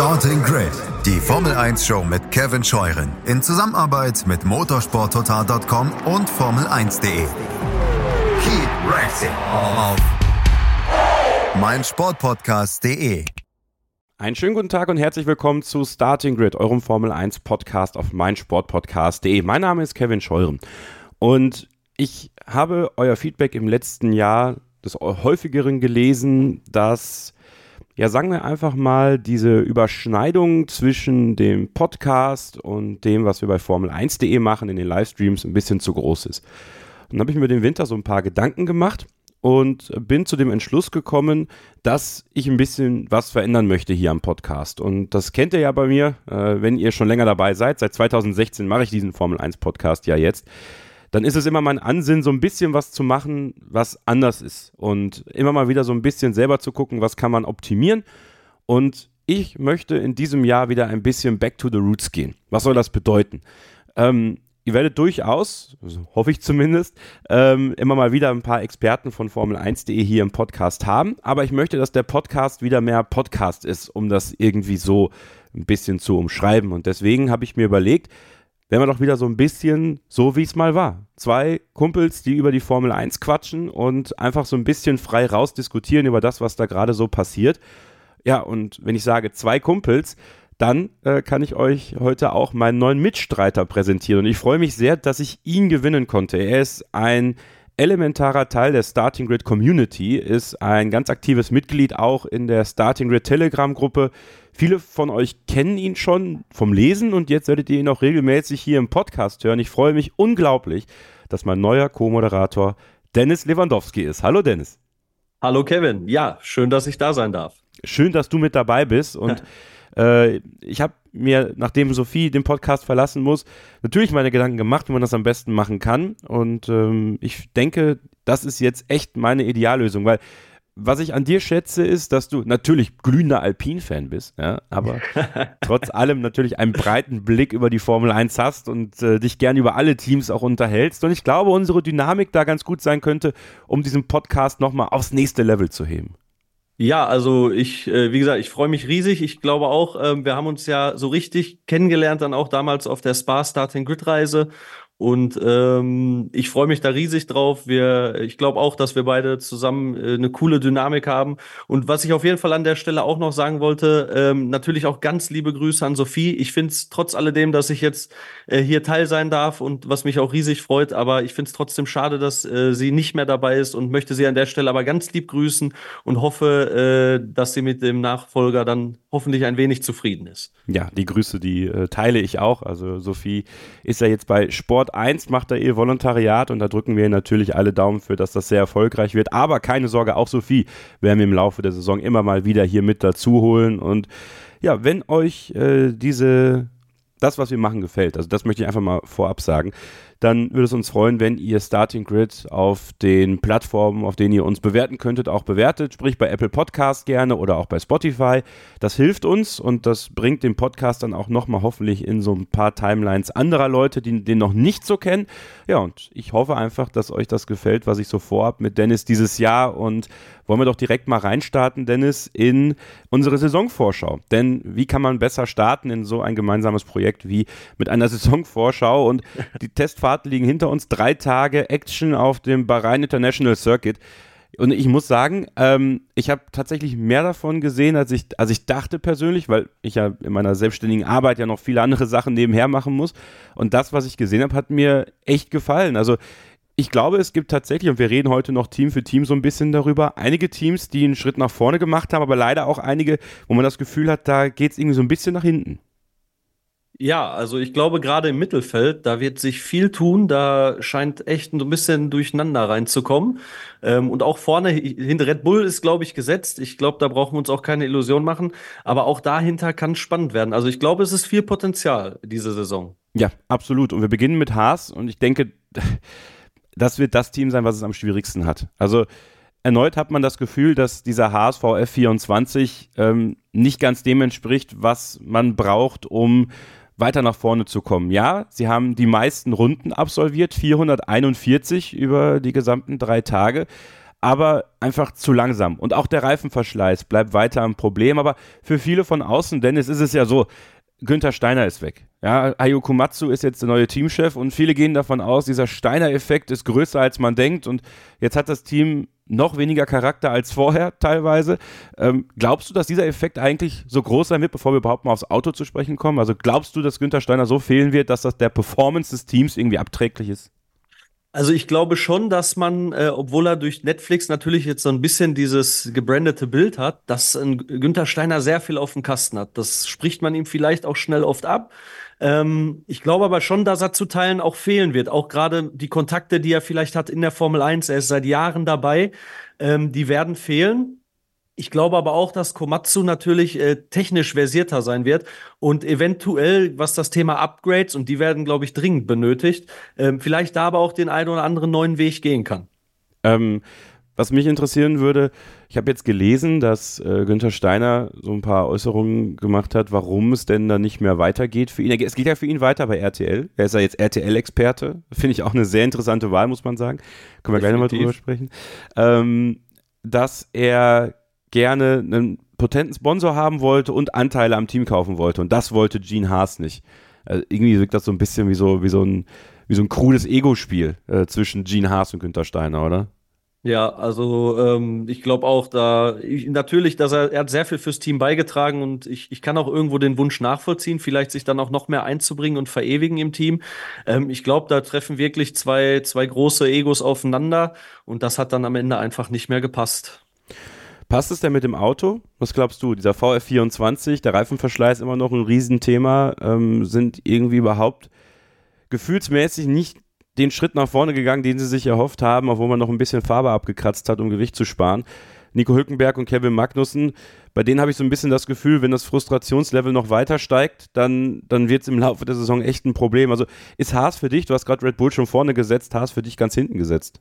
Starting Grid, die Formel 1 Show mit Kevin Scheuren in Zusammenarbeit mit motorsporttotal.com und Formel1.de. Keep racing auf meinsportpodcast.de. Einen schönen guten Tag und herzlich willkommen zu Starting Grid, eurem Formel 1 Podcast auf meinsportpodcast.de. Mein Name ist Kevin Scheuren und ich habe euer Feedback im letzten Jahr des häufigeren gelesen, dass ja, sagen wir einfach mal, diese Überschneidung zwischen dem Podcast und dem, was wir bei Formel1.de machen in den Livestreams, ein bisschen zu groß ist. Und dann habe ich mir den Winter so ein paar Gedanken gemacht und bin zu dem Entschluss gekommen, dass ich ein bisschen was verändern möchte hier am Podcast. Und das kennt ihr ja bei mir, äh, wenn ihr schon länger dabei seid. Seit 2016 mache ich diesen Formel 1 Podcast ja jetzt dann ist es immer mein Ansinn, so ein bisschen was zu machen, was anders ist. Und immer mal wieder so ein bisschen selber zu gucken, was kann man optimieren. Und ich möchte in diesem Jahr wieder ein bisschen back to the roots gehen. Was soll das bedeuten? Ähm, ihr werdet durchaus, also hoffe ich zumindest, ähm, immer mal wieder ein paar Experten von Formel1.de hier im Podcast haben. Aber ich möchte, dass der Podcast wieder mehr Podcast ist, um das irgendwie so ein bisschen zu umschreiben. Und deswegen habe ich mir überlegt, wären wir doch wieder so ein bisschen so, wie es mal war. Zwei Kumpels, die über die Formel 1 quatschen und einfach so ein bisschen frei rausdiskutieren über das, was da gerade so passiert. Ja, und wenn ich sage zwei Kumpels, dann äh, kann ich euch heute auch meinen neuen Mitstreiter präsentieren. Und ich freue mich sehr, dass ich ihn gewinnen konnte. Er ist ein elementarer Teil der Starting Grid Community, ist ein ganz aktives Mitglied auch in der Starting Grid Telegram Gruppe. Viele von euch kennen ihn schon vom Lesen und jetzt werdet ihr ihn auch regelmäßig hier im Podcast hören. Ich freue mich unglaublich, dass mein neuer Co-Moderator Dennis Lewandowski ist. Hallo Dennis. Hallo Kevin. Ja, schön, dass ich da sein darf. Schön, dass du mit dabei bist und äh, ich habe mir, nachdem Sophie den Podcast verlassen muss, natürlich meine Gedanken gemacht, wie man das am besten machen kann. Und ähm, ich denke, das ist jetzt echt meine Ideallösung, weil was ich an dir schätze, ist, dass du natürlich glühender Alpin-Fan bist, ja, aber trotz allem natürlich einen breiten Blick über die Formel 1 hast und äh, dich gern über alle Teams auch unterhältst. Und ich glaube, unsere Dynamik da ganz gut sein könnte, um diesen Podcast nochmal aufs nächste Level zu heben. Ja, also ich, äh, wie gesagt, ich freue mich riesig. Ich glaube auch, ähm, wir haben uns ja so richtig kennengelernt, dann auch damals auf der Spa Starting Grid Reise. Und ähm, ich freue mich da riesig drauf. Wir, ich glaube auch, dass wir beide zusammen äh, eine coole Dynamik haben. Und was ich auf jeden Fall an der Stelle auch noch sagen wollte, ähm, natürlich auch ganz liebe Grüße an Sophie. Ich finde es trotz alledem, dass ich jetzt äh, hier Teil sein darf und was mich auch riesig freut, aber ich finde es trotzdem schade, dass äh, sie nicht mehr dabei ist und möchte sie an der Stelle aber ganz lieb grüßen und hoffe, äh, dass sie mit dem Nachfolger dann hoffentlich ein wenig zufrieden ist. Ja, die Grüße, die äh, teile ich auch. Also Sophie ist ja jetzt bei Sport 1, macht da ihr Volontariat und da drücken wir natürlich alle Daumen für, dass das sehr erfolgreich wird. Aber keine Sorge, auch Sophie werden wir im Laufe der Saison immer mal wieder hier mit dazu holen. Und ja, wenn euch äh, diese das, was wir machen, gefällt, also das möchte ich einfach mal vorab sagen, dann würde es uns freuen, wenn ihr Starting Grid auf den Plattformen, auf denen ihr uns bewerten könntet, auch bewertet, sprich bei Apple Podcast gerne oder auch bei Spotify. Das hilft uns und das bringt den Podcast dann auch nochmal hoffentlich in so ein paar Timelines anderer Leute, die den noch nicht so kennen. Ja, und ich hoffe einfach, dass euch das gefällt, was ich so vorhab mit Dennis dieses Jahr und wollen wir doch direkt mal reinstarten, Dennis, in unsere Saisonvorschau. Denn wie kann man besser starten in so ein gemeinsames Projekt wie mit einer Saisonvorschau? Und die Testfahrten liegen hinter uns. Drei Tage Action auf dem Bahrain International Circuit. Und ich muss sagen, ähm, ich habe tatsächlich mehr davon gesehen, als ich, als ich dachte persönlich, weil ich ja in meiner selbstständigen Arbeit ja noch viele andere Sachen nebenher machen muss. Und das, was ich gesehen habe, hat mir echt gefallen. Also ich glaube, es gibt tatsächlich, und wir reden heute noch Team für Team so ein bisschen darüber, einige Teams, die einen Schritt nach vorne gemacht haben, aber leider auch einige, wo man das Gefühl hat, da geht es irgendwie so ein bisschen nach hinten. Ja, also ich glaube, gerade im Mittelfeld, da wird sich viel tun. Da scheint echt ein bisschen durcheinander reinzukommen. Ähm, und auch vorne hinter Red Bull ist, glaube ich, gesetzt. Ich glaube, da brauchen wir uns auch keine Illusion machen. Aber auch dahinter kann es spannend werden. Also ich glaube, es ist viel Potenzial diese Saison. Ja, absolut. Und wir beginnen mit Haas. Und ich denke, das wird das Team sein, was es am schwierigsten hat. Also erneut hat man das Gefühl, dass dieser HSV F24 ähm, nicht ganz dem entspricht, was man braucht, um weiter nach vorne zu kommen. Ja, sie haben die meisten Runden absolviert, 441 über die gesamten drei Tage. aber einfach zu langsam. Und auch der Reifenverschleiß bleibt weiter ein Problem. Aber für viele von außen, Dennis, ist es ja so, Günther Steiner ist weg. Ja, Ayoko Matsu ist jetzt der neue Teamchef und viele gehen davon aus, dieser Steiner-Effekt ist größer als man denkt und jetzt hat das Team noch weniger Charakter als vorher teilweise. Ähm, glaubst du, dass dieser Effekt eigentlich so groß sein wird, bevor wir überhaupt mal aufs Auto zu sprechen kommen? Also glaubst du, dass Günther Steiner so fehlen wird, dass das der Performance des Teams irgendwie abträglich ist? Also ich glaube schon, dass man, äh, obwohl er durch Netflix natürlich jetzt so ein bisschen dieses gebrandete Bild hat, dass ein Günther Steiner sehr viel auf dem Kasten hat. Das spricht man ihm vielleicht auch schnell oft ab. Ähm, ich glaube aber schon, dass er zu Teilen auch fehlen wird. Auch gerade die Kontakte, die er vielleicht hat in der Formel 1, er ist seit Jahren dabei, ähm, die werden fehlen. Ich glaube aber auch, dass Komatsu natürlich äh, technisch versierter sein wird und eventuell, was das Thema Upgrades, und die werden, glaube ich, dringend benötigt, äh, vielleicht da aber auch den einen oder anderen neuen Weg gehen kann. Ähm, was mich interessieren würde, ich habe jetzt gelesen, dass äh, Günther Steiner so ein paar Äußerungen gemacht hat, warum es denn da nicht mehr weitergeht für ihn. Es geht ja für ihn weiter bei RTL. Er ist ja jetzt RTL-Experte. Finde ich auch eine sehr interessante Wahl, muss man sagen. Können wir gleich nochmal drüber sprechen. Ähm, dass er gerne einen potenten Sponsor haben wollte und Anteile am Team kaufen wollte. Und das wollte Gene Haas nicht. Also irgendwie wirkt das so ein bisschen wie so, wie so ein, wie so ein krudes Ego-Spiel äh, zwischen Gene Haas und Günther Steiner, oder? Ja, also ähm, ich glaube auch, da ich, natürlich, dass er, er hat sehr viel fürs Team beigetragen und ich, ich kann auch irgendwo den Wunsch nachvollziehen, vielleicht sich dann auch noch mehr einzubringen und verewigen im Team. Ähm, ich glaube, da treffen wirklich zwei, zwei große Egos aufeinander und das hat dann am Ende einfach nicht mehr gepasst. Passt es denn mit dem Auto? Was glaubst du? Dieser VF24, der Reifenverschleiß immer noch ein Riesenthema, ähm, sind irgendwie überhaupt gefühlsmäßig nicht den Schritt nach vorne gegangen, den sie sich erhofft haben, obwohl man noch ein bisschen Farbe abgekratzt hat, um Gewicht zu sparen. Nico Hülkenberg und Kevin Magnussen, bei denen habe ich so ein bisschen das Gefühl, wenn das Frustrationslevel noch weiter steigt, dann, dann wird es im Laufe der Saison echt ein Problem. Also ist Haas für dich, du hast gerade Red Bull schon vorne gesetzt, Haas für dich ganz hinten gesetzt?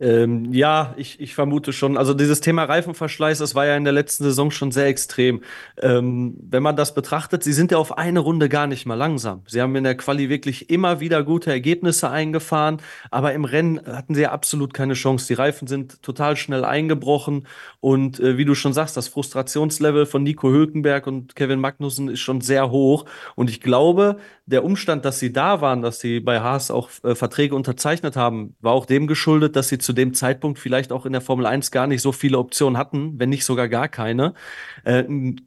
Ähm, ja, ich, ich vermute schon. Also dieses Thema Reifenverschleiß, das war ja in der letzten Saison schon sehr extrem. Ähm, wenn man das betrachtet, sie sind ja auf eine Runde gar nicht mal langsam. Sie haben in der Quali wirklich immer wieder gute Ergebnisse eingefahren, aber im Rennen hatten sie ja absolut keine Chance. Die Reifen sind total schnell eingebrochen und äh, wie du schon sagst, das Frustrationslevel von Nico Hülkenberg und Kevin Magnussen ist schon sehr hoch. Und ich glaube, der Umstand, dass sie da waren, dass sie bei Haas auch äh, Verträge unterzeichnet haben, war auch dem geschuldet, dass sie zu dem Zeitpunkt vielleicht auch in der Formel 1 gar nicht so viele Optionen hatten, wenn nicht sogar gar keine. Äh,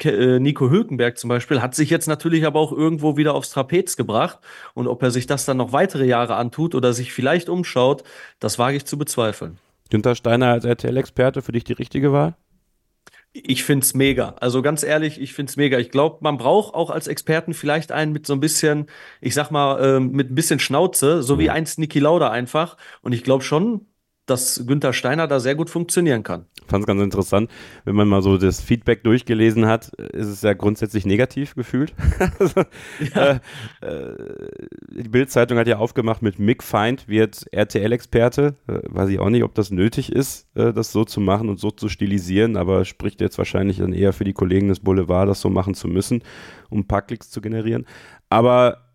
äh, Nico Hülkenberg zum Beispiel hat sich jetzt natürlich aber auch irgendwo wieder aufs Trapez gebracht. Und ob er sich das dann noch weitere Jahre antut oder sich vielleicht umschaut, das wage ich zu bezweifeln. Günther Steiner als RTL-Experte für dich die richtige Wahl? Ich finde es mega. Also ganz ehrlich, ich finde es mega. Ich glaube, man braucht auch als Experten vielleicht einen mit so ein bisschen, ich sag mal, ähm, mit ein bisschen Schnauze, so mhm. wie einst Niki Lauda einfach. Und ich glaube schon, dass Günther Steiner da sehr gut funktionieren kann. Fand es ganz interessant, wenn man mal so das Feedback durchgelesen hat, ist es ja grundsätzlich negativ gefühlt. Ja. äh, äh, die Bild-Zeitung hat ja aufgemacht mit Mick Feind wird RTL-Experte. Äh, weiß ich auch nicht, ob das nötig ist, äh, das so zu machen und so zu stilisieren, aber spricht jetzt wahrscheinlich dann eher für die Kollegen des Boulevard, das so machen zu müssen, um ein paar Klicks zu generieren. Aber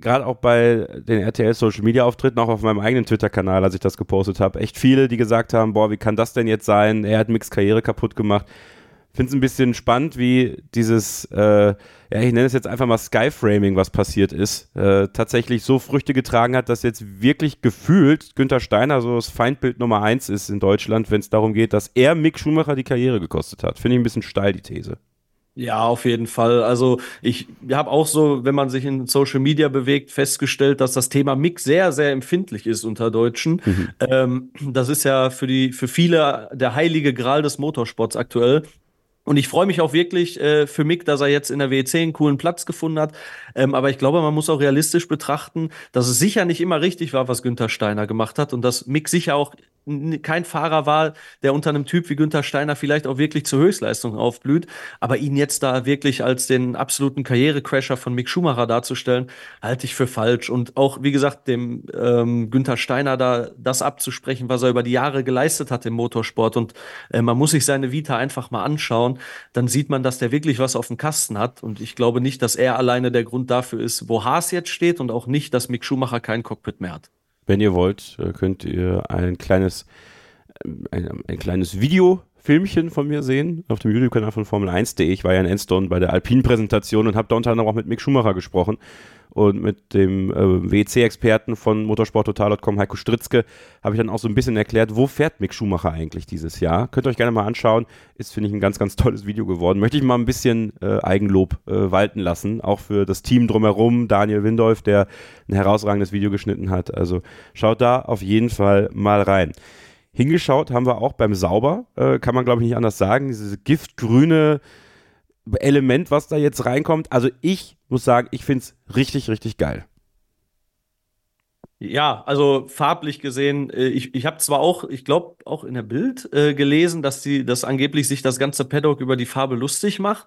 gerade auch bei den RTL Social Media Auftritten, auch auf meinem eigenen Twitter-Kanal, als ich das gepostet habe, echt viele, die gesagt haben, boah, wie kann das denn jetzt sein? Er hat Mix Karriere kaputt gemacht. Finde es ein bisschen spannend, wie dieses, äh, ja, ich nenne es jetzt einfach mal Skyframing, was passiert ist, äh, tatsächlich so Früchte getragen hat, dass jetzt wirklich gefühlt Günther Steiner so das Feindbild Nummer eins ist in Deutschland, wenn es darum geht, dass er Mick Schumacher die Karriere gekostet hat. Finde ich ein bisschen steil, die These. Ja, auf jeden Fall. Also ich habe auch so, wenn man sich in Social Media bewegt, festgestellt, dass das Thema Mix sehr, sehr empfindlich ist unter Deutschen. Mhm. Ähm, das ist ja für die, für viele der heilige Gral des Motorsports aktuell. Und ich freue mich auch wirklich äh, für Mick, dass er jetzt in der WEC einen coolen Platz gefunden hat. Ähm, aber ich glaube, man muss auch realistisch betrachten, dass es sicher nicht immer richtig war, was Günther Steiner gemacht hat und dass Mick sicher auch kein Fahrer war, der unter einem Typ wie Günther Steiner vielleicht auch wirklich zur Höchstleistung aufblüht. Aber ihn jetzt da wirklich als den absoluten Karrierecrasher von Mick Schumacher darzustellen, halte ich für falsch. Und auch, wie gesagt, dem ähm, Günther Steiner da das abzusprechen, was er über die Jahre geleistet hat im Motorsport. Und äh, man muss sich seine Vita einfach mal anschauen. Dann sieht man, dass der wirklich was auf dem Kasten hat. Und ich glaube nicht, dass er alleine der Grund dafür ist, wo Haas jetzt steht und auch nicht, dass Mick Schumacher kein Cockpit mehr hat. Wenn ihr wollt, äh, könnt ihr ein kleines ein, ein kleines Videofilmchen von mir sehen auf dem YouTube-Kanal von Formel1.de. Ich war ja in Enstone bei der Alpin-Präsentation und habe da unter anderem auch mit Mick Schumacher gesprochen und mit dem äh, WEC-Experten von motorsporttotal.com, Heiko Stritzke, habe ich dann auch so ein bisschen erklärt, wo fährt Mick Schumacher eigentlich dieses Jahr. Könnt ihr euch gerne mal anschauen. Ist, finde ich, ein ganz, ganz tolles Video geworden. Möchte ich mal ein bisschen äh, Eigenlob äh, walten lassen, auch für das Team drumherum, Daniel Windolf, der ein herausragendes Video geschnitten hat. Also schaut da auf jeden Fall mal rein. Hingeschaut haben wir auch beim Sauber, äh, kann man glaube ich nicht anders sagen, diese giftgrüne Element, was da jetzt reinkommt. Also ich muss sagen, ich finde es richtig, richtig geil. Ja, also farblich gesehen, äh, ich, ich habe zwar auch, ich glaube auch in der Bild äh, gelesen, dass die, dass angeblich sich das ganze Paddock über die Farbe lustig macht,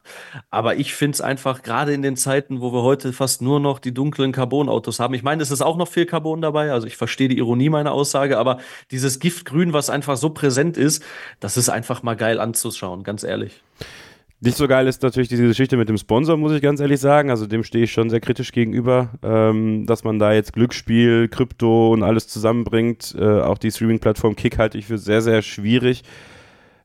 aber ich finde es einfach gerade in den Zeiten, wo wir heute fast nur noch die dunklen Carbon-Autos haben. Ich meine, es ist auch noch viel Carbon dabei, also ich verstehe die Ironie meiner Aussage, aber dieses Giftgrün, was einfach so präsent ist, das ist einfach mal geil anzuschauen, ganz ehrlich. Nicht so geil ist natürlich diese Geschichte mit dem Sponsor, muss ich ganz ehrlich sagen. Also dem stehe ich schon sehr kritisch gegenüber, ähm, dass man da jetzt Glücksspiel, Krypto und alles zusammenbringt. Äh, auch die Streaming-Plattform Kick halte ich für sehr, sehr schwierig.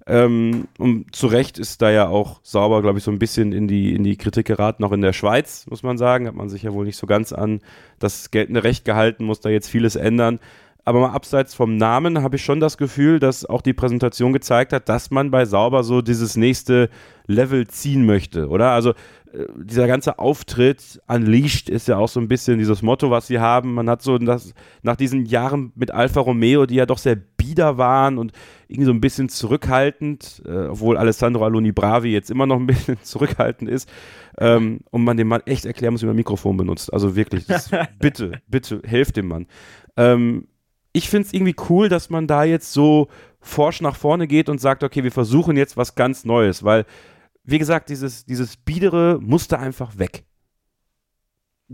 Ähm, und zu Recht ist da ja auch sauber, glaube ich, so ein bisschen in die, in die Kritik geraten, auch in der Schweiz, muss man sagen. Hat man sich ja wohl nicht so ganz an das geltende Recht gehalten, muss da jetzt vieles ändern. Aber mal abseits vom Namen habe ich schon das Gefühl, dass auch die Präsentation gezeigt hat, dass man bei Sauber so dieses nächste Level ziehen möchte, oder? Also äh, dieser ganze Auftritt unleashed ist ja auch so ein bisschen dieses Motto, was sie haben. Man hat so das, nach diesen Jahren mit Alfa Romeo, die ja doch sehr bieder waren und irgendwie so ein bisschen zurückhaltend, äh, obwohl Alessandro Aloni Bravi jetzt immer noch ein bisschen zurückhaltend ist, ähm, und man dem Mann echt erklären muss, wie man Mikrofon benutzt. Also wirklich, das, bitte, bitte, helft dem Mann. Ähm, ich finde es irgendwie cool, dass man da jetzt so forsch nach vorne geht und sagt, okay, wir versuchen jetzt was ganz Neues, weil, wie gesagt, dieses, dieses Biedere musste einfach weg.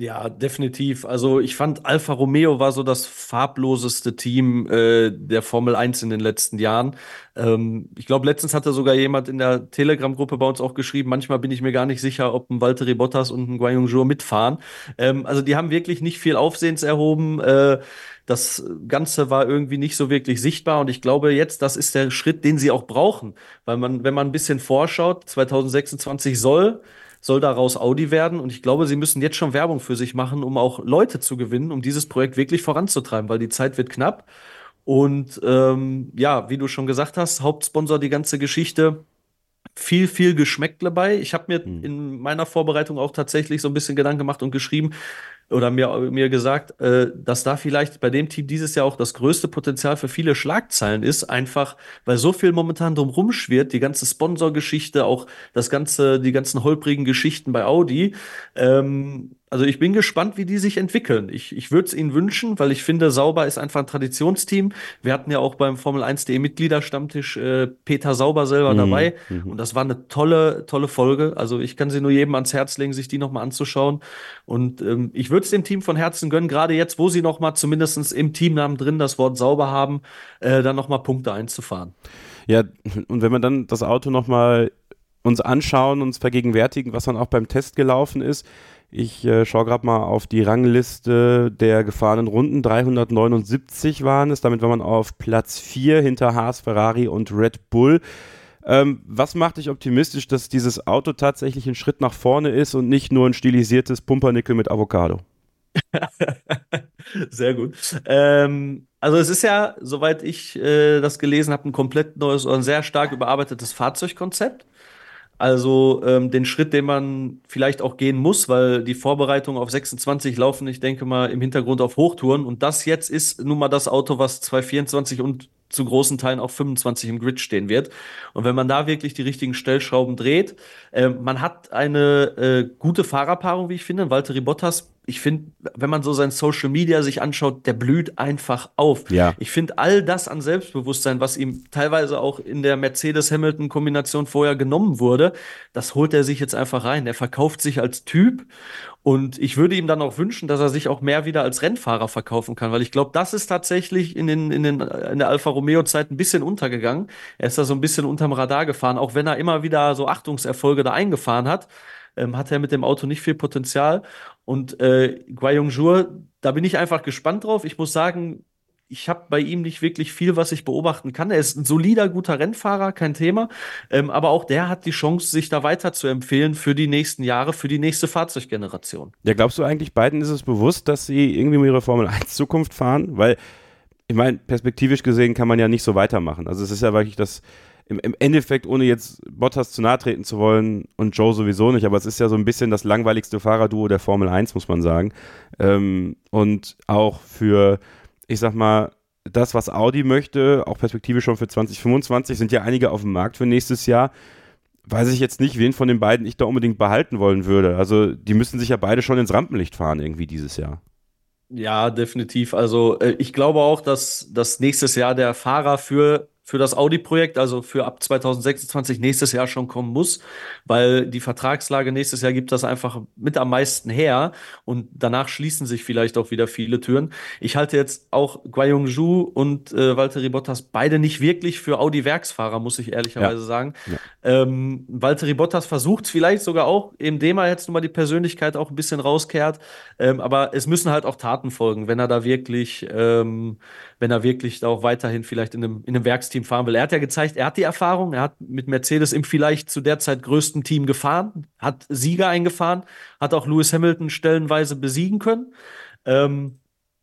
Ja, definitiv. Also ich fand Alfa Romeo war so das farbloseste Team äh, der Formel 1 in den letzten Jahren. Ähm, ich glaube, letztens hatte sogar jemand in der Telegram-Gruppe bei uns auch geschrieben, manchmal bin ich mir gar nicht sicher, ob ein Valtteri Bottas und ein Guanyong Zhou mitfahren. Ähm, also die haben wirklich nicht viel Aufsehens erhoben. Äh, das Ganze war irgendwie nicht so wirklich sichtbar und ich glaube jetzt, das ist der Schritt, den sie auch brauchen, weil man, wenn man ein bisschen vorschaut, 2026 soll soll daraus Audi werden. Und ich glaube, sie müssen jetzt schon Werbung für sich machen, um auch Leute zu gewinnen, um dieses Projekt wirklich voranzutreiben, weil die Zeit wird knapp. Und ähm, ja, wie du schon gesagt hast, Hauptsponsor die ganze Geschichte. Viel, viel Geschmäck dabei. Ich habe mir mhm. in meiner Vorbereitung auch tatsächlich so ein bisschen Gedanken gemacht und geschrieben, oder mir, mir gesagt, äh, dass da vielleicht bei dem Team dieses Jahr auch das größte Potenzial für viele Schlagzeilen ist, einfach weil so viel momentan drumherum schwirrt, die ganze Sponsorgeschichte, auch das ganze, die ganzen holprigen Geschichten bei Audi. Ähm, also ich bin gespannt, wie die sich entwickeln. Ich, ich würde es ihnen wünschen, weil ich finde, Sauber ist einfach ein Traditionsteam. Wir hatten ja auch beim Formel 1.de Mitgliederstammtisch äh, Peter Sauber selber mhm. dabei. Mhm. Und das war eine tolle, tolle Folge. Also ich kann sie nur jedem ans Herz legen, sich die nochmal anzuschauen. Und ähm, ich würde es dem Team von Herzen gönnen, gerade jetzt, wo sie nochmal zumindest im Teamnamen drin das Wort sauber haben, äh, dann nochmal Punkte einzufahren. Ja, und wenn man dann das Auto nochmal uns anschauen, uns vergegenwärtigen, was dann auch beim Test gelaufen ist, ich äh, schaue gerade mal auf die Rangliste der gefahrenen Runden. 379 waren es. Damit war man auf Platz 4 hinter Haas, Ferrari und Red Bull. Ähm, was macht dich optimistisch, dass dieses Auto tatsächlich ein Schritt nach vorne ist und nicht nur ein stilisiertes Pumpernickel mit Avocado? Sehr gut. Ähm, also es ist ja, soweit ich äh, das gelesen habe, ein komplett neues ein sehr stark überarbeitetes Fahrzeugkonzept. Also ähm, den Schritt, den man vielleicht auch gehen muss, weil die Vorbereitungen auf 26 laufen, ich denke mal, im Hintergrund auf Hochtouren. Und das jetzt ist nun mal das Auto, was 224 und zu großen Teilen auch 25 im Grid stehen wird. Und wenn man da wirklich die richtigen Stellschrauben dreht, äh, man hat eine äh, gute Fahrerpaarung, wie ich finde. Walter Bottas ich finde, wenn man so sein Social Media sich anschaut, der blüht einfach auf. Ja. Ich finde all das an Selbstbewusstsein, was ihm teilweise auch in der Mercedes-Hamilton-Kombination vorher genommen wurde, das holt er sich jetzt einfach rein. Er verkauft sich als Typ und ich würde ihm dann auch wünschen, dass er sich auch mehr wieder als Rennfahrer verkaufen kann, weil ich glaube, das ist tatsächlich in, den, in, den, in der Alfa Romeo-Zeit ein bisschen untergegangen. Er ist da so ein bisschen unterm Radar gefahren, auch wenn er immer wieder so Achtungserfolge da eingefahren hat ähm, hat er mit dem Auto nicht viel Potenzial. Und äh, Guayong Zhou, da bin ich einfach gespannt drauf. Ich muss sagen, ich habe bei ihm nicht wirklich viel, was ich beobachten kann. Er ist ein solider, guter Rennfahrer, kein Thema. Ähm, aber auch der hat die Chance, sich da weiter zu empfehlen für die nächsten Jahre, für die nächste Fahrzeuggeneration. Ja, glaubst du eigentlich, beiden ist es bewusst, dass sie irgendwie um ihre Formel 1 Zukunft fahren? Weil, ich meine, perspektivisch gesehen kann man ja nicht so weitermachen. Also es ist ja wirklich das, im, im Endeffekt, ohne jetzt Bottas zu nahe treten zu wollen und Joe sowieso nicht, aber es ist ja so ein bisschen das langweiligste Fahrerduo der Formel 1, muss man sagen. Ähm, und auch für ich sag mal, das, was Audi möchte, auch perspektivisch schon für 2025, sind ja einige auf dem Markt für nächstes Jahr. Weiß ich jetzt nicht, wen von den beiden ich da unbedingt behalten wollen würde. Also, die müssen sich ja beide schon ins Rampenlicht fahren, irgendwie dieses Jahr. Ja, definitiv. Also, äh, ich glaube auch, dass, dass nächstes Jahr der Fahrer für für das Audi-Projekt, also für ab 2026 nächstes Jahr schon kommen muss, weil die Vertragslage nächstes Jahr gibt das einfach mit am meisten her und danach schließen sich vielleicht auch wieder viele Türen. Ich halte jetzt auch Guayong Zhu und äh, Valtteri Bottas beide nicht wirklich für Audi-Werksfahrer, muss ich ehrlicherweise ja. sagen. Ja. Ähm, Valtteri Bottas versucht es vielleicht sogar auch, indem er jetzt nun mal die Persönlichkeit auch ein bisschen rauskehrt, ähm, aber es müssen halt auch Taten folgen, wenn er da wirklich, ähm, wenn er wirklich auch weiterhin vielleicht in einem, in einem Werksteam Team fahren will. Er hat ja gezeigt, er hat die Erfahrung, er hat mit Mercedes im vielleicht zu der Zeit größten Team gefahren, hat Sieger eingefahren, hat auch Lewis Hamilton stellenweise besiegen können. Ähm,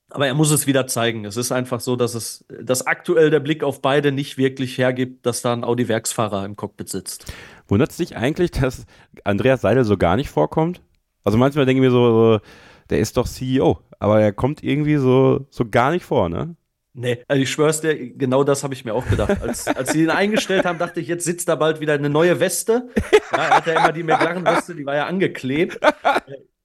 aber er muss es wieder zeigen. Es ist einfach so, dass es, dass aktuell der Blick auf beide nicht wirklich hergibt, dass da ein Audi-Werksfahrer im Cockpit sitzt. Wundert es dich eigentlich, dass Andreas Seidel so gar nicht vorkommt? Also manchmal denke ich mir so, so, der ist doch CEO, aber er kommt irgendwie so, so gar nicht vor, ne? Nee, also ich schwör's dir, genau das habe ich mir auch gedacht. Als, als sie ihn eingestellt haben, dachte ich, jetzt sitzt da bald wieder eine neue Weste. Ja, er hatte ja immer die McLaren-Weste, die war ja angeklebt.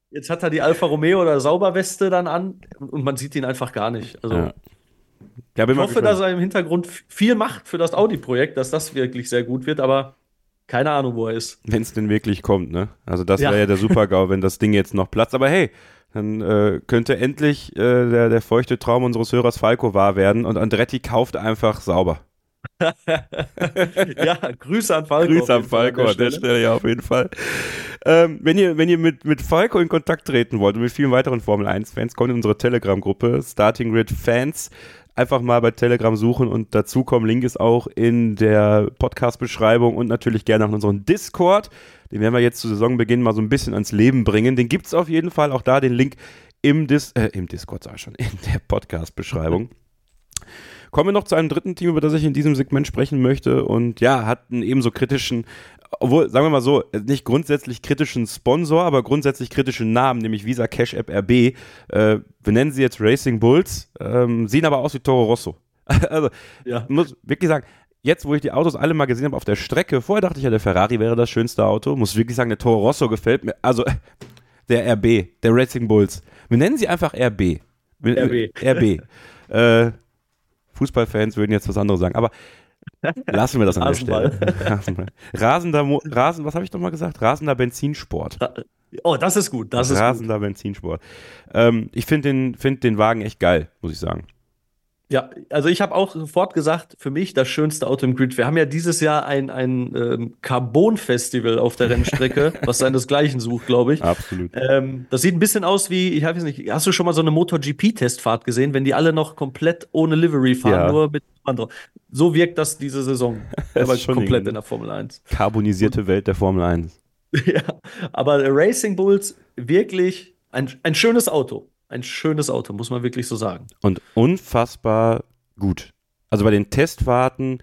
Jetzt hat er die Alfa Romeo oder Sauberweste dann an und man sieht ihn einfach gar nicht. Also ja. Ja, ich hoffe, dass er im Hintergrund viel macht für das Audi-Projekt, dass das wirklich sehr gut wird, aber keine Ahnung, wo er ist. Wenn es denn wirklich kommt, ne? Also das wäre ja der Super-GAU, wenn das Ding jetzt noch platzt. Aber hey, dann äh, könnte endlich äh, der, der feuchte Traum unseres Hörers Falco wahr werden und Andretti kauft einfach sauber. ja, Grüße an Falco. Grüße an Falco an der, Stelle, ja, auf jeden Fall. Ähm, wenn ihr, wenn ihr mit, mit Falco in Kontakt treten wollt und mit vielen weiteren Formel 1-Fans, kommt in unsere Telegram-Gruppe Starting Grid Fans. Einfach mal bei Telegram suchen und dazukommen. Link ist auch in der Podcast-Beschreibung und natürlich gerne auch in unserem Discord. Den werden wir jetzt zu Saisonbeginn mal so ein bisschen ans Leben bringen. Den gibt es auf jeden Fall. Auch da den Link im, Dis äh, im Discord, sag ich schon, in der Podcast-Beschreibung. Kommen wir noch zu einem dritten Team, über das ich in diesem Segment sprechen möchte. Und ja, hat einen ebenso kritischen, obwohl, sagen wir mal so, nicht grundsätzlich kritischen Sponsor, aber grundsätzlich kritischen Namen, nämlich Visa Cash App RB. Äh, wir nennen sie jetzt Racing Bulls, ähm, sehen aber aus wie Toro Rosso. also, ja. muss wirklich sagen, jetzt, wo ich die Autos alle mal gesehen habe auf der Strecke, vorher dachte ich ja, der Ferrari wäre das schönste Auto. Muss wirklich sagen, der Toro Rosso gefällt mir. Also der RB, der Racing Bulls. Wir nennen sie einfach RB. RB. RB. äh, Fußballfans würden jetzt was anderes sagen, aber lassen wir das an der Stelle. Rasender, Mo Rasen, was habe ich nochmal gesagt? Rasender Benzinsport. Oh, das ist gut. Das Rasender ist gut. Benzinsport. Ähm, ich finde den, find den Wagen echt geil, muss ich sagen. Ja, also ich habe auch sofort gesagt, für mich das schönste Auto im Grid. Wir haben ja dieses Jahr ein, ein ähm, Carbon-Festival auf der Rennstrecke, was seinesgleichen sucht, glaube ich. Absolut. Ähm, das sieht ein bisschen aus wie, ich weiß nicht, hast du schon mal so eine MotoGP-Testfahrt gesehen, wenn die alle noch komplett ohne Livery fahren, ja. nur mit anderen. So wirkt das diese Saison. Das aber komplett in der Formel 1. Carbonisierte Welt der Formel 1. ja, aber Racing Bulls wirklich ein, ein schönes Auto ein schönes Auto, muss man wirklich so sagen. Und unfassbar gut. Also bei den Testfahrten,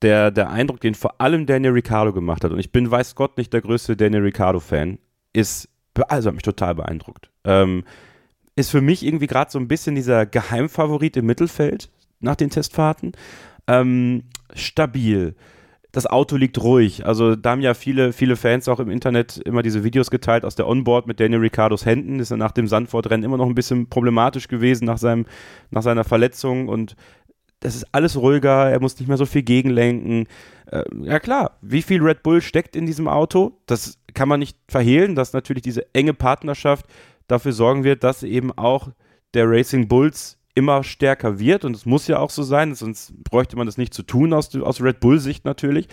der, der Eindruck, den vor allem Daniel Ricciardo gemacht hat, und ich bin, weiß Gott, nicht der größte Daniel Ricciardo-Fan, ist, also hat mich total beeindruckt. Ähm, ist für mich irgendwie gerade so ein bisschen dieser Geheimfavorit im Mittelfeld nach den Testfahrten. Ähm, stabil, das Auto liegt ruhig. Also da haben ja viele, viele Fans auch im Internet immer diese Videos geteilt aus der Onboard mit Daniel Ricciardos Händen. Ist er nach dem Sandford-Rennen immer noch ein bisschen problematisch gewesen nach, seinem, nach seiner Verletzung und das ist alles ruhiger, er muss nicht mehr so viel gegenlenken. Äh, ja klar, wie viel Red Bull steckt in diesem Auto? Das kann man nicht verhehlen, dass natürlich diese enge Partnerschaft dafür sorgen wird, dass eben auch der Racing Bulls immer stärker wird und es muss ja auch so sein, sonst bräuchte man das nicht zu tun aus, aus Red Bull-Sicht natürlich.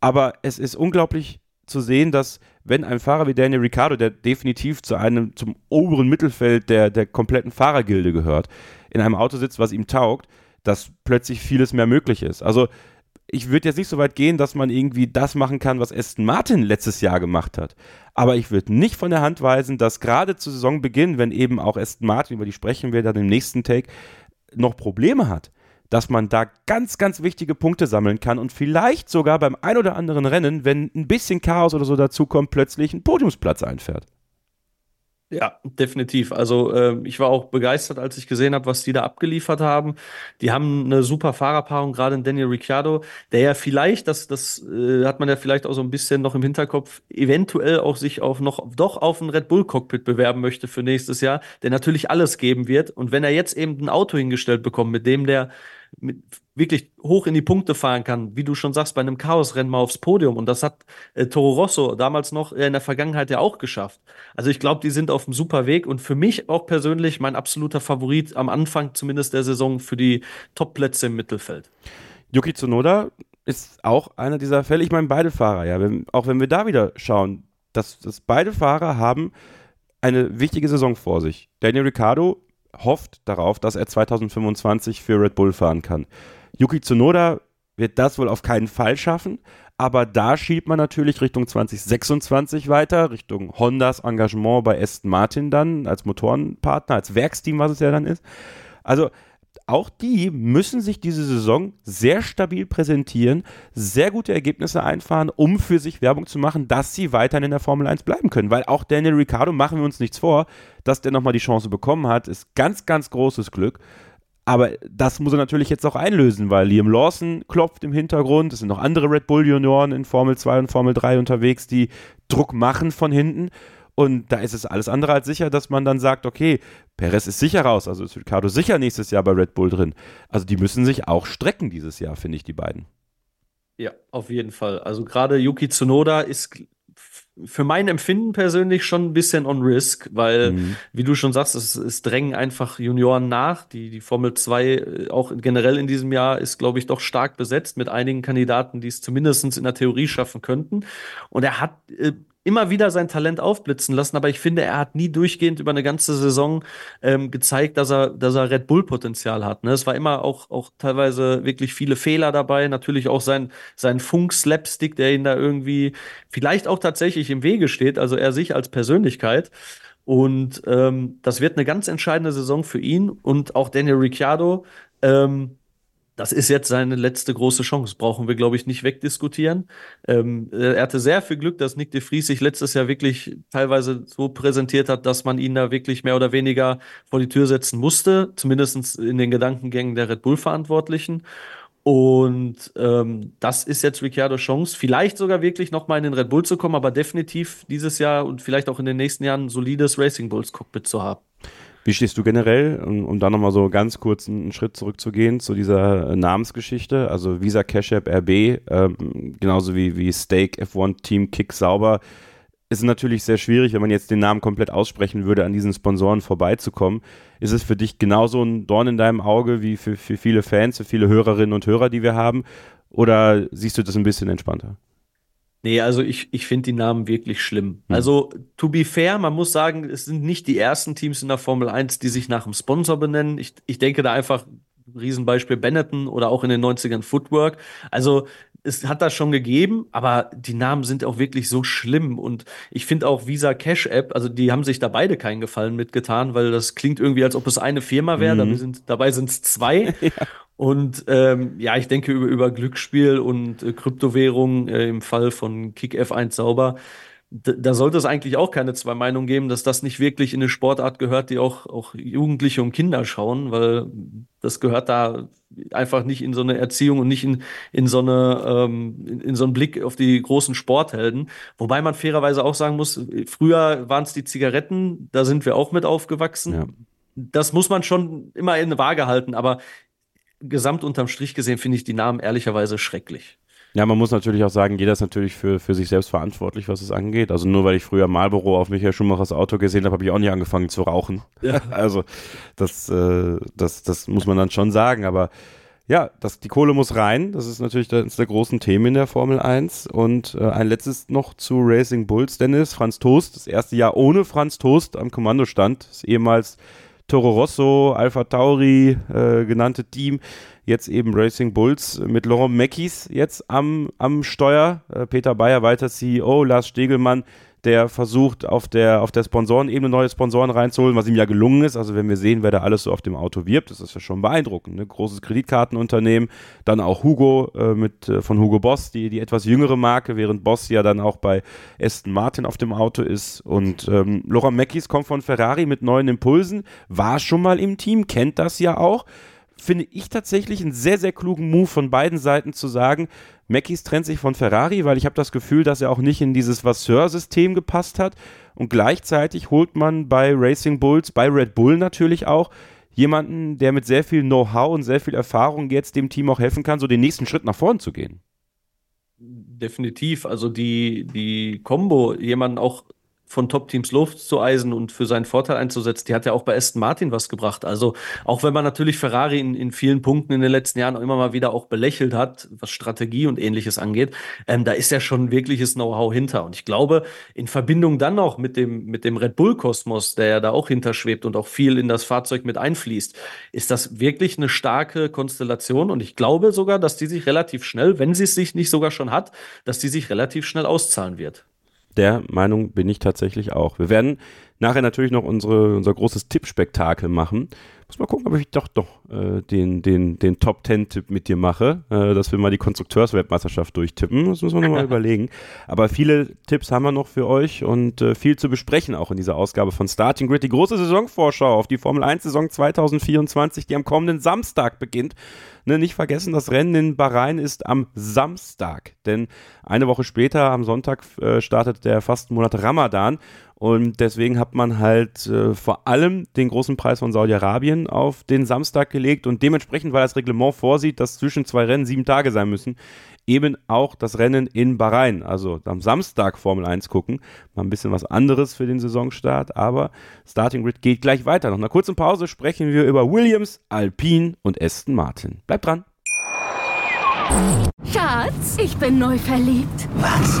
Aber es ist unglaublich zu sehen, dass wenn ein Fahrer wie Daniel Ricciardo, der definitiv zu einem, zum oberen Mittelfeld der, der kompletten Fahrergilde gehört, in einem Auto sitzt, was ihm taugt, dass plötzlich vieles mehr möglich ist. Also ich würde jetzt nicht so weit gehen, dass man irgendwie das machen kann, was Aston Martin letztes Jahr gemacht hat. Aber ich würde nicht von der Hand weisen, dass gerade zu Saisonbeginn, wenn eben auch Aston Martin, über die sprechen wir dann im nächsten Take, noch Probleme hat, dass man da ganz, ganz wichtige Punkte sammeln kann und vielleicht sogar beim ein oder anderen Rennen, wenn ein bisschen Chaos oder so dazukommt, plötzlich einen Podiumsplatz einfährt. Ja, definitiv. Also äh, ich war auch begeistert, als ich gesehen habe, was die da abgeliefert haben. Die haben eine super Fahrerpaarung, gerade in Daniel Ricciardo, der ja vielleicht, das, das äh, hat man ja vielleicht auch so ein bisschen noch im Hinterkopf, eventuell auch sich auf noch doch auf ein Red Bull Cockpit bewerben möchte für nächstes Jahr, der natürlich alles geben wird. Und wenn er jetzt eben ein Auto hingestellt bekommt, mit dem der mit, wirklich hoch in die Punkte fahren kann, wie du schon sagst, bei einem Chaosrennen mal aufs Podium. Und das hat äh, Toro Rosso damals noch in der Vergangenheit ja auch geschafft. Also ich glaube, die sind auf einem super Weg und für mich auch persönlich mein absoluter Favorit am Anfang zumindest der Saison für die Top-Plätze im Mittelfeld. Yuki Tsunoda ist auch einer dieser Fälle. Ich meine, beide Fahrer, ja, wenn, auch wenn wir da wieder schauen, dass, dass beide Fahrer haben eine wichtige Saison vor sich. Daniel Ricciardo hofft darauf, dass er 2025 für Red Bull fahren kann. Yuki Tsunoda wird das wohl auf keinen Fall schaffen, aber da schiebt man natürlich Richtung 2026 weiter, Richtung Hondas Engagement bei Aston Martin dann als Motorenpartner, als Werksteam, was es ja dann ist. Also auch die müssen sich diese Saison sehr stabil präsentieren, sehr gute Ergebnisse einfahren, um für sich Werbung zu machen, dass sie weiterhin in der Formel 1 bleiben können. Weil auch Daniel Ricciardo, machen wir uns nichts vor, dass der nochmal die Chance bekommen hat, ist ganz, ganz großes Glück. Aber das muss er natürlich jetzt auch einlösen, weil Liam Lawson klopft im Hintergrund. Es sind noch andere Red Bull Junioren in Formel 2 und Formel 3 unterwegs, die Druck machen von hinten. Und da ist es alles andere als sicher, dass man dann sagt, okay, Perez ist sicher raus, also ist Ricardo sicher nächstes Jahr bei Red Bull drin. Also die müssen sich auch strecken dieses Jahr, finde ich, die beiden. Ja, auf jeden Fall. Also gerade Yuki Tsunoda ist für mein Empfinden persönlich schon ein bisschen on risk, weil, mhm. wie du schon sagst, es, es, drängen einfach Junioren nach. Die, die Formel 2 äh, auch generell in diesem Jahr ist, glaube ich, doch stark besetzt mit einigen Kandidaten, die es zumindest in der Theorie schaffen könnten. Und er hat äh, immer wieder sein Talent aufblitzen lassen, aber ich finde, er hat nie durchgehend über eine ganze Saison ähm, gezeigt, dass er, dass er Red Bull-Potenzial hat. Ne? Es war immer auch, auch teilweise wirklich viele Fehler dabei, natürlich auch sein, sein Funk-Slapstick, der ihn da irgendwie vielleicht auch tatsächlich im Wege steht, also er sich als Persönlichkeit. Und ähm, das wird eine ganz entscheidende Saison für ihn und auch Daniel Ricciardo. Ähm, das ist jetzt seine letzte große Chance. Brauchen wir, glaube ich, nicht wegdiskutieren. Ähm, äh, er hatte sehr viel Glück, dass Nick de Vries sich letztes Jahr wirklich teilweise so präsentiert hat, dass man ihn da wirklich mehr oder weniger vor die Tür setzen musste, zumindest in den Gedankengängen der Red Bull-Verantwortlichen. Und ähm, das ist jetzt Ricciardos Chance, vielleicht sogar wirklich nochmal in den Red Bull zu kommen, aber definitiv dieses Jahr und vielleicht auch in den nächsten Jahren ein solides Racing Bulls Cockpit zu haben. Wie stehst du generell, um, um da nochmal so ganz kurz einen Schritt zurückzugehen zu dieser äh, Namensgeschichte? Also Visa Cash App RB, ähm, genauso wie, wie Stake F1 Team Kick Sauber, ist natürlich sehr schwierig, wenn man jetzt den Namen komplett aussprechen würde, an diesen Sponsoren vorbeizukommen. Ist es für dich genauso ein Dorn in deinem Auge wie für, für viele Fans, für viele Hörerinnen und Hörer, die wir haben? Oder siehst du das ein bisschen entspannter? Nee, also ich, ich finde die Namen wirklich schlimm. Hm. Also, to be fair, man muss sagen, es sind nicht die ersten Teams in der Formel 1, die sich nach einem Sponsor benennen. Ich, ich denke da einfach, Riesenbeispiel Benetton oder auch in den 90ern Footwork. Also, es hat das schon gegeben, aber die Namen sind auch wirklich so schlimm. Und ich finde auch Visa Cash App, also die haben sich da beide keinen Gefallen mitgetan, weil das klingt irgendwie, als ob es eine Firma wäre. Mhm. Dabei, dabei sind es zwei. ja. Und ähm, ja, ich denke über, über Glücksspiel und äh, Kryptowährung äh, im Fall von Kick F1 sauber. Da sollte es eigentlich auch keine zwei Meinungen geben, dass das nicht wirklich in eine Sportart gehört, die auch, auch Jugendliche und Kinder schauen, weil das gehört da einfach nicht in so eine Erziehung und nicht in, in, so, eine, ähm, in, in so einen Blick auf die großen Sporthelden. Wobei man fairerweise auch sagen muss, früher waren es die Zigaretten, da sind wir auch mit aufgewachsen. Ja. Das muss man schon immer in eine Waage halten, aber gesamt unterm Strich gesehen finde ich die Namen ehrlicherweise schrecklich. Ja, man muss natürlich auch sagen, jeder ist natürlich für, für sich selbst verantwortlich, was es angeht. Also nur weil ich früher Marlboro auf Michael Schumachers Auto gesehen habe, habe ich auch nicht angefangen zu rauchen. Ja. Also das, äh, das, das muss man dann schon sagen. Aber ja, das, die Kohle muss rein. Das ist natürlich eines der großen Themen in der Formel 1. Und äh, ein letztes noch zu Racing Bulls, Dennis. Franz Toast, das erste Jahr ohne Franz Toast am Kommandostand. Das ehemals Toro Rosso, Alpha Tauri äh, genannte Team, jetzt eben Racing Bulls mit Laurent Meckis jetzt am, am Steuer, äh, Peter Bayer weiter CEO, Lars Stegelmann der versucht, auf der, auf der Sponsorenebene neue Sponsoren reinzuholen, was ihm ja gelungen ist. Also wenn wir sehen, wer da alles so auf dem Auto wirbt, das ist ja schon beeindruckend. Ne? Großes Kreditkartenunternehmen, dann auch Hugo äh, mit, äh, von Hugo Boss, die, die etwas jüngere Marke, während Boss ja dann auch bei Aston Martin auf dem Auto ist. Und ähm, Laura Meckis kommt von Ferrari mit neuen Impulsen, war schon mal im Team, kennt das ja auch finde ich tatsächlich einen sehr, sehr klugen Move von beiden Seiten zu sagen, Mackies trennt sich von Ferrari, weil ich habe das Gefühl, dass er auch nicht in dieses Vasseur-System gepasst hat. Und gleichzeitig holt man bei Racing Bulls, bei Red Bull natürlich auch, jemanden, der mit sehr viel Know-how und sehr viel Erfahrung jetzt dem Team auch helfen kann, so den nächsten Schritt nach vorn zu gehen. Definitiv. Also die, die Combo, jemanden auch von Top-Teams Luft zu eisen und für seinen Vorteil einzusetzen, die hat ja auch bei Aston Martin was gebracht. Also auch wenn man natürlich Ferrari in, in vielen Punkten in den letzten Jahren immer mal wieder auch belächelt hat, was Strategie und ähnliches angeht, ähm, da ist ja schon wirkliches Know-how hinter. Und ich glaube, in Verbindung dann noch mit dem, mit dem Red Bull-Kosmos, der ja da auch hinterschwebt und auch viel in das Fahrzeug mit einfließt, ist das wirklich eine starke Konstellation. Und ich glaube sogar, dass die sich relativ schnell, wenn sie es sich nicht sogar schon hat, dass die sich relativ schnell auszahlen wird. Der Meinung bin ich tatsächlich auch. Wir werden nachher natürlich noch unsere, unser großes Tippspektakel machen. Muss mal gucken, ob ich doch doch äh, den, den, den Top Ten Tipp mit dir mache, äh, dass wir mal die Konstrukteursweltmeisterschaft durchtippen. Das müssen wir nochmal überlegen. Aber viele Tipps haben wir noch für euch und äh, viel zu besprechen auch in dieser Ausgabe von Starting Grid. Die große Saisonvorschau auf die Formel 1 Saison 2024, die am kommenden Samstag beginnt. Ne, nicht vergessen, das Rennen in Bahrain ist am Samstag, denn eine Woche später, am Sonntag, äh, startet der Fastenmonat Ramadan und deswegen hat man halt äh, vor allem den großen Preis von Saudi-Arabien auf den Samstag gelegt und dementsprechend, weil das Reglement vorsieht, dass zwischen zwei Rennen sieben Tage sein müssen, eben auch das Rennen in Bahrain, also am Samstag Formel 1 gucken. Mal ein bisschen was anderes für den Saisonstart, aber Starting Grid geht gleich weiter. Nach einer kurzen Pause sprechen wir über Williams, Alpine und Aston Martin. Bleibt dran. Schatz, ich bin neu verliebt. Was?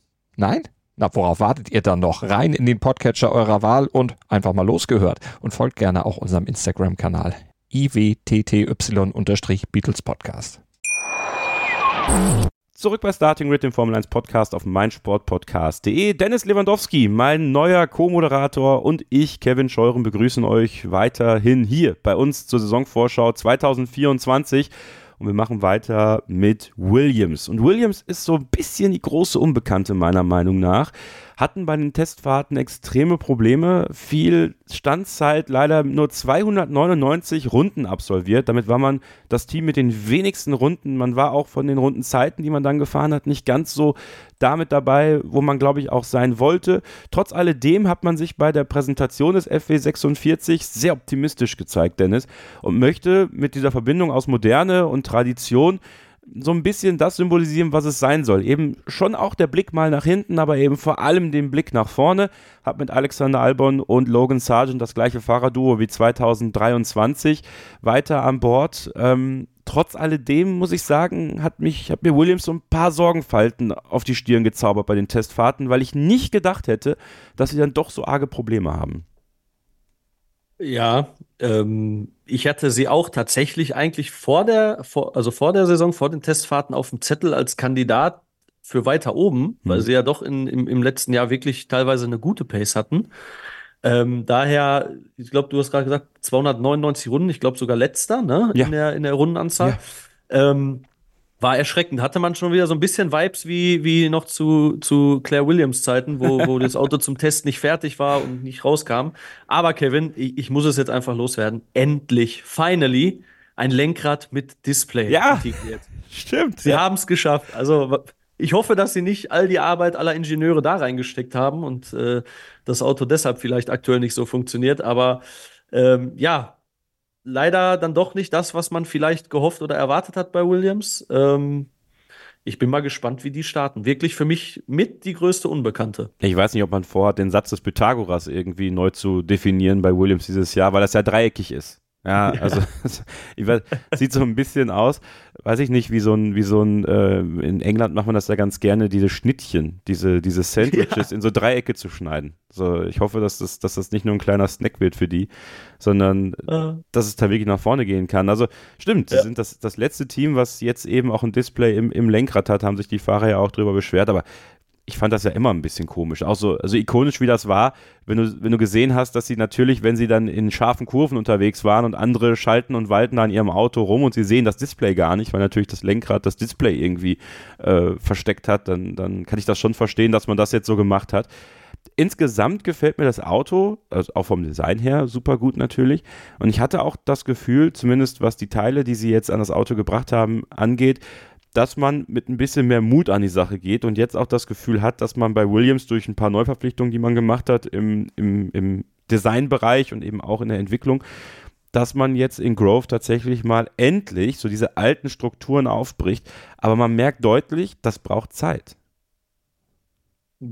Nein? Na, worauf wartet ihr dann noch? Rein in den Podcatcher eurer Wahl und einfach mal losgehört. Und folgt gerne auch unserem Instagram-Kanal iwtty-Beatles Podcast. Zurück bei Starting Grid, dem Formel 1 Podcast auf meinsportpodcast.de. Dennis Lewandowski, mein neuer Co-Moderator und ich, Kevin Scheuren, begrüßen euch weiterhin hier bei uns zur Saisonvorschau 2024. Und wir machen weiter mit Williams. Und Williams ist so ein bisschen die große Unbekannte meiner Meinung nach hatten bei den Testfahrten extreme Probleme. Viel Standzeit, leider nur 299 Runden absolviert. Damit war man das Team mit den wenigsten Runden. Man war auch von den Rundenzeiten, die man dann gefahren hat, nicht ganz so damit dabei, wo man, glaube ich, auch sein wollte. Trotz alledem hat man sich bei der Präsentation des FW46 sehr optimistisch gezeigt, Dennis, und möchte mit dieser Verbindung aus Moderne und Tradition so ein bisschen das symbolisieren, was es sein soll. Eben schon auch der Blick mal nach hinten, aber eben vor allem den Blick nach vorne. Hab mit Alexander Albon und Logan Sargent das gleiche Fahrerduo wie 2023 weiter an Bord. Ähm, trotz alledem muss ich sagen, hat mich, hat mir Williams so ein paar Sorgenfalten auf die Stirn gezaubert bei den Testfahrten, weil ich nicht gedacht hätte, dass sie dann doch so arge Probleme haben. Ja, ähm, ich hatte sie auch tatsächlich eigentlich vor der, vor, also vor der Saison, vor den Testfahrten auf dem Zettel als Kandidat für weiter oben, mhm. weil sie ja doch in, im, im letzten Jahr wirklich teilweise eine gute Pace hatten. Ähm, daher, ich glaube, du hast gerade gesagt, 299 Runden, ich glaube sogar letzter, ne? Ja. In der, in der Rundenanzahl. Ja. Ähm, war erschreckend. Hatte man schon wieder so ein bisschen Vibes wie, wie noch zu, zu Claire Williams Zeiten, wo, wo das Auto zum Test nicht fertig war und nicht rauskam. Aber Kevin, ich, ich muss es jetzt einfach loswerden. Endlich, finally, ein Lenkrad mit Display ja, integriert. Stimmt. Sie ja. haben es geschafft. Also ich hoffe, dass sie nicht all die Arbeit aller Ingenieure da reingesteckt haben und äh, das Auto deshalb vielleicht aktuell nicht so funktioniert. Aber ähm, ja, leider dann doch nicht das, was man vielleicht gehofft oder erwartet hat bei Williams. Ähm, ich bin mal gespannt, wie die starten. Wirklich für mich mit die größte Unbekannte. Ich weiß nicht, ob man vorhat, den Satz des Pythagoras irgendwie neu zu definieren bei Williams dieses Jahr, weil das ja dreieckig ist. Ja, also ich weiß, sieht so ein bisschen aus, weiß ich nicht, wie so ein, wie so ein, äh, in England macht man das ja ganz gerne, diese Schnittchen, diese, diese Sandwiches ja. in so Dreiecke zu schneiden. So, ich hoffe, dass das, dass das nicht nur ein kleiner Snack wird für die, sondern uh. dass es da wirklich nach vorne gehen kann. Also stimmt, ja. sie sind das, das letzte Team, was jetzt eben auch ein Display im, im Lenkrad hat, haben sich die Fahrer ja auch drüber beschwert, aber ich fand das ja immer ein bisschen komisch. Auch so, also ikonisch wie das war, wenn du, wenn du gesehen hast, dass sie natürlich, wenn sie dann in scharfen Kurven unterwegs waren und andere schalten und walten an ihrem Auto rum und sie sehen das Display gar nicht, weil natürlich das Lenkrad das Display irgendwie äh, versteckt hat, dann, dann kann ich das schon verstehen, dass man das jetzt so gemacht hat. Insgesamt gefällt mir das Auto, also auch vom Design her, super gut natürlich. Und ich hatte auch das Gefühl, zumindest was die Teile, die sie jetzt an das Auto gebracht haben, angeht, dass man mit ein bisschen mehr Mut an die Sache geht und jetzt auch das Gefühl hat, dass man bei Williams durch ein paar Neuverpflichtungen, die man gemacht hat im, im, im Designbereich und eben auch in der Entwicklung, dass man jetzt in Grove tatsächlich mal endlich so diese alten Strukturen aufbricht. Aber man merkt deutlich, das braucht Zeit.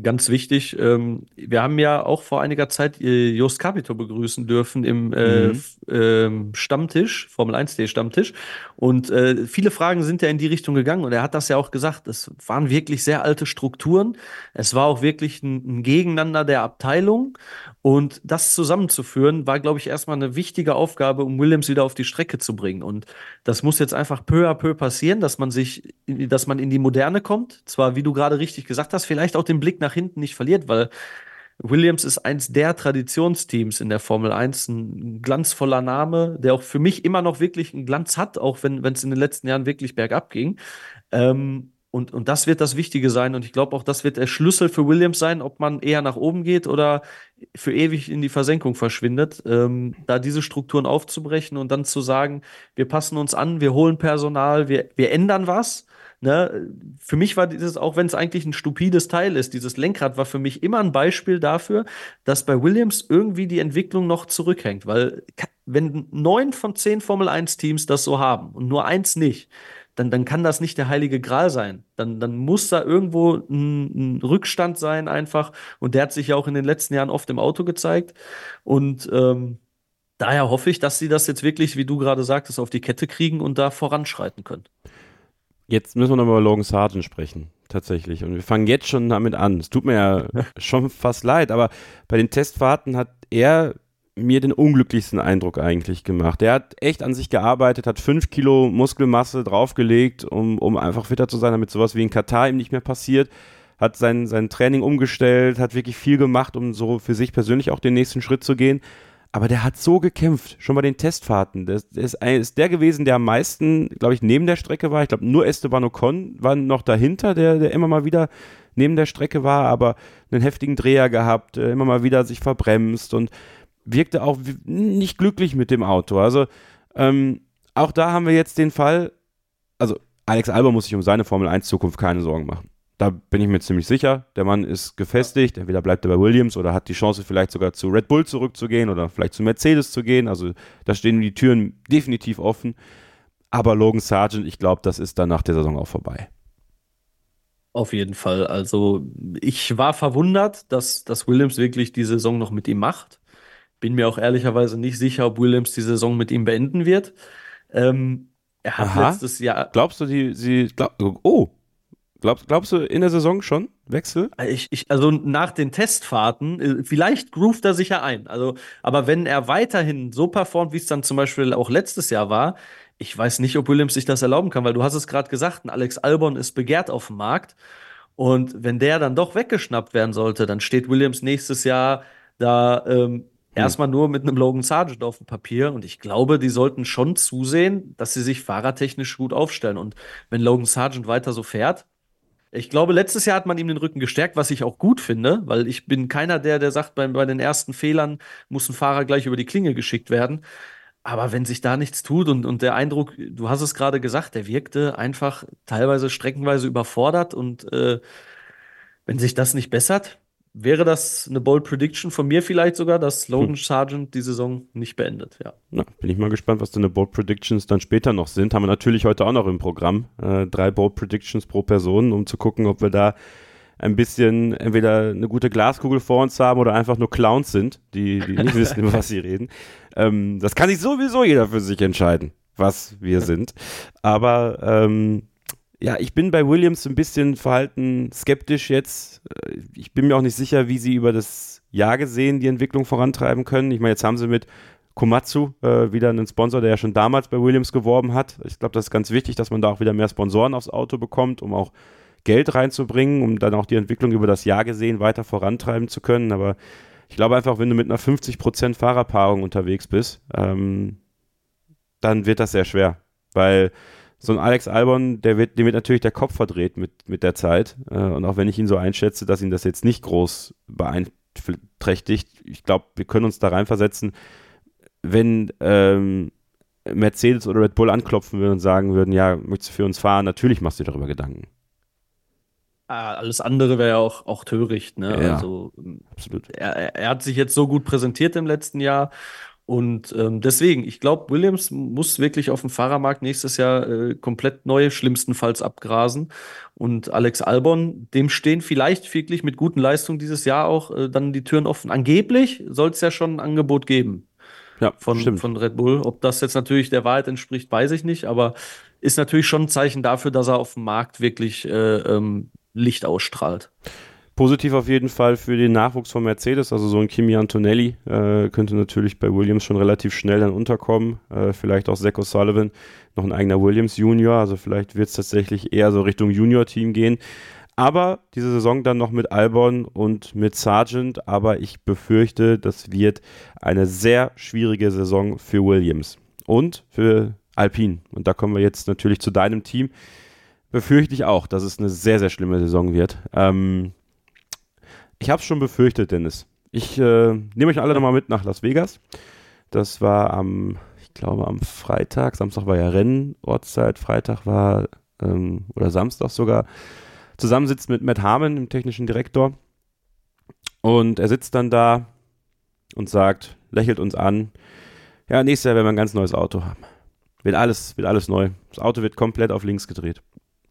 Ganz wichtig, ähm, wir haben ja auch vor einiger Zeit äh, Jost Capito begrüßen dürfen im äh, mhm. äh, Stammtisch, Formel 1D Stammtisch. Und äh, viele Fragen sind ja in die Richtung gegangen und er hat das ja auch gesagt. Es waren wirklich sehr alte Strukturen. Es war auch wirklich ein, ein Gegeneinander der Abteilung. Und das zusammenzuführen, war, glaube ich, erstmal eine wichtige Aufgabe, um Williams wieder auf die Strecke zu bringen. Und das muss jetzt einfach peu à peu passieren, dass man sich, dass man in die Moderne kommt. Zwar, wie du gerade richtig gesagt hast, vielleicht auch den Blick nach hinten nicht verliert, weil Williams ist eins der Traditionsteams in der Formel 1, ein glanzvoller Name, der auch für mich immer noch wirklich einen Glanz hat, auch wenn es in den letzten Jahren wirklich bergab ging. Ähm, und, und das wird das Wichtige sein. Und ich glaube auch, das wird der Schlüssel für Williams sein, ob man eher nach oben geht oder für ewig in die Versenkung verschwindet. Ähm, da diese Strukturen aufzubrechen und dann zu sagen, wir passen uns an, wir holen Personal, wir, wir ändern was. Ne? Für mich war dieses, auch wenn es eigentlich ein stupides Teil ist, dieses Lenkrad war für mich immer ein Beispiel dafür, dass bei Williams irgendwie die Entwicklung noch zurückhängt. Weil wenn neun von zehn Formel 1 Teams das so haben und nur eins nicht, dann, dann kann das nicht der heilige Gral sein. Dann, dann muss da irgendwo ein, ein, Rückstand sein einfach. Und der hat sich ja auch in den letzten Jahren oft im Auto gezeigt. Und ähm, daher hoffe ich, dass sie das jetzt wirklich, wie du gerade sagtest, auf die Kette kriegen und da voranschreiten können. Jetzt müssen wir nochmal über Logan Sargent sprechen, tatsächlich. Und wir fangen jetzt schon damit an. Es tut mir ja schon fast leid, aber bei den Testfahrten hat er mir den unglücklichsten Eindruck eigentlich gemacht. Er hat echt an sich gearbeitet, hat fünf Kilo Muskelmasse draufgelegt, um, um einfach fitter zu sein, damit sowas wie in Katar ihm nicht mehr passiert. Hat sein, sein Training umgestellt, hat wirklich viel gemacht, um so für sich persönlich auch den nächsten Schritt zu gehen. Aber der hat so gekämpft, schon bei den Testfahrten. Der, der ist, ist, der gewesen, der am meisten, glaube ich, neben der Strecke war. Ich glaube, nur Esteban Ocon war noch dahinter, der, der immer mal wieder neben der Strecke war, aber einen heftigen Dreher gehabt, äh, immer mal wieder sich verbremst und wirkte auch nicht glücklich mit dem Auto. Also ähm, auch da haben wir jetzt den Fall, also Alex Alba muss sich um seine Formel 1 Zukunft keine Sorgen machen. Da bin ich mir ziemlich sicher. Der Mann ist gefestigt. Entweder bleibt er bei Williams oder hat die Chance, vielleicht sogar zu Red Bull zurückzugehen oder vielleicht zu Mercedes zu gehen. Also da stehen die Türen definitiv offen. Aber Logan Sargent, ich glaube, das ist dann nach der Saison auch vorbei. Auf jeden Fall. Also ich war verwundert, dass, dass Williams wirklich die Saison noch mit ihm macht. Bin mir auch ehrlicherweise nicht sicher, ob Williams die Saison mit ihm beenden wird. Ähm, er hat Aha. letztes Jahr. Glaubst du, die, sie. Glaub, oh, Glaubst, glaubst du in der Saison schon Wechsel? Ich, ich, also nach den Testfahrten, äh, vielleicht groovt er sich ja ein. Also, aber wenn er weiterhin so performt, wie es dann zum Beispiel auch letztes Jahr war, ich weiß nicht, ob Williams sich das erlauben kann, weil du hast es gerade gesagt, ein Alex Albon ist begehrt auf dem Markt. Und wenn der dann doch weggeschnappt werden sollte, dann steht Williams nächstes Jahr da ähm, hm. Erstmal nur mit einem Logan Sargent auf dem Papier. Und ich glaube, die sollten schon zusehen, dass sie sich fahrertechnisch gut aufstellen. Und wenn Logan Sargent weiter so fährt, ich glaube, letztes Jahr hat man ihm den Rücken gestärkt, was ich auch gut finde, weil ich bin keiner der, der sagt, bei, bei den ersten Fehlern muss ein Fahrer gleich über die Klinge geschickt werden. Aber wenn sich da nichts tut und, und der Eindruck, du hast es gerade gesagt, der wirkte einfach teilweise streckenweise überfordert und äh, wenn sich das nicht bessert, wäre das eine Bold Prediction von mir vielleicht sogar, dass Logan hm. Sargent die Saison nicht beendet. Ja. Na, bin ich mal gespannt, was deine Bold Predictions dann später noch sind. Haben wir natürlich heute auch noch im Programm. Äh, drei Bold Predictions pro Person, um zu gucken, ob wir da ein bisschen entweder eine gute Glaskugel vor uns haben oder einfach nur Clowns sind, die, die nicht wissen, über was sie reden. Ähm, das kann sich sowieso jeder für sich entscheiden, was wir sind. Aber ähm, ja, ich bin bei Williams ein bisschen verhalten skeptisch jetzt. Äh, ich bin mir auch nicht sicher, wie sie über das Jahr gesehen die Entwicklung vorantreiben können. Ich meine, jetzt haben sie mit Komatsu äh, wieder einen Sponsor, der ja schon damals bei Williams geworben hat. Ich glaube, das ist ganz wichtig, dass man da auch wieder mehr Sponsoren aufs Auto bekommt, um auch Geld reinzubringen, um dann auch die Entwicklung über das Jahr gesehen weiter vorantreiben zu können. Aber ich glaube einfach, wenn du mit einer 50% Fahrerpaarung unterwegs bist, ähm, dann wird das sehr schwer. Weil so ein Alex Albon, der wird, dem wird natürlich der Kopf verdreht mit, mit der Zeit. Äh, und auch wenn ich ihn so einschätze, dass ihn das jetzt nicht groß beeinträchtigt, ich glaube, wir können uns da reinversetzen, wenn ähm, Mercedes oder Red Bull anklopfen würden und sagen würden, ja, möchtest du für uns fahren? Natürlich machst du dir darüber Gedanken. Ah, alles andere wäre ja auch, auch töricht. Ne? Ja, also, absolut. Er, er hat sich jetzt so gut präsentiert im letzten Jahr und ähm, deswegen, ich glaube, Williams muss wirklich auf dem Fahrermarkt nächstes Jahr äh, komplett neu, schlimmstenfalls abgrasen. Und Alex Albon, dem stehen vielleicht wirklich mit guten Leistungen dieses Jahr auch äh, dann die Türen offen. Angeblich soll es ja schon ein Angebot geben. Ja, von, stimmt. von Red Bull. Ob das jetzt natürlich der Wahrheit entspricht, weiß ich nicht, aber ist natürlich schon ein Zeichen dafür, dass er auf dem Markt wirklich äh, ähm, Licht ausstrahlt. Positiv auf jeden Fall für den Nachwuchs von Mercedes, also so ein Kimi Antonelli äh, könnte natürlich bei Williams schon relativ schnell dann unterkommen. Äh, vielleicht auch Zach O'Sullivan, noch ein eigener Williams Junior, also vielleicht wird es tatsächlich eher so Richtung Junior-Team gehen. Aber diese Saison dann noch mit Albon und mit Sargent, aber ich befürchte, das wird eine sehr schwierige Saison für Williams und für Alpine. Und da kommen wir jetzt natürlich zu deinem Team. Befürchte ich auch, dass es eine sehr, sehr schlimme Saison wird. Ähm, ich habe schon befürchtet, Dennis. Ich äh, nehme euch alle nochmal mit nach Las Vegas. Das war am, ich glaube, am Freitag. Samstag war ja Rennortszeit. Freitag war, ähm, oder Samstag sogar, zusammensitzt mit Matt Harmon, dem technischen Direktor. Und er sitzt dann da und sagt, lächelt uns an. Ja, nächstes Jahr werden wir ein ganz neues Auto haben. Wird alles, wird alles neu. Das Auto wird komplett auf links gedreht.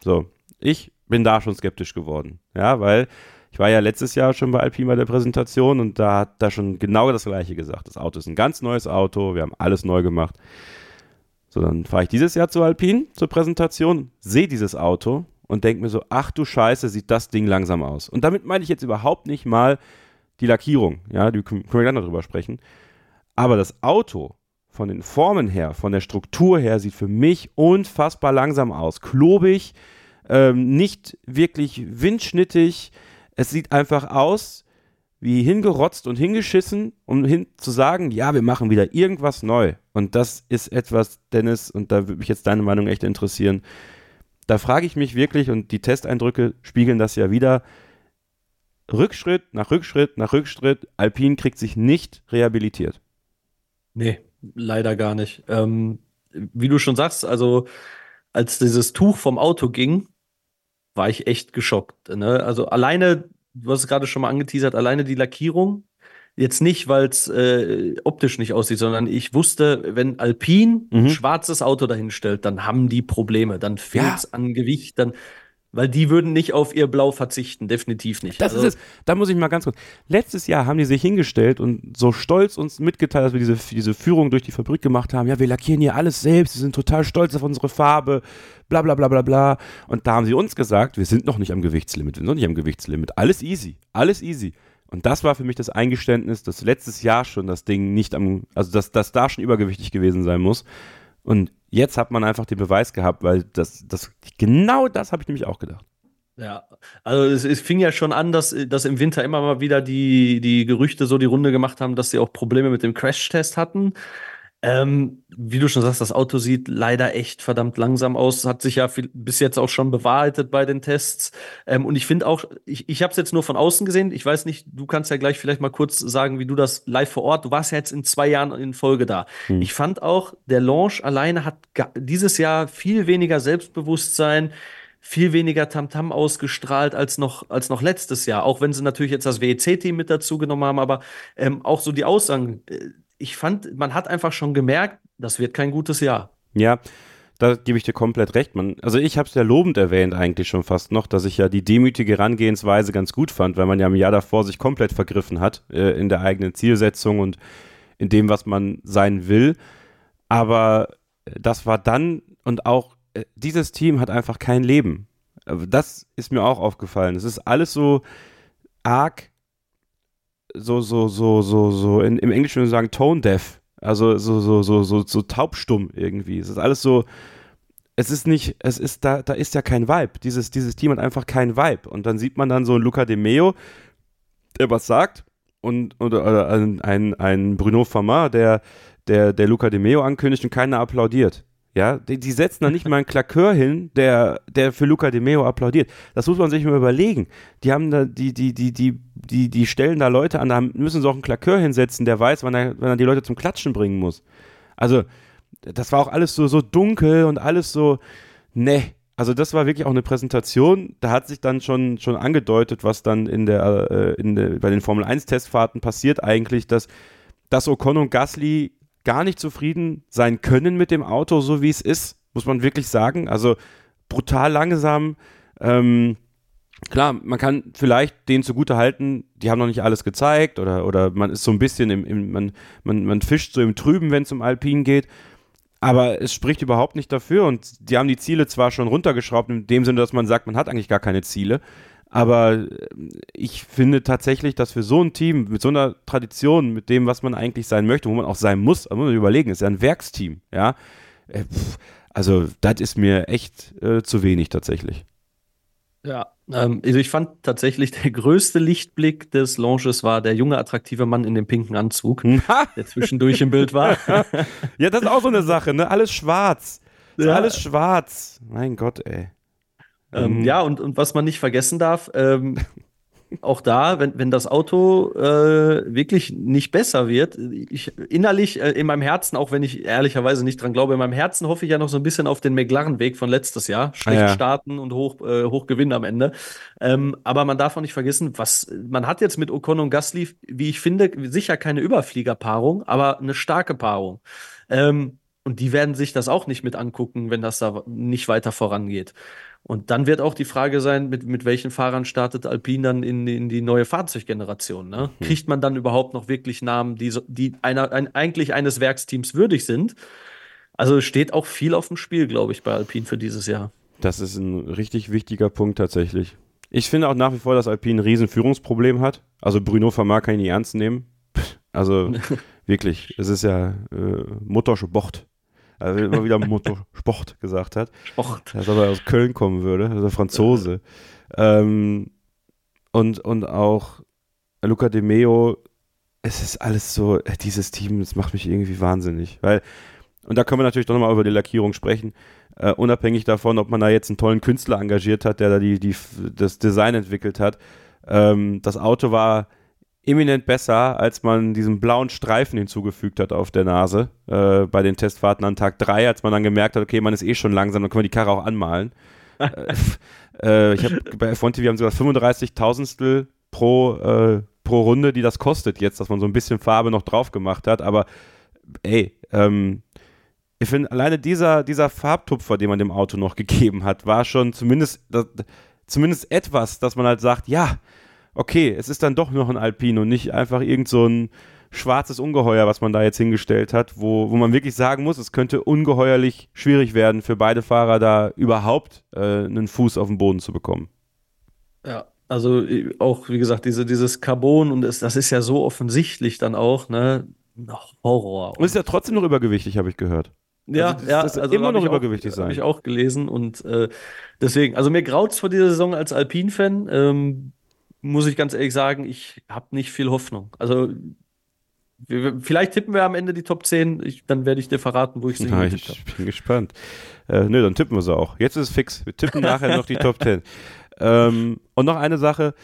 So, ich bin da schon skeptisch geworden. Ja, weil ich war ja letztes Jahr schon bei Alpine bei der Präsentation und da hat da schon genau das gleiche gesagt. Das Auto ist ein ganz neues Auto, wir haben alles neu gemacht. So, dann fahre ich dieses Jahr zu Alpine zur Präsentation, sehe dieses Auto und denke mir so, ach du Scheiße, sieht das Ding langsam aus. Und damit meine ich jetzt überhaupt nicht mal die Lackierung, ja, die können wir dann darüber sprechen. Aber das Auto von den Formen her, von der Struktur her, sieht für mich unfassbar langsam aus. Klobig, ähm, nicht wirklich windschnittig, es sieht einfach aus wie hingerotzt und hingeschissen, um hin zu sagen, ja, wir machen wieder irgendwas neu. Und das ist etwas, Dennis, und da würde mich jetzt deine Meinung echt interessieren. Da frage ich mich wirklich, und die Testeindrücke spiegeln das ja wieder, Rückschritt nach Rückschritt nach Rückschritt, Alpine kriegt sich nicht rehabilitiert. Nee, leider gar nicht. Ähm, wie du schon sagst, also als dieses Tuch vom Auto ging, war ich echt geschockt. Ne? Also alleine, du hast es gerade schon mal angeteasert, alleine die Lackierung. Jetzt nicht, weil es äh, optisch nicht aussieht, sondern ich wusste, wenn Alpine mhm. ein schwarzes Auto dahinstellt, dann haben die Probleme, dann fehlt es ja. an Gewicht, dann weil die würden nicht auf ihr Blau verzichten, definitiv nicht. Das also, ist es. Da muss ich mal ganz kurz. Letztes Jahr haben die sich hingestellt und so stolz uns mitgeteilt, dass wir diese, diese Führung durch die Fabrik gemacht haben. Ja, wir lackieren hier alles selbst, wir sind total stolz auf unsere Farbe, bla bla bla bla bla. Und da haben sie uns gesagt, wir sind noch nicht am Gewichtslimit, wir sind noch nicht am Gewichtslimit. Alles easy, alles easy. Und das war für mich das Eingeständnis, dass letztes Jahr schon das Ding nicht am, also dass das da schon übergewichtig gewesen sein muss. Und jetzt hat man einfach den Beweis gehabt, weil das, das genau das habe ich nämlich auch gedacht. Ja, also es, es, fing ja schon an, dass, dass im Winter immer mal wieder die, die Gerüchte so die Runde gemacht haben, dass sie auch Probleme mit dem Crash-Test hatten. Ähm, wie du schon sagst, das Auto sieht leider echt verdammt langsam aus. Hat sich ja viel, bis jetzt auch schon bewahrheitet bei den Tests. Ähm, und ich finde auch, ich, ich habe es jetzt nur von außen gesehen. Ich weiß nicht, du kannst ja gleich vielleicht mal kurz sagen, wie du das live vor Ort. Du warst ja jetzt in zwei Jahren in Folge da. Hm. Ich fand auch, der Launch alleine hat dieses Jahr viel weniger Selbstbewusstsein viel weniger Tamtam -Tam ausgestrahlt als noch, als noch letztes Jahr. Auch wenn sie natürlich jetzt das WEC-Team mit dazu genommen haben, aber ähm, auch so die Aussagen. Äh, ich fand, man hat einfach schon gemerkt, das wird kein gutes Jahr. Ja, da gebe ich dir komplett recht. Man, also ich habe es ja lobend erwähnt eigentlich schon fast noch, dass ich ja die demütige Herangehensweise ganz gut fand, weil man ja im Jahr davor sich komplett vergriffen hat äh, in der eigenen Zielsetzung und in dem, was man sein will. Aber das war dann und auch äh, dieses Team hat einfach kein Leben. Das ist mir auch aufgefallen. Es ist alles so arg, so, so, so, so, so, in, im Englischen würde ich sagen, tone deaf. Also so, so, so, so, so taubstumm irgendwie. Es ist alles so, es ist nicht, es ist, da, da ist ja kein Vibe. Dieses, dieses Team hat einfach kein Vibe. Und dann sieht man dann so einen Luca De Meo, der was sagt, und, oder, oder ein, ein, ein Bruno Famar, der, der, der Luca De Meo ankündigt und keiner applaudiert. Ja, die, die setzen da nicht mal einen Klakör hin, der, der für Luca De Meo applaudiert. Das muss man sich mal überlegen. Die haben da, die, die, die, die, die, die stellen da Leute an, da müssen sie auch einen Klakör hinsetzen, der weiß, wann er, wann er die Leute zum Klatschen bringen muss. Also, das war auch alles so, so dunkel und alles so, ne. Also das war wirklich auch eine Präsentation, da hat sich dann schon, schon angedeutet, was dann in der, äh, in der, bei den Formel 1 Testfahrten passiert eigentlich, dass, dass Ocon und Gasly gar nicht zufrieden sein können mit dem Auto, so wie es ist, muss man wirklich sagen. Also brutal langsam. Ähm, klar, man kann vielleicht denen zugute halten, die haben noch nicht alles gezeigt oder, oder man ist so ein bisschen im, im man, man, man fischt so im Trüben, wenn es um Alpin geht. Aber es spricht überhaupt nicht dafür und die haben die Ziele zwar schon runtergeschraubt, in dem Sinne, dass man sagt, man hat eigentlich gar keine Ziele. Aber äh, ich finde tatsächlich, dass für so ein Team mit so einer Tradition, mit dem, was man eigentlich sein möchte, wo man auch sein muss, also muss man überlegen, ist ja ein Werksteam, ja. Äh, also, das ist mir echt äh, zu wenig tatsächlich. Ja, ähm, also ich fand tatsächlich der größte Lichtblick des Launches war der junge, attraktive Mann in dem pinken Anzug, der zwischendurch im Bild war. ja, das ist auch so eine Sache, ne? Alles schwarz. Ja. Alles schwarz. Mein Gott, ey. Ähm, mhm. Ja, und, und was man nicht vergessen darf, ähm, auch da, wenn, wenn das Auto äh, wirklich nicht besser wird, ich innerlich äh, in meinem Herzen, auch wenn ich ehrlicherweise nicht dran glaube, in meinem Herzen hoffe ich ja noch so ein bisschen auf den McLaren-Weg von letztes Jahr. Schlecht ja. starten und hoch, äh, hoch gewinnen am Ende. Ähm, aber man darf auch nicht vergessen, was man hat jetzt mit Ocon und Gasly, wie ich finde, sicher keine Überfliegerpaarung, aber eine starke Paarung. Ähm, und die werden sich das auch nicht mit angucken, wenn das da nicht weiter vorangeht. Und dann wird auch die Frage sein, mit, mit welchen Fahrern startet Alpine dann in, in die neue Fahrzeuggeneration? Ne? Mhm. Kriegt man dann überhaupt noch wirklich Namen, die, die einer, ein, eigentlich eines Werksteams würdig sind? Also steht auch viel auf dem Spiel, glaube ich, bei Alpine für dieses Jahr. Das ist ein richtig wichtiger Punkt tatsächlich. Ich finde auch nach wie vor, dass Alpine ein riesen Führungsproblem hat. Also Bruno Vermar kann ich nicht ernst nehmen. Also wirklich, es ist ja äh, Muttersche Bocht also immer wieder Motorsport gesagt hat. Sport. Als ob er aus Köln kommen würde, also Franzose. Ähm, und, und auch Luca De Meo, es ist alles so, äh, dieses Team, das macht mich irgendwie wahnsinnig. Weil, und da können wir natürlich doch nochmal über die Lackierung sprechen. Uh, unabhängig davon, ob man da jetzt einen tollen Künstler engagiert hat, der da die, die, das Design entwickelt hat. Ähm, das Auto war eminent besser, als man diesen blauen Streifen hinzugefügt hat auf der Nase äh, bei den Testfahrten an Tag 3, als man dann gemerkt hat, okay, man ist eh schon langsam, dann können wir die Karre auch anmalen. äh, äh, ich habe bei F1 TV haben sie gesagt 35.000 pro, äh, pro Runde, die das kostet jetzt, dass man so ein bisschen Farbe noch drauf gemacht hat, aber ey, ähm, ich finde, alleine dieser, dieser Farbtupfer, den man dem Auto noch gegeben hat, war schon zumindest, das, zumindest etwas, dass man halt sagt, ja, okay, es ist dann doch noch ein Alpine und nicht einfach irgend so ein schwarzes Ungeheuer, was man da jetzt hingestellt hat, wo, wo man wirklich sagen muss, es könnte ungeheuerlich schwierig werden für beide Fahrer da überhaupt äh, einen Fuß auf den Boden zu bekommen. Ja, also auch, wie gesagt, diese, dieses Carbon und es, das ist ja so offensichtlich dann auch, ne? Horror. Und ist ja trotzdem noch übergewichtig, habe ich gehört. Ja, also das, ja, das also immer noch übergewichtig auch, sein. Habe ich auch gelesen und äh, deswegen, also mir graut es vor dieser Saison als Alpin-Fan. Ähm, muss ich ganz ehrlich sagen, ich habe nicht viel Hoffnung. Also vielleicht tippen wir am Ende die Top 10, ich, dann werde ich dir verraten, wo ich sie ja, Ich hab. bin gespannt. Äh, nö, dann tippen wir sie auch. Jetzt ist es fix. Wir tippen nachher noch die Top 10. Ähm, und noch eine Sache,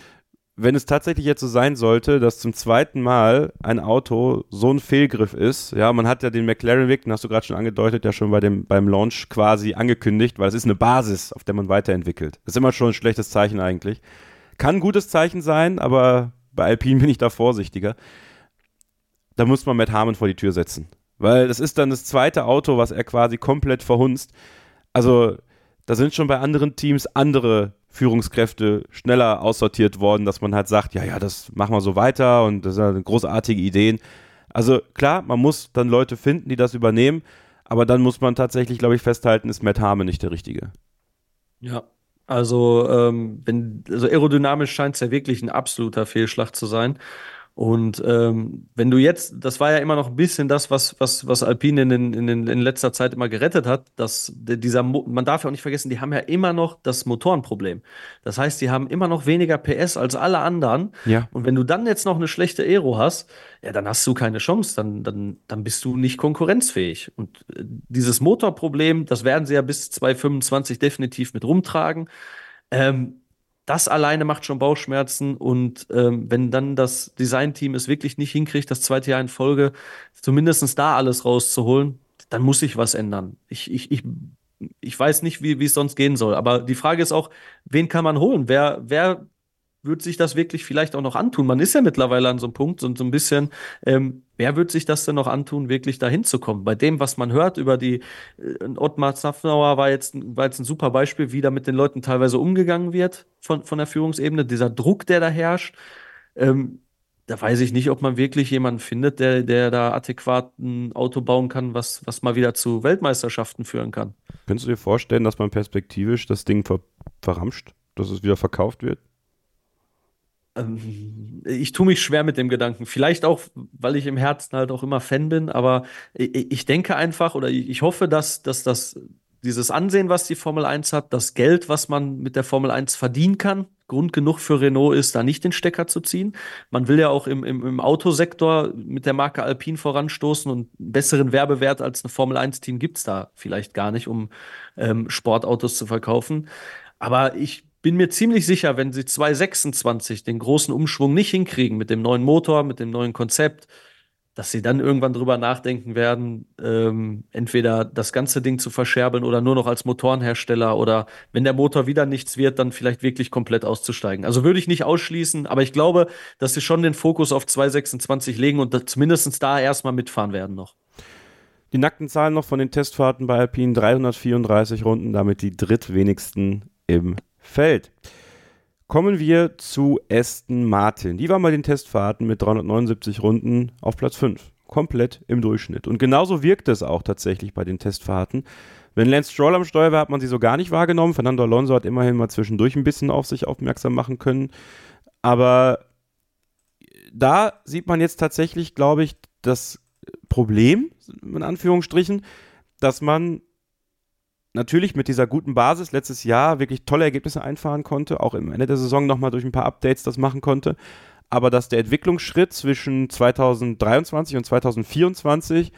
wenn es tatsächlich jetzt so sein sollte, dass zum zweiten Mal ein Auto so ein Fehlgriff ist, ja, man hat ja den McLaren-Weg, den hast du gerade schon angedeutet, ja schon bei dem, beim Launch quasi angekündigt, weil es ist eine Basis, auf der man weiterentwickelt. Das ist immer schon ein schlechtes Zeichen eigentlich. Kann ein gutes Zeichen sein, aber bei Alpine bin ich da vorsichtiger. Da muss man Matt Harmon vor die Tür setzen. Weil das ist dann das zweite Auto, was er quasi komplett verhunzt. Also, da sind schon bei anderen Teams andere Führungskräfte schneller aussortiert worden, dass man halt sagt, ja, ja, das machen wir so weiter und das sind großartige Ideen. Also klar, man muss dann Leute finden, die das übernehmen, aber dann muss man tatsächlich, glaube ich, festhalten, ist Matt Harmon nicht der Richtige. Ja, also, ähm, wenn, also aerodynamisch scheint es ja wirklich ein absoluter Fehlschlag zu sein. Und ähm, wenn du jetzt, das war ja immer noch ein bisschen das, was, was, was Alpine in, in, in, in letzter Zeit immer gerettet hat, dass dieser, Mo man darf ja auch nicht vergessen, die haben ja immer noch das Motorenproblem. Das heißt, die haben immer noch weniger PS als alle anderen. Ja. Und wenn du dann jetzt noch eine schlechte Aero hast, ja, dann hast du keine Chance, dann, dann, dann bist du nicht konkurrenzfähig. Und äh, dieses Motorproblem, das werden sie ja bis 2025 definitiv mit rumtragen. Ähm, das alleine macht schon Bauchschmerzen und ähm, wenn dann das Designteam es wirklich nicht hinkriegt, das zweite Jahr in Folge zumindest da alles rauszuholen, dann muss sich was ändern. Ich, ich, ich, ich weiß nicht, wie, wie es sonst gehen soll, aber die Frage ist auch, wen kann man holen? Wer, wer wird sich das wirklich vielleicht auch noch antun? Man ist ja mittlerweile an so einem Punkt, so, so ein bisschen, ähm, wer wird sich das denn noch antun, wirklich dahin zu kommen? Bei dem, was man hört über die, äh, Ottmar Zaffnauer war jetzt, war jetzt ein super Beispiel, wie da mit den Leuten teilweise umgegangen wird von, von der Führungsebene, dieser Druck, der da herrscht. Ähm, da weiß ich nicht, ob man wirklich jemanden findet, der, der da adäquat ein Auto bauen kann, was, was mal wieder zu Weltmeisterschaften führen kann. Könntest du dir vorstellen, dass man perspektivisch das Ding ver verramscht, dass es wieder verkauft wird? Ähm, ich tue mich schwer mit dem Gedanken. Vielleicht auch, weil ich im Herzen halt auch immer Fan bin, aber ich, denke einfach oder ich hoffe, dass, dass das dieses Ansehen, was die Formel 1 hat, das Geld, was man mit der Formel 1 verdienen kann, Grund genug für Renault ist, da nicht den Stecker zu ziehen. Man will ja auch im, im, im Autosektor mit der Marke Alpine voranstoßen und einen besseren Werbewert als ein Formel 1-Team gibt es da vielleicht gar nicht, um ähm, Sportautos zu verkaufen. Aber ich bin mir ziemlich sicher, wenn sie 2026 den großen Umschwung nicht hinkriegen mit dem neuen Motor, mit dem neuen Konzept, dass sie dann irgendwann drüber nachdenken werden, ähm, entweder das ganze Ding zu verscherbeln oder nur noch als Motorenhersteller oder wenn der Motor wieder nichts wird, dann vielleicht wirklich komplett auszusteigen. Also würde ich nicht ausschließen, aber ich glaube, dass sie schon den Fokus auf 2026 legen und zumindest da erstmal mitfahren werden noch. Die nackten Zahlen noch von den Testfahrten bei Alpine 334 Runden, damit die drittwenigsten im Feld. Kommen wir zu Aston Martin. Die war bei den Testfahrten mit 379 Runden auf Platz 5. Komplett im Durchschnitt. Und genauso wirkt es auch tatsächlich bei den Testfahrten. Wenn Lance Stroll am Steuer war, hat man sie so gar nicht wahrgenommen. Fernando Alonso hat immerhin mal zwischendurch ein bisschen auf sich aufmerksam machen können. Aber da sieht man jetzt tatsächlich, glaube ich, das Problem, in Anführungsstrichen, dass man natürlich mit dieser guten Basis letztes Jahr wirklich tolle Ergebnisse einfahren konnte, auch im Ende der Saison nochmal durch ein paar Updates das machen konnte, aber dass der Entwicklungsschritt zwischen 2023 und 2024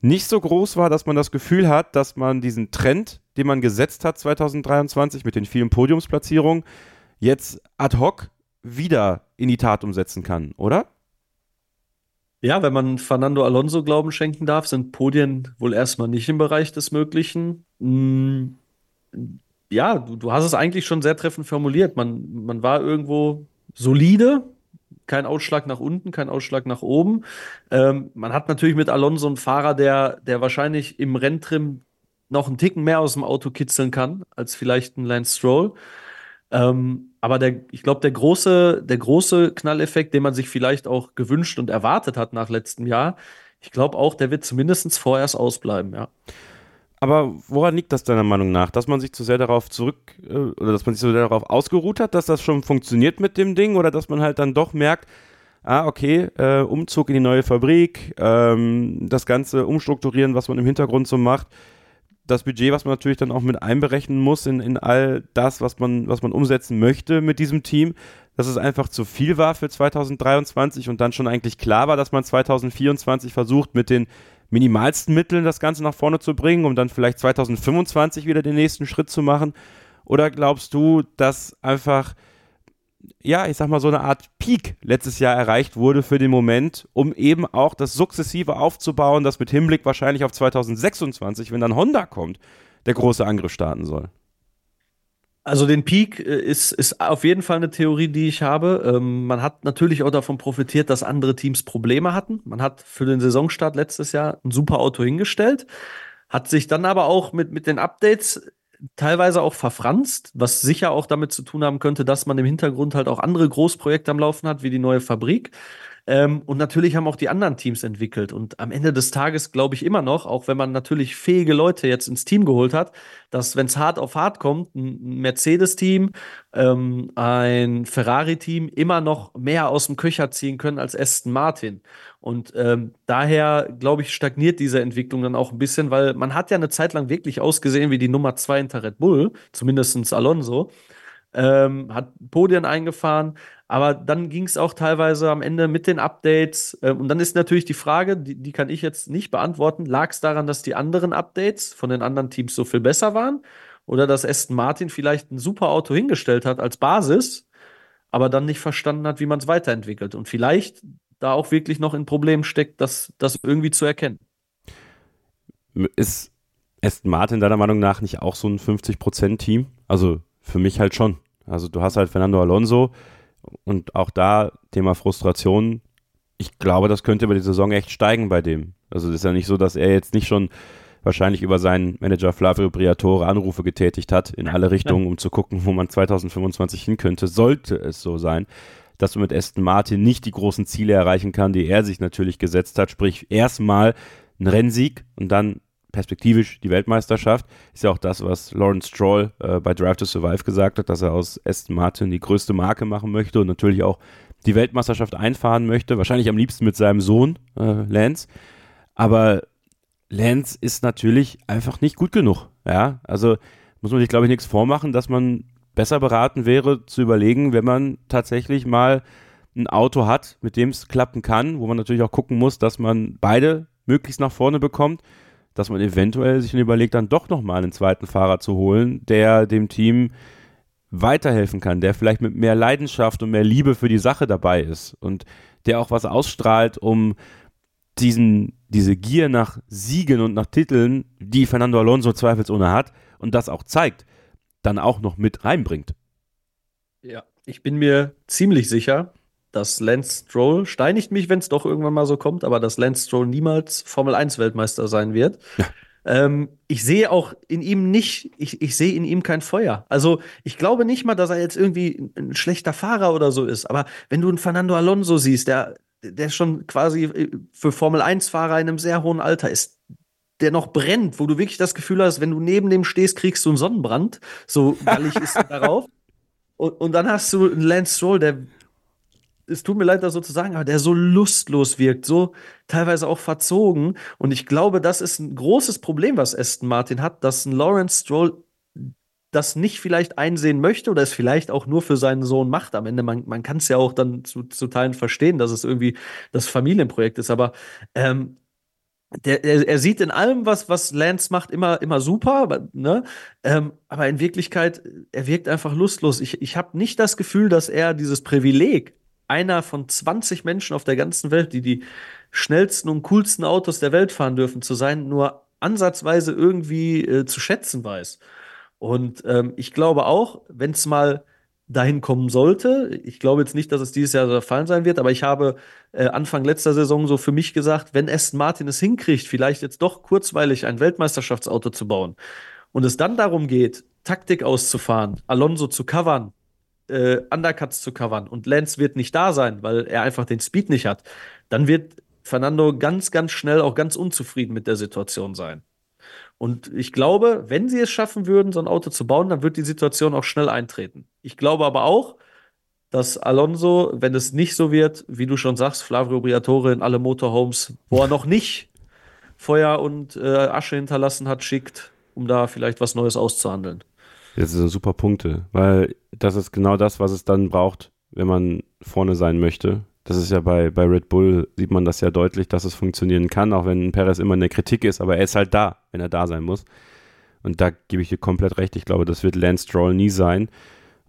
nicht so groß war, dass man das Gefühl hat, dass man diesen Trend, den man gesetzt hat 2023 mit den vielen Podiumsplatzierungen, jetzt ad hoc wieder in die Tat umsetzen kann, oder? Ja, wenn man Fernando Alonso Glauben schenken darf, sind Podien wohl erstmal nicht im Bereich des Möglichen. Hm, ja, du, du hast es eigentlich schon sehr treffend formuliert. Man, man war irgendwo solide, kein Ausschlag nach unten, kein Ausschlag nach oben. Ähm, man hat natürlich mit Alonso einen Fahrer, der, der wahrscheinlich im Renntrim noch einen Ticken mehr aus dem Auto kitzeln kann, als vielleicht ein Lance Stroll. Ähm, aber der, ich glaube, der große, der große Knalleffekt, den man sich vielleicht auch gewünscht und erwartet hat nach letztem Jahr, ich glaube auch, der wird zumindest vorerst ausbleiben, ja. Aber woran liegt das deiner Meinung nach? Dass man sich zu sehr darauf zurück äh, oder dass man sich so sehr darauf ausgeruht hat, dass das schon funktioniert mit dem Ding oder dass man halt dann doch merkt, ah, okay, äh, Umzug in die neue Fabrik, ähm, das ganze Umstrukturieren, was man im Hintergrund so macht, das Budget, was man natürlich dann auch mit einberechnen muss in, in all das, was man, was man umsetzen möchte mit diesem Team, dass es einfach zu viel war für 2023 und dann schon eigentlich klar war, dass man 2024 versucht, mit den minimalsten Mitteln das Ganze nach vorne zu bringen, um dann vielleicht 2025 wieder den nächsten Schritt zu machen? Oder glaubst du, dass einfach ja, ich sag mal, so eine Art Peak letztes Jahr erreicht wurde für den Moment, um eben auch das sukzessive aufzubauen, das mit Hinblick wahrscheinlich auf 2026, wenn dann Honda kommt, der große Angriff starten soll. Also den Peak äh, ist, ist auf jeden Fall eine Theorie, die ich habe. Ähm, man hat natürlich auch davon profitiert, dass andere Teams Probleme hatten. Man hat für den Saisonstart letztes Jahr ein super Auto hingestellt, hat sich dann aber auch mit, mit den Updates teilweise auch verfranst, was sicher auch damit zu tun haben könnte, dass man im Hintergrund halt auch andere Großprojekte am Laufen hat, wie die neue Fabrik. Ähm, und natürlich haben auch die anderen Teams entwickelt. Und am Ende des Tages glaube ich immer noch, auch wenn man natürlich fähige Leute jetzt ins Team geholt hat, dass wenn es hart auf hart kommt, ein Mercedes-Team, ähm, ein Ferrari-Team immer noch mehr aus dem Köcher ziehen können als Aston Martin. Und ähm, daher, glaube ich, stagniert diese Entwicklung dann auch ein bisschen, weil man hat ja eine Zeit lang wirklich ausgesehen wie die Nummer zwei hinter Red Bull, zumindest Alonso. Ähm, hat Podien eingefahren, aber dann ging es auch teilweise am Ende mit den Updates. Äh, und dann ist natürlich die Frage, die, die kann ich jetzt nicht beantworten, lag es daran, dass die anderen Updates von den anderen Teams so viel besser waren? Oder dass Aston Martin vielleicht ein super Auto hingestellt hat als Basis, aber dann nicht verstanden hat, wie man es weiterentwickelt. Und vielleicht da auch wirklich noch in Problemen steckt, das, das irgendwie zu erkennen. Ist Aston Martin deiner Meinung nach nicht auch so ein 50%-Team? Also für mich halt schon. Also du hast halt Fernando Alonso, und auch da Thema Frustration. Ich glaube, das könnte über die Saison echt steigen bei dem. Also es ist ja nicht so, dass er jetzt nicht schon wahrscheinlich über seinen Manager Flavio Briatore Anrufe getätigt hat in alle Richtungen, um zu gucken, wo man 2025 hin könnte. Sollte es so sein, dass du mit Aston Martin nicht die großen Ziele erreichen kann, die er sich natürlich gesetzt hat, sprich erstmal ein Rennsieg und dann perspektivisch die Weltmeisterschaft. Ist ja auch das, was Lawrence Stroll äh, bei Drive to Survive gesagt hat, dass er aus Aston Martin die größte Marke machen möchte und natürlich auch die Weltmeisterschaft einfahren möchte. Wahrscheinlich am liebsten mit seinem Sohn äh, Lance. Aber Lance ist natürlich einfach nicht gut genug. Ja, also muss man sich, glaube ich, nichts vormachen, dass man besser beraten wäre, zu überlegen, wenn man tatsächlich mal ein Auto hat, mit dem es klappen kann, wo man natürlich auch gucken muss, dass man beide möglichst nach vorne bekommt dass man eventuell sich überlegt, dann doch nochmal einen zweiten Fahrer zu holen, der dem Team weiterhelfen kann, der vielleicht mit mehr Leidenschaft und mehr Liebe für die Sache dabei ist und der auch was ausstrahlt, um diesen, diese Gier nach Siegen und nach Titeln, die Fernando Alonso zweifelsohne hat und das auch zeigt, dann auch noch mit reinbringt. Ja, ich bin mir ziemlich sicher, dass Lance Stroll, steinigt mich, wenn es doch irgendwann mal so kommt, aber dass Lance Stroll niemals Formel 1 Weltmeister sein wird. Ja. Ähm, ich sehe auch in ihm nicht, ich, ich sehe in ihm kein Feuer. Also ich glaube nicht mal, dass er jetzt irgendwie ein schlechter Fahrer oder so ist. Aber wenn du einen Fernando Alonso siehst, der, der schon quasi äh, für Formel 1-Fahrer in einem sehr hohen Alter ist, der noch brennt, wo du wirklich das Gefühl hast, wenn du neben dem stehst, kriegst du einen Sonnenbrand. So gallig ist er darauf. Und, und dann hast du einen Lance Stroll, der es tut mir leid, das so zu sagen, aber der so lustlos wirkt, so teilweise auch verzogen. Und ich glaube, das ist ein großes Problem, was Aston Martin hat, dass ein Lawrence Stroll das nicht vielleicht einsehen möchte oder es vielleicht auch nur für seinen Sohn macht. Am Ende, man, man kann es ja auch dann zu, zu Teilen verstehen, dass es irgendwie das Familienprojekt ist. Aber ähm, der, er, er, sieht in allem, was, was Lance macht, immer, immer super, aber, ne? Ähm, aber in Wirklichkeit, er wirkt einfach lustlos. Ich, ich habe nicht das Gefühl, dass er dieses Privileg einer von 20 Menschen auf der ganzen Welt, die die schnellsten und coolsten Autos der Welt fahren dürfen, zu sein, nur ansatzweise irgendwie äh, zu schätzen weiß. Und ähm, ich glaube auch, wenn es mal dahin kommen sollte, ich glaube jetzt nicht, dass es dieses Jahr der Fall sein wird, aber ich habe äh, Anfang letzter Saison so für mich gesagt, wenn Aston Martin es hinkriegt, vielleicht jetzt doch kurzweilig ein Weltmeisterschaftsauto zu bauen und es dann darum geht, Taktik auszufahren, Alonso zu covern, äh, Undercuts zu covern und Lance wird nicht da sein, weil er einfach den Speed nicht hat, dann wird Fernando ganz, ganz schnell auch ganz unzufrieden mit der Situation sein. Und ich glaube, wenn sie es schaffen würden, so ein Auto zu bauen, dann wird die Situation auch schnell eintreten. Ich glaube aber auch, dass Alonso, wenn es nicht so wird, wie du schon sagst, Flavio Briatore in alle Motorhomes, wo er noch nicht Feuer und äh, Asche hinterlassen hat, schickt, um da vielleicht was Neues auszuhandeln. Das sind super Punkte, weil das ist genau das, was es dann braucht, wenn man vorne sein möchte. Das ist ja bei, bei Red Bull, sieht man das ja deutlich, dass es funktionieren kann, auch wenn Perez immer in der Kritik ist, aber er ist halt da, wenn er da sein muss. Und da gebe ich dir komplett recht. Ich glaube, das wird Lance Stroll nie sein.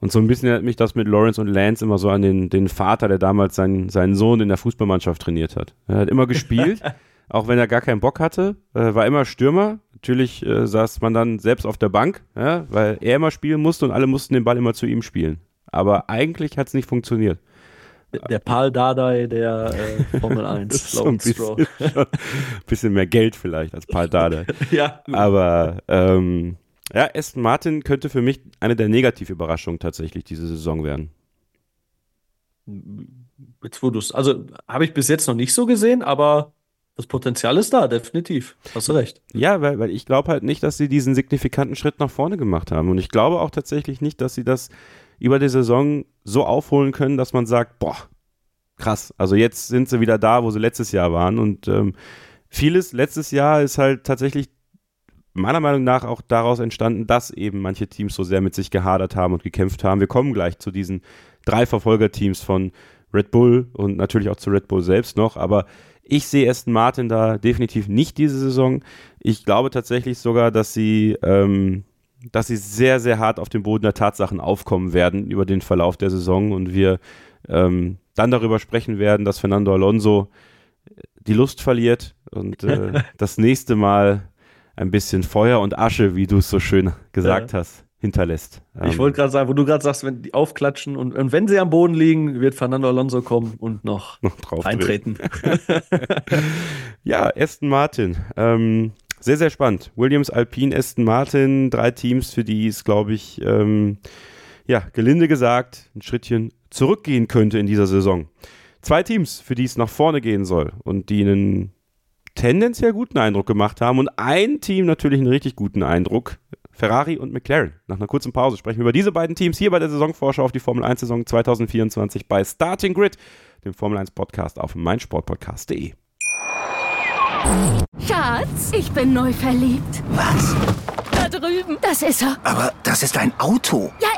Und so ein bisschen erinnert mich das mit Lawrence und Lance immer so an den, den Vater, der damals seinen, seinen Sohn in der Fußballmannschaft trainiert hat. Er hat immer gespielt, auch wenn er gar keinen Bock hatte, äh, war immer Stürmer. Natürlich äh, saß man dann selbst auf der Bank, ja, weil er immer spielen musste und alle mussten den Ball immer zu ihm spielen. Aber eigentlich hat es nicht funktioniert. Der Paul Dardai der äh, Formel 1. so ein bisschen, bisschen, mehr Geld vielleicht als Paul Dardai. ja. Aber ähm, ja, Aston Martin könnte für mich eine der Negativüberraschungen tatsächlich diese Saison werden. Jetzt, wo also habe ich bis jetzt noch nicht so gesehen, aber das Potenzial ist da, definitiv. Hast du recht. Ja, weil, weil ich glaube halt nicht, dass sie diesen signifikanten Schritt nach vorne gemacht haben. Und ich glaube auch tatsächlich nicht, dass sie das über die Saison so aufholen können, dass man sagt, boah, krass. Also jetzt sind sie wieder da, wo sie letztes Jahr waren. Und ähm, vieles letztes Jahr ist halt tatsächlich meiner Meinung nach auch daraus entstanden, dass eben manche Teams so sehr mit sich gehadert haben und gekämpft haben. Wir kommen gleich zu diesen drei Verfolgerteams von Red Bull und natürlich auch zu Red Bull selbst noch, aber ich sehe Aston Martin da definitiv nicht diese Saison. Ich glaube tatsächlich sogar, dass sie, ähm, dass sie sehr, sehr hart auf den Boden der Tatsachen aufkommen werden über den Verlauf der Saison und wir ähm, dann darüber sprechen werden, dass Fernando Alonso die Lust verliert und äh, das nächste Mal ein bisschen Feuer und Asche, wie du es so schön gesagt ja. hast, hinterlässt. Ich wollte gerade sagen, wo du gerade sagst, wenn die aufklatschen und, und, wenn sie am Boden liegen, wird Fernando Alonso kommen und noch, noch drauf eintreten. ja, Aston Martin. Ähm, sehr, sehr spannend. Williams, Alpine, Aston Martin, drei Teams, für die es, glaube ich, ähm, ja, gelinde gesagt, ein Schrittchen zurückgehen könnte in dieser Saison. Zwei Teams, für die es nach vorne gehen soll und die einen tendenziell guten Eindruck gemacht haben und ein Team natürlich einen richtig guten Eindruck. Ferrari und McLaren. Nach einer kurzen Pause sprechen wir über diese beiden Teams hier bei der Saisonvorschau auf die Formel 1 Saison 2024 bei Starting Grid, dem Formel 1 Podcast auf meinsportpodcast.de. Schatz, ich bin neu verliebt. Was? Da drüben. Das ist er. Aber das ist ein Auto. Ja,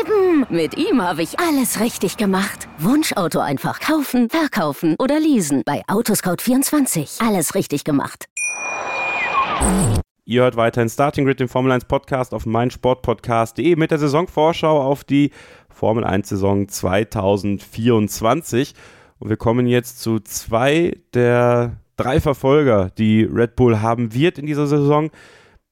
eben. Mit ihm habe ich alles richtig gemacht. Wunschauto einfach kaufen, verkaufen oder leasen. Bei Autoscout24. Alles richtig gemacht. Ihr hört weiterhin Starting Grid, den Formel 1 Podcast auf meinsportpodcast.de mit der Saisonvorschau auf die Formel 1 Saison 2024. Und wir kommen jetzt zu zwei der drei Verfolger, die Red Bull haben wird in dieser Saison.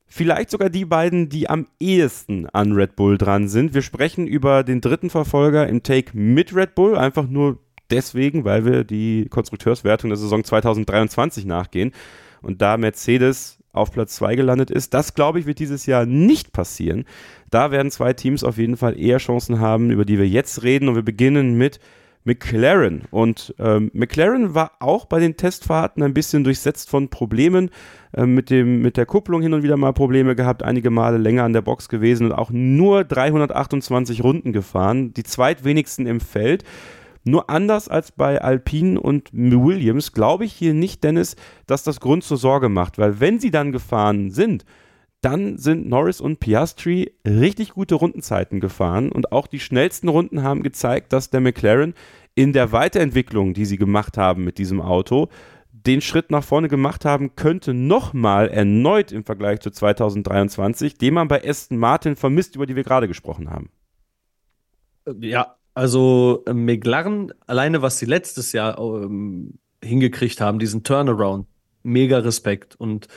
Vielleicht sogar die beiden, die am ehesten an Red Bull dran sind. Wir sprechen über den dritten Verfolger im Take mit Red Bull, einfach nur deswegen, weil wir die Konstrukteurswertung der Saison 2023 nachgehen. Und da Mercedes auf Platz 2 gelandet ist, das glaube ich wird dieses Jahr nicht passieren. Da werden zwei Teams auf jeden Fall eher Chancen haben, über die wir jetzt reden. Und wir beginnen mit McLaren. Und ähm, McLaren war auch bei den Testfahrten ein bisschen durchsetzt von Problemen. Äh, mit, dem, mit der Kupplung hin und wieder mal Probleme gehabt, einige Male länger an der Box gewesen und auch nur 328 Runden gefahren, die zweitwenigsten im Feld. Nur anders als bei Alpine und Williams glaube ich hier nicht, Dennis, dass das Grund zur Sorge macht, weil wenn sie dann gefahren sind, dann sind Norris und Piastri richtig gute Rundenzeiten gefahren und auch die schnellsten Runden haben gezeigt, dass der McLaren in der Weiterentwicklung, die sie gemacht haben mit diesem Auto, den Schritt nach vorne gemacht haben könnte, nochmal erneut im Vergleich zu 2023, den man bei Aston Martin vermisst, über die wir gerade gesprochen haben. Ja, also äh, McLaren, alleine was sie letztes Jahr ähm, hingekriegt haben, diesen Turnaround, mega Respekt. Und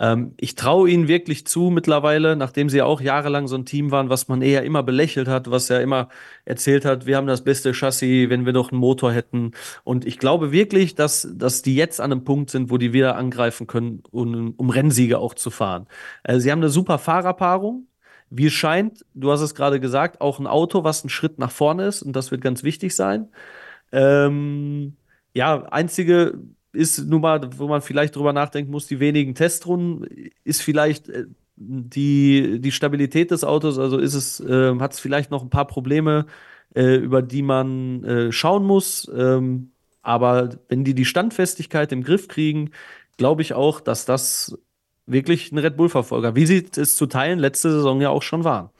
ähm, ich traue ihnen wirklich zu mittlerweile, nachdem sie ja auch jahrelang so ein Team waren, was man eher immer belächelt hat, was ja immer erzählt hat, wir haben das beste Chassis, wenn wir doch einen Motor hätten. Und ich glaube wirklich, dass, dass die jetzt an einem Punkt sind, wo die wieder angreifen können, um, um Rennsiege auch zu fahren. Äh, sie haben eine super Fahrerpaarung. Wie es scheint, du hast es gerade gesagt, auch ein Auto, was ein Schritt nach vorne ist und das wird ganz wichtig sein. Ähm, ja, einzige ist nun mal, wo man vielleicht drüber nachdenken muss, die wenigen Testrunden, ist vielleicht äh, die, die Stabilität des Autos, also ist es, äh, hat es vielleicht noch ein paar Probleme, äh, über die man äh, schauen muss. Ähm, aber wenn die die Standfestigkeit im Griff kriegen, glaube ich auch, dass das wirklich ein Red Bull-Verfolger, wie sie es zu Teilen letzte Saison ja auch schon waren.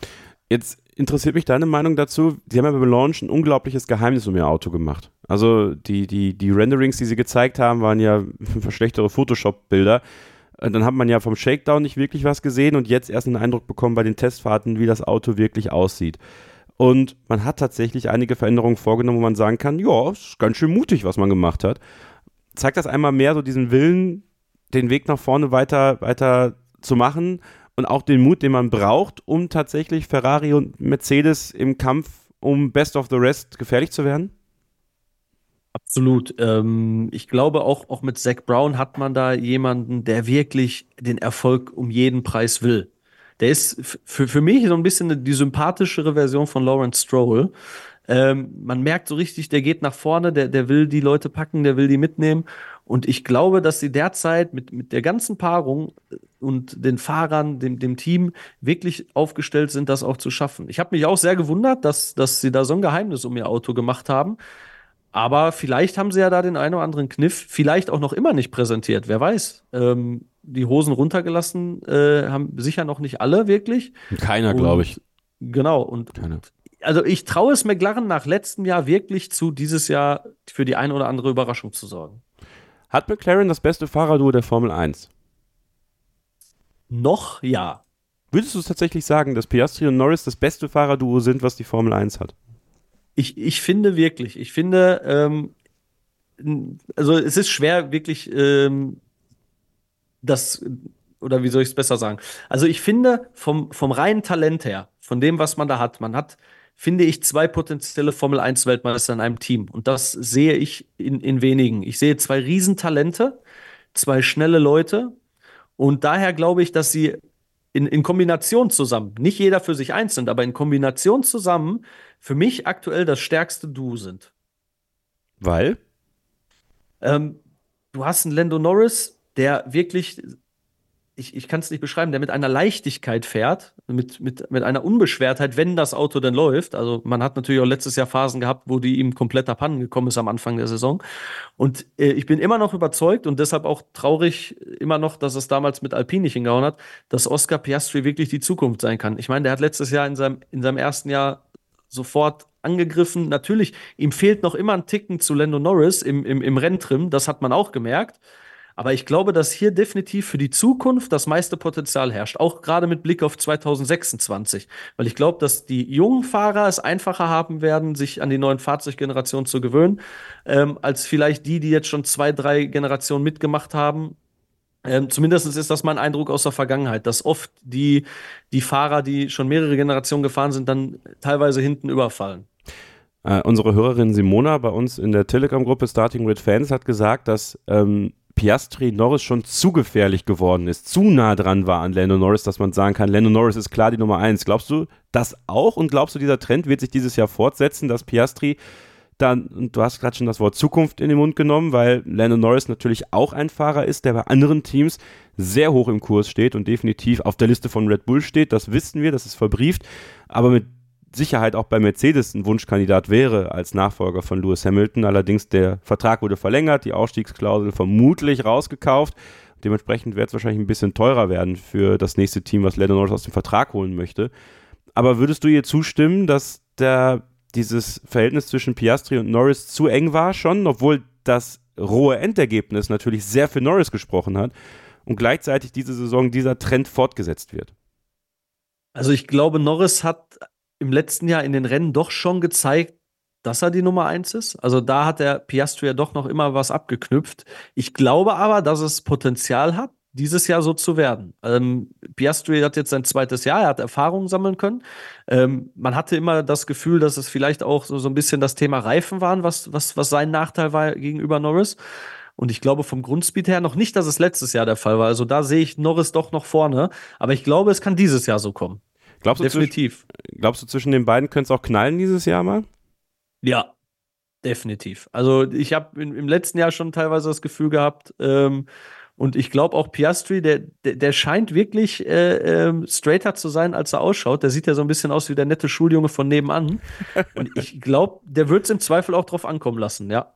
Jetzt interessiert mich deine Meinung dazu. Sie haben ja bei Launch ein unglaubliches Geheimnis um ihr Auto gemacht. Also die, die, die Renderings, die sie gezeigt haben, waren ja verschlechtere Photoshop-Bilder. Äh, dann hat man ja vom Shakedown nicht wirklich was gesehen und jetzt erst einen Eindruck bekommen bei den Testfahrten, wie das Auto wirklich aussieht. Und man hat tatsächlich einige Veränderungen vorgenommen, wo man sagen kann, ja, ist ganz schön mutig, was man gemacht hat. Zeigt das einmal mehr so diesen Willen, den Weg nach vorne weiter, weiter zu machen und auch den Mut, den man braucht, um tatsächlich Ferrari und Mercedes im Kampf um Best of the Rest gefährlich zu werden? Absolut. Ähm, ich glaube auch, auch mit Zach Brown hat man da jemanden, der wirklich den Erfolg um jeden Preis will. Der ist für, mich so ein bisschen die sympathischere Version von Lawrence Stroll. Ähm, man merkt so richtig, der geht nach vorne, der, der will die Leute packen, der will die mitnehmen. Und ich glaube, dass sie derzeit mit, mit der ganzen Paarung und den Fahrern, dem, dem Team wirklich aufgestellt sind, das auch zu schaffen. Ich habe mich auch sehr gewundert, dass, dass sie da so ein Geheimnis um ihr Auto gemacht haben. Aber vielleicht haben sie ja da den einen oder anderen Kniff, vielleicht auch noch immer nicht präsentiert. Wer weiß. Ähm, die Hosen runtergelassen äh, haben sicher noch nicht alle wirklich. Keiner, glaube ich. Genau. Und Keiner. also ich traue es McLaren nach letztem Jahr wirklich zu, dieses Jahr für die ein oder andere Überraschung zu sorgen. Hat McLaren das beste Fahrerduo der Formel 1? Noch ja. Würdest du tatsächlich sagen, dass Piastri und Norris das beste Fahrerduo sind, was die Formel 1 hat? Ich, ich finde wirklich, ich finde, ähm, also es ist schwer, wirklich ähm, das, oder wie soll ich es besser sagen? Also ich finde, vom, vom reinen Talent her, von dem, was man da hat, man hat, finde ich, zwei potenzielle Formel 1-Weltmeister in einem Team. Und das sehe ich in, in wenigen. Ich sehe zwei Riesentalente, zwei schnelle Leute. Und daher glaube ich, dass sie in, in Kombination zusammen, nicht jeder für sich einzeln, aber in Kombination zusammen für mich aktuell das stärkste Duo sind. Weil? Ähm, du hast einen Lando Norris, der wirklich, ich, ich kann es nicht beschreiben, der mit einer Leichtigkeit fährt, mit, mit, mit einer Unbeschwertheit, wenn das Auto denn läuft. Also man hat natürlich auch letztes Jahr Phasen gehabt, wo die ihm kompletter Pannen gekommen ist am Anfang der Saison. Und äh, ich bin immer noch überzeugt und deshalb auch traurig immer noch, dass es damals mit Alpine nicht hingehauen hat, dass Oscar Piastri wirklich die Zukunft sein kann. Ich meine, der hat letztes Jahr in seinem, in seinem ersten Jahr sofort angegriffen. Natürlich, ihm fehlt noch immer ein Ticken zu Lando Norris im, im, im Renntrim, das hat man auch gemerkt. Aber ich glaube, dass hier definitiv für die Zukunft das meiste Potenzial herrscht, auch gerade mit Blick auf 2026. Weil ich glaube, dass die jungen Fahrer es einfacher haben werden, sich an die neuen Fahrzeuggenerationen zu gewöhnen, ähm, als vielleicht die, die jetzt schon zwei, drei Generationen mitgemacht haben ähm, zumindest ist das mein Eindruck aus der Vergangenheit, dass oft die, die Fahrer, die schon mehrere Generationen gefahren sind, dann teilweise hinten überfallen. Äh, unsere Hörerin Simona bei uns in der Telegram-Gruppe Starting with Fans hat gesagt, dass ähm, Piastri Norris schon zu gefährlich geworden ist, zu nah dran war an Lando Norris, dass man sagen kann, Lando Norris ist klar die Nummer eins. Glaubst du das auch und glaubst du, dieser Trend wird sich dieses Jahr fortsetzen, dass Piastri dann, und du hast gerade schon das Wort Zukunft in den Mund genommen, weil Lando Norris natürlich auch ein Fahrer ist, der bei anderen Teams sehr hoch im Kurs steht und definitiv auf der Liste von Red Bull steht. Das wissen wir, das ist verbrieft, aber mit Sicherheit auch bei Mercedes ein Wunschkandidat wäre als Nachfolger von Lewis Hamilton. Allerdings der Vertrag wurde verlängert, die Ausstiegsklausel vermutlich rausgekauft. Dementsprechend wird es wahrscheinlich ein bisschen teurer werden für das nächste Team, was Lando Norris aus dem Vertrag holen möchte. Aber würdest du ihr zustimmen, dass der dieses Verhältnis zwischen Piastri und Norris zu eng war schon, obwohl das rohe Endergebnis natürlich sehr für Norris gesprochen hat und gleichzeitig diese Saison dieser Trend fortgesetzt wird. Also ich glaube, Norris hat im letzten Jahr in den Rennen doch schon gezeigt, dass er die Nummer eins ist. Also da hat der Piastri ja doch noch immer was abgeknüpft. Ich glaube aber, dass es Potenzial hat, dieses Jahr so zu werden. Ähm, Piastri hat jetzt sein zweites Jahr, er hat Erfahrungen sammeln können. Ähm, man hatte immer das Gefühl, dass es vielleicht auch so, so ein bisschen das Thema Reifen waren, was, was, was sein Nachteil war gegenüber Norris. Und ich glaube vom Grundspeed her noch nicht, dass es letztes Jahr der Fall war. Also da sehe ich Norris doch noch vorne. Aber ich glaube, es kann dieses Jahr so kommen. Glaubst du, definitiv. glaubst du, zwischen den beiden könnte es auch knallen dieses Jahr mal? Ja, definitiv. Also ich habe im letzten Jahr schon teilweise das Gefühl gehabt, ähm, und ich glaube auch Piastri, der, der, der scheint wirklich äh, äh, straighter zu sein, als er ausschaut. Der sieht ja so ein bisschen aus wie der nette Schuljunge von nebenan. Und ich glaube, der wird es im Zweifel auch drauf ankommen lassen, ja.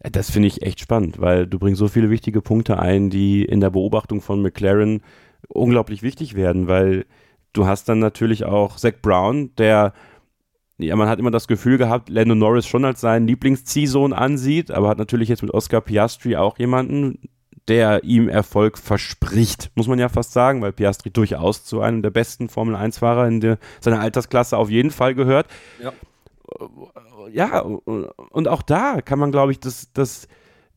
Das finde ich echt spannend, weil du bringst so viele wichtige Punkte ein, die in der Beobachtung von McLaren unglaublich wichtig werden, weil du hast dann natürlich auch Zach Brown, der ja, man hat immer das Gefühl gehabt, Lando Norris schon als seinen Lieblingsziehsohn ansieht, aber hat natürlich jetzt mit Oscar Piastri auch jemanden, der ihm Erfolg verspricht, muss man ja fast sagen, weil Piastri durchaus zu einem der besten Formel-1-Fahrer in der, seiner Altersklasse auf jeden Fall gehört. Ja, ja und auch da kann man, glaube ich, das, das,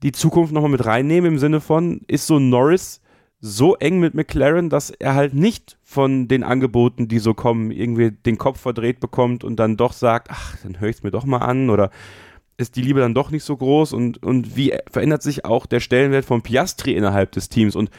die Zukunft nochmal mit reinnehmen im Sinne von, ist so Norris so eng mit McLaren, dass er halt nicht von den Angeboten, die so kommen, irgendwie den Kopf verdreht bekommt und dann doch sagt, ach, dann höre ich es mir doch mal an oder ist die Liebe dann doch nicht so groß? Und, und wie verändert sich auch der Stellenwert von Piastri innerhalb des Teams? Und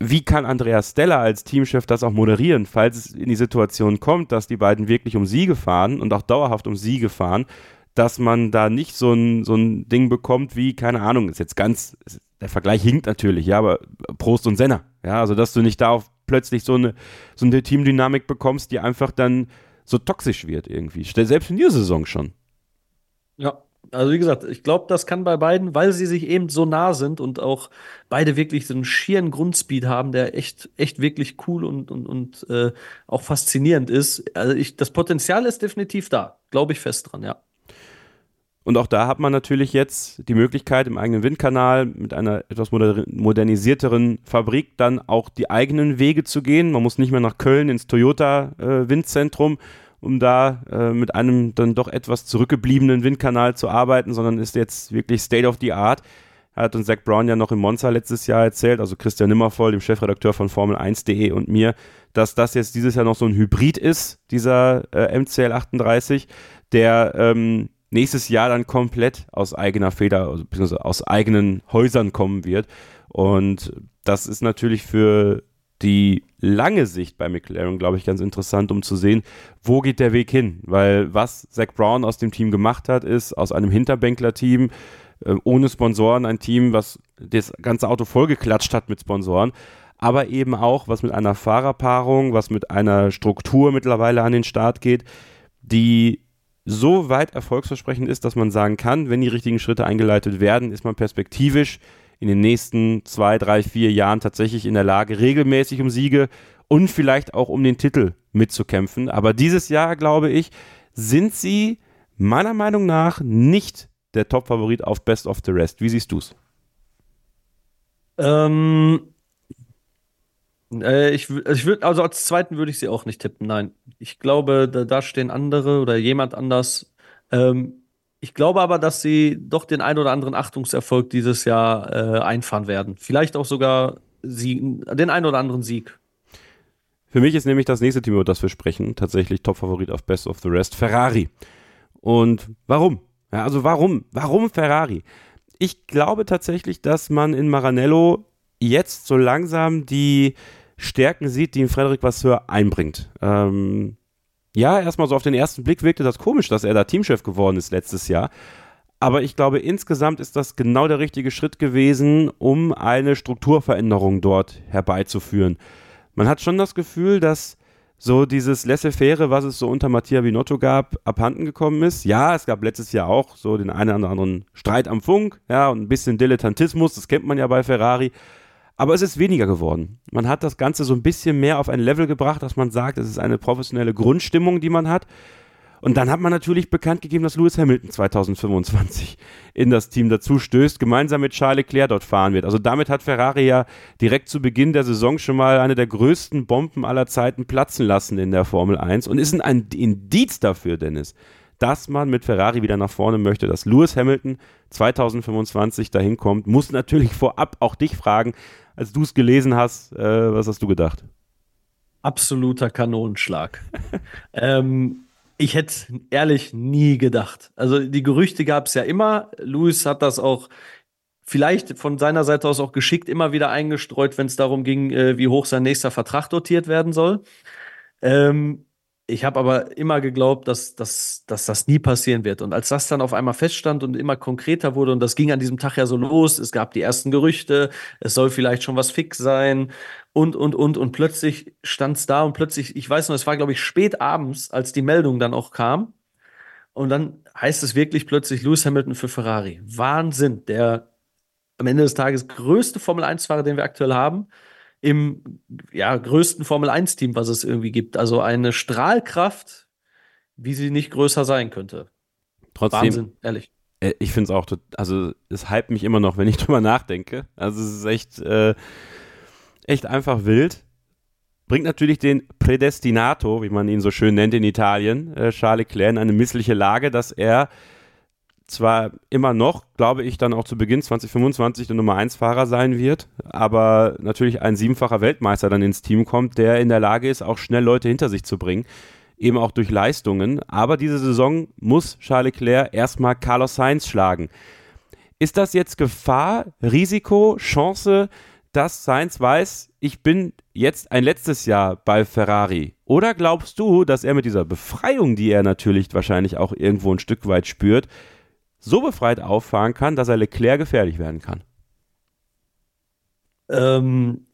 wie kann Andreas Stella als Teamchef das auch moderieren, falls es in die Situation kommt, dass die beiden wirklich um Siege fahren und auch dauerhaft um Siege fahren, dass man da nicht so ein, so ein Ding bekommt wie, keine Ahnung, ist jetzt ganz, der Vergleich hinkt natürlich, ja, aber Prost und Senna, ja, also dass du nicht da plötzlich so eine, so eine Teamdynamik bekommst, die einfach dann so toxisch wird irgendwie. Selbst in dieser Saison schon. Ja, also wie gesagt, ich glaube, das kann bei beiden, weil sie sich eben so nah sind und auch beide wirklich so einen schieren Grundspeed haben, der echt, echt wirklich cool und, und, und äh, auch faszinierend ist. Also ich, das Potenzial ist definitiv da, glaube ich fest dran, ja. Und auch da hat man natürlich jetzt die Möglichkeit, im eigenen Windkanal mit einer etwas modernisierteren Fabrik dann auch die eigenen Wege zu gehen. Man muss nicht mehr nach Köln ins Toyota äh, Windzentrum, um da äh, mit einem dann doch etwas zurückgebliebenen Windkanal zu arbeiten, sondern ist jetzt wirklich State of the Art. Hat uns Zach Brown ja noch in Monza letztes Jahr erzählt, also Christian Nimmervoll, dem Chefredakteur von Formel1.de und mir, dass das jetzt dieses Jahr noch so ein Hybrid ist, dieser äh, MCL 38, der ähm, nächstes Jahr dann komplett aus eigener Feder, also beziehungsweise aus eigenen Häusern kommen wird. Und das ist natürlich für die lange Sicht bei McLaren, glaube ich, ganz interessant, um zu sehen, wo geht der Weg hin. Weil was Zach Brown aus dem Team gemacht hat, ist aus einem Hinterbänkler-Team äh, ohne Sponsoren ein Team, was das ganze Auto vollgeklatscht hat mit Sponsoren, aber eben auch was mit einer Fahrerpaarung, was mit einer Struktur mittlerweile an den Start geht, die so weit erfolgsversprechend ist, dass man sagen kann, wenn die richtigen Schritte eingeleitet werden, ist man perspektivisch in den nächsten zwei, drei, vier Jahren tatsächlich in der Lage, regelmäßig um Siege und vielleicht auch um den Titel mitzukämpfen. Aber dieses Jahr, glaube ich, sind sie meiner Meinung nach nicht der Top-Favorit auf Best of the Rest. Wie siehst du es? Ähm, äh, ich ich würde, also als zweiten würde ich sie auch nicht tippen, nein. Ich glaube, da, da stehen andere oder jemand anders. Ähm, ich glaube aber, dass sie doch den ein oder anderen Achtungserfolg dieses Jahr äh, einfahren werden. Vielleicht auch sogar sie, den ein oder anderen Sieg. Für mich ist nämlich das nächste Team, über das wir sprechen, tatsächlich Top-Favorit auf Best of the Rest, Ferrari. Und warum? Ja, also warum? Warum Ferrari? Ich glaube tatsächlich, dass man in Maranello jetzt so langsam die Stärken sieht, die Frederik Vasseur einbringt. Ähm, ja, erstmal so auf den ersten Blick wirkte das komisch, dass er da Teamchef geworden ist letztes Jahr. Aber ich glaube, insgesamt ist das genau der richtige Schritt gewesen, um eine Strukturveränderung dort herbeizuführen. Man hat schon das Gefühl, dass so dieses Laissez-faire, was es so unter Mattia Binotto gab, abhanden gekommen ist. Ja, es gab letztes Jahr auch so den einen oder anderen Streit am Funk, ja, und ein bisschen Dilettantismus, das kennt man ja bei Ferrari. Aber es ist weniger geworden. Man hat das Ganze so ein bisschen mehr auf ein Level gebracht, dass man sagt, es ist eine professionelle Grundstimmung, die man hat. Und dann hat man natürlich bekannt gegeben, dass Lewis Hamilton 2025 in das Team dazu stößt, gemeinsam mit Charles Leclerc dort fahren wird. Also damit hat Ferrari ja direkt zu Beginn der Saison schon mal eine der größten Bomben aller Zeiten platzen lassen in der Formel 1 und ist ein Indiz dafür, Dennis, dass man mit Ferrari wieder nach vorne möchte, dass Lewis Hamilton 2025 dahin kommt. Muss natürlich vorab auch dich fragen, als du es gelesen hast, äh, was hast du gedacht? Absoluter Kanonenschlag. ähm, ich hätte ehrlich nie gedacht. Also die Gerüchte gab es ja immer. Luis hat das auch vielleicht von seiner Seite aus auch geschickt immer wieder eingestreut, wenn es darum ging, äh, wie hoch sein nächster Vertrag dotiert werden soll. Ähm, ich habe aber immer geglaubt, dass, dass, dass das nie passieren wird. Und als das dann auf einmal feststand und immer konkreter wurde, und das ging an diesem Tag ja so los, es gab die ersten Gerüchte, es soll vielleicht schon was fix sein und, und, und, und plötzlich stand es da und plötzlich, ich weiß noch, es war, glaube ich, spät abends, als die Meldung dann auch kam. Und dann heißt es wirklich plötzlich Lewis Hamilton für Ferrari. Wahnsinn, der am Ende des Tages größte Formel-1-Fahrer, den wir aktuell haben im ja, größten Formel-1-Team, was es irgendwie gibt. Also eine Strahlkraft, wie sie nicht größer sein könnte. Trotzdem, Wahnsinn, ehrlich. Äh, ich finde es auch, also es hypt mich immer noch, wenn ich drüber nachdenke. Also es ist echt, äh, echt einfach wild. Bringt natürlich den Prädestinato, wie man ihn so schön nennt in Italien, äh, Charles Leclerc in eine missliche Lage, dass er zwar immer noch, glaube ich, dann auch zu Beginn 2025 der Nummer 1 Fahrer sein wird, aber natürlich ein siebenfacher Weltmeister dann ins Team kommt, der in der Lage ist, auch schnell Leute hinter sich zu bringen, eben auch durch Leistungen. Aber diese Saison muss Charles Leclerc erstmal Carlos Sainz schlagen. Ist das jetzt Gefahr, Risiko, Chance, dass Sainz weiß, ich bin jetzt ein letztes Jahr bei Ferrari? Oder glaubst du, dass er mit dieser Befreiung, die er natürlich wahrscheinlich auch irgendwo ein Stück weit spürt, so befreit auffahren kann, dass er Leclerc gefährlich werden kann? Ähm,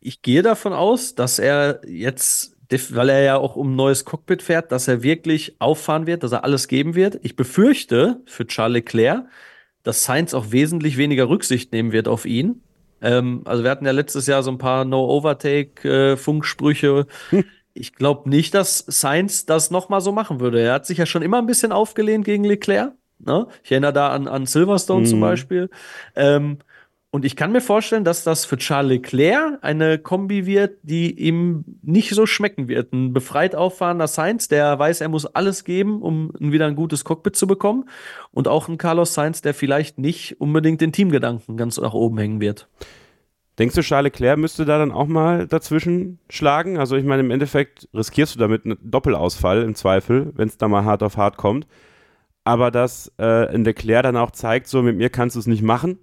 ich gehe davon aus, dass er jetzt, weil er ja auch um ein neues Cockpit fährt, dass er wirklich auffahren wird, dass er alles geben wird. Ich befürchte für Charles Leclerc, dass Sainz auch wesentlich weniger Rücksicht nehmen wird auf ihn. Ähm, also wir hatten ja letztes Jahr so ein paar No-Overtake-Funksprüche. Äh, ich glaube nicht, dass Sainz das nochmal so machen würde. Er hat sich ja schon immer ein bisschen aufgelehnt gegen Leclerc. Ne? Ich erinnere da an, an Silverstone mhm. zum Beispiel. Ähm, und ich kann mir vorstellen, dass das für Charles Leclerc eine Kombi wird, die ihm nicht so schmecken wird. Ein befreit auffahrender Sainz, der weiß, er muss alles geben, um wieder ein gutes Cockpit zu bekommen. Und auch ein Carlos Sainz, der vielleicht nicht unbedingt den Teamgedanken ganz nach oben hängen wird. Denkst du, Charles Leclerc müsste da dann auch mal dazwischen schlagen? Also ich meine, im Endeffekt riskierst du damit einen Doppelausfall im Zweifel, wenn es da mal hart auf hart kommt aber dass äh, in Leclerc dann auch zeigt, so mit mir kannst du es nicht machen.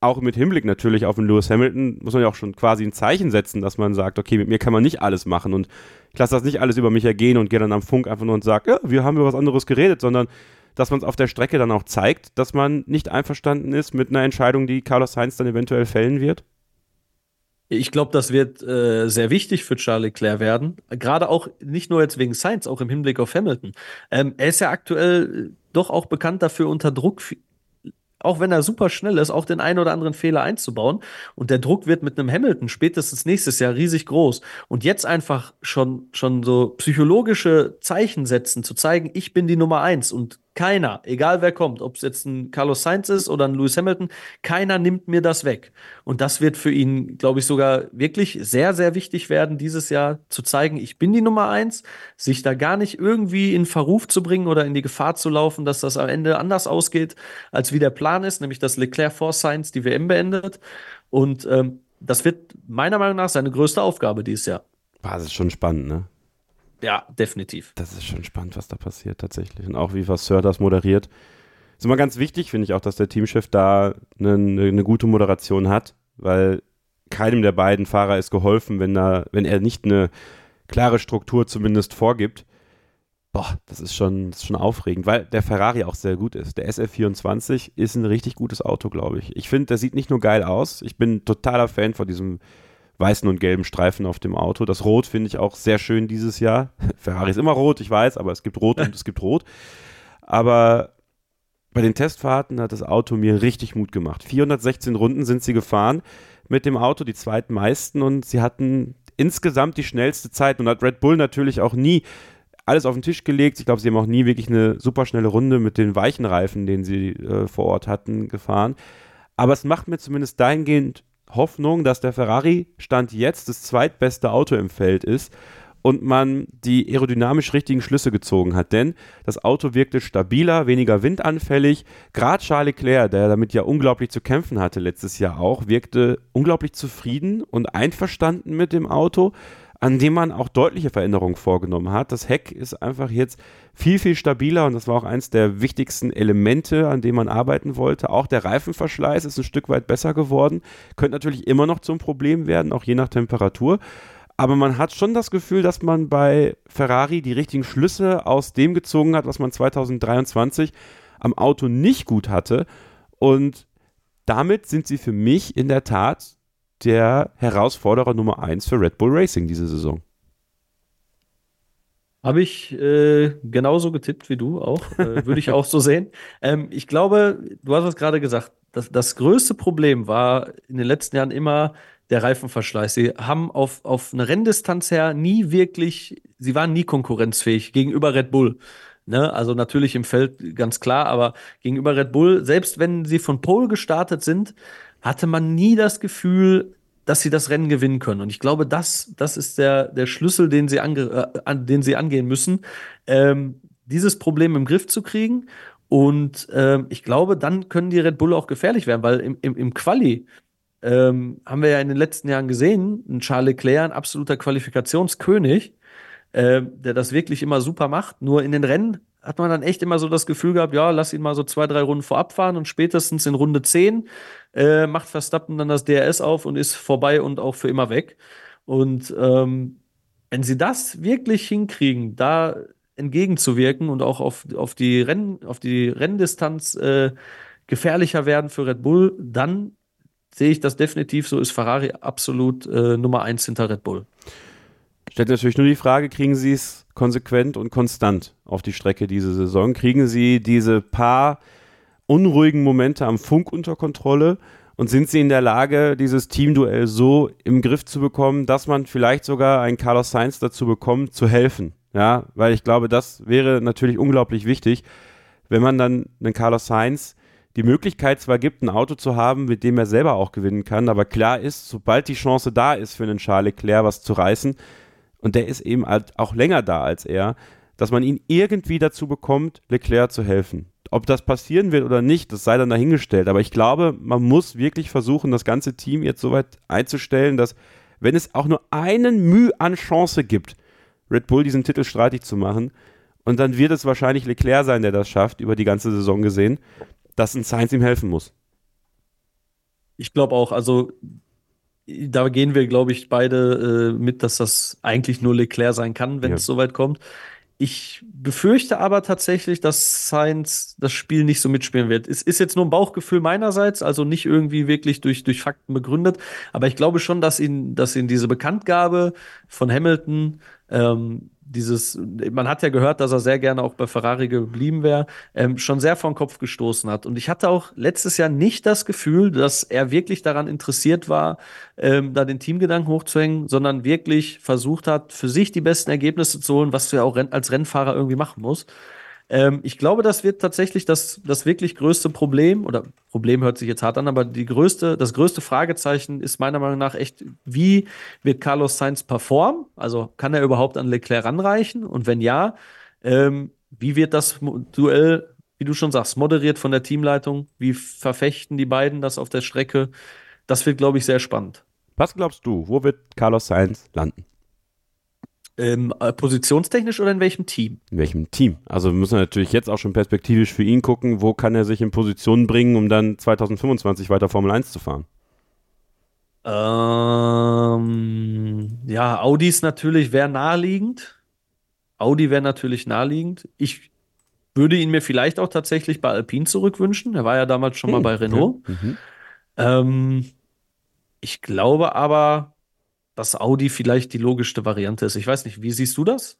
Auch mit Hinblick natürlich auf den Lewis Hamilton muss man ja auch schon quasi ein Zeichen setzen, dass man sagt, okay, mit mir kann man nicht alles machen und ich lasse das nicht alles über mich ergehen und gehe dann am Funk einfach nur und sage, ja, wir haben über was anderes geredet, sondern dass man es auf der Strecke dann auch zeigt, dass man nicht einverstanden ist mit einer Entscheidung, die Carlos Sainz dann eventuell fällen wird? Ich glaube, das wird äh, sehr wichtig für Charles Leclerc werden. Gerade auch nicht nur jetzt wegen Sainz, auch im Hinblick auf Hamilton. Ähm, er ist ja aktuell doch auch bekannt dafür, unter Druck auch wenn er super schnell ist, auch den einen oder anderen Fehler einzubauen. Und der Druck wird mit einem Hamilton spätestens nächstes Jahr riesig groß. Und jetzt einfach schon, schon so psychologische Zeichen setzen, zu zeigen, ich bin die Nummer eins und keiner, egal wer kommt, ob es jetzt ein Carlos Sainz ist oder ein Lewis Hamilton, keiner nimmt mir das weg. Und das wird für ihn, glaube ich, sogar wirklich sehr, sehr wichtig werden, dieses Jahr zu zeigen, ich bin die Nummer eins, sich da gar nicht irgendwie in Verruf zu bringen oder in die Gefahr zu laufen, dass das am Ende anders ausgeht, als wie der Plan ist, nämlich dass Leclerc vor Sainz die WM beendet. Und ähm, das wird meiner Meinung nach seine größte Aufgabe dieses Jahr. War das ist schon spannend, ne? Ja, definitiv. Das ist schon spannend, was da passiert tatsächlich. Und auch wie Vasseur das moderiert. Ist immer ganz wichtig, finde ich auch, dass der Teamchef da eine, eine, gute Moderation hat, weil keinem der beiden Fahrer ist geholfen, wenn, da, wenn er nicht eine klare Struktur zumindest vorgibt. Boah, das ist schon, das ist schon aufregend, weil der Ferrari auch sehr gut ist. Der SF24 ist ein richtig gutes Auto, glaube ich. Ich finde, der sieht nicht nur geil aus. Ich bin totaler Fan von diesem weißen und gelben Streifen auf dem Auto. Das Rot finde ich auch sehr schön dieses Jahr. Ferrari ist immer rot, ich weiß, aber es gibt Rot und es gibt Rot. Aber bei den Testfahrten hat das Auto mir richtig Mut gemacht. 416 Runden sind sie gefahren mit dem Auto, die zweitmeisten, und sie hatten insgesamt die schnellste Zeit. Und hat Red Bull natürlich auch nie alles auf den Tisch gelegt. Ich glaube, sie haben auch nie wirklich eine super schnelle Runde mit den weichen Reifen, den sie äh, vor Ort hatten, gefahren. Aber es macht mir zumindest dahingehend Hoffnung, dass der Ferrari Stand jetzt das zweitbeste Auto im Feld ist und man die aerodynamisch richtigen Schlüsse gezogen hat. Denn das Auto wirkte stabiler, weniger windanfällig. Gerade Charles Leclerc, der damit ja unglaublich zu kämpfen hatte letztes Jahr auch, wirkte unglaublich zufrieden und einverstanden mit dem Auto an dem man auch deutliche Veränderungen vorgenommen hat. Das Heck ist einfach jetzt viel, viel stabiler und das war auch eins der wichtigsten Elemente, an dem man arbeiten wollte. Auch der Reifenverschleiß ist ein Stück weit besser geworden. Könnte natürlich immer noch zum Problem werden, auch je nach Temperatur. Aber man hat schon das Gefühl, dass man bei Ferrari die richtigen Schlüsse aus dem gezogen hat, was man 2023 am Auto nicht gut hatte. Und damit sind sie für mich in der Tat der Herausforderer Nummer 1 für Red Bull Racing diese Saison. Habe ich äh, genauso getippt wie du auch. Äh, Würde ich auch so sehen. Ähm, ich glaube, du hast es gerade gesagt, das, das größte Problem war in den letzten Jahren immer der Reifenverschleiß. Sie haben auf, auf eine Renndistanz her nie wirklich, sie waren nie konkurrenzfähig gegenüber Red Bull. Ne? Also natürlich im Feld ganz klar, aber gegenüber Red Bull, selbst wenn sie von Pole gestartet sind, hatte man nie das Gefühl, dass sie das Rennen gewinnen können. Und ich glaube, das, das ist der, der Schlüssel, den sie, ange, äh, an, den sie angehen müssen, ähm, dieses Problem im Griff zu kriegen. Und ähm, ich glaube, dann können die Red Bull auch gefährlich werden, weil im, im, im Quali ähm, haben wir ja in den letzten Jahren gesehen, ein Charles Leclerc, ein absoluter Qualifikationskönig, äh, der das wirklich immer super macht. Nur in den Rennen hat man dann echt immer so das Gefühl gehabt, ja, lass ihn mal so zwei, drei Runden vorab fahren und spätestens in Runde 10 äh, macht Verstappen dann das DRS auf und ist vorbei und auch für immer weg. Und ähm, wenn sie das wirklich hinkriegen, da entgegenzuwirken und auch auf, auf die Renn, auf die Renndistanz äh, gefährlicher werden für Red Bull, dann sehe ich das definitiv so, ist Ferrari absolut äh, Nummer eins hinter Red Bull. Stellt natürlich nur die Frage, kriegen Sie es konsequent und konstant auf die Strecke diese Saison? Kriegen Sie diese paar unruhigen Momente am Funk unter Kontrolle? Und sind Sie in der Lage, dieses Teamduell so im Griff zu bekommen, dass man vielleicht sogar einen Carlos Sainz dazu bekommt, zu helfen? Ja, weil ich glaube, das wäre natürlich unglaublich wichtig, wenn man dann einen Carlos Sainz die Möglichkeit zwar gibt, ein Auto zu haben, mit dem er selber auch gewinnen kann, aber klar ist, sobald die Chance da ist für einen Charles Leclerc was zu reißen, und der ist eben halt auch länger da als er, dass man ihn irgendwie dazu bekommt, Leclerc zu helfen. Ob das passieren wird oder nicht, das sei dann dahingestellt. Aber ich glaube, man muss wirklich versuchen, das ganze Team jetzt so weit einzustellen, dass, wenn es auch nur einen Mühe an Chance gibt, Red Bull diesen Titel streitig zu machen, und dann wird es wahrscheinlich Leclerc sein, der das schafft, über die ganze Saison gesehen, dass ein Sainz ihm helfen muss. Ich glaube auch, also da gehen wir, glaube ich, beide äh, mit, dass das eigentlich nur Leclerc sein kann, wenn ja. es soweit kommt. Ich befürchte aber tatsächlich, dass Sainz das Spiel nicht so mitspielen wird. Es ist jetzt nur ein Bauchgefühl meinerseits, also nicht irgendwie wirklich durch, durch Fakten begründet. Aber ich glaube schon, dass ihn, dass ihn diese Bekanntgabe von Hamilton ähm, dieses, man hat ja gehört, dass er sehr gerne auch bei Ferrari geblieben wäre, ähm, schon sehr vor den Kopf gestoßen hat. Und ich hatte auch letztes Jahr nicht das Gefühl, dass er wirklich daran interessiert war, ähm, da den Teamgedanken hochzuhängen, sondern wirklich versucht hat, für sich die besten Ergebnisse zu holen, was du ja auch als Rennfahrer irgendwie machen musst. Ähm, ich glaube, das wird tatsächlich das, das wirklich größte Problem, oder Problem hört sich jetzt hart an, aber die größte, das größte Fragezeichen ist meiner Meinung nach echt, wie wird Carlos Sainz performen? Also kann er überhaupt an Leclerc ranreichen? Und wenn ja, ähm, wie wird das Duell, wie du schon sagst, moderiert von der Teamleitung? Wie verfechten die beiden das auf der Strecke? Das wird, glaube ich, sehr spannend. Was glaubst du, wo wird Carlos Sainz landen? Ähm, äh, positionstechnisch oder in welchem Team? In welchem Team? Also wir müssen natürlich jetzt auch schon perspektivisch für ihn gucken, wo kann er sich in Position bringen, um dann 2025 weiter Formel 1 zu fahren. Ähm, ja, Audi ist natürlich, wäre naheliegend. Audi wäre natürlich naheliegend. Ich würde ihn mir vielleicht auch tatsächlich bei Alpine zurückwünschen. Er war ja damals schon hm, mal bei Renault. Ja. Mhm. Ähm, ich glaube aber, dass Audi vielleicht die logischste Variante ist. Ich weiß nicht, wie siehst du das?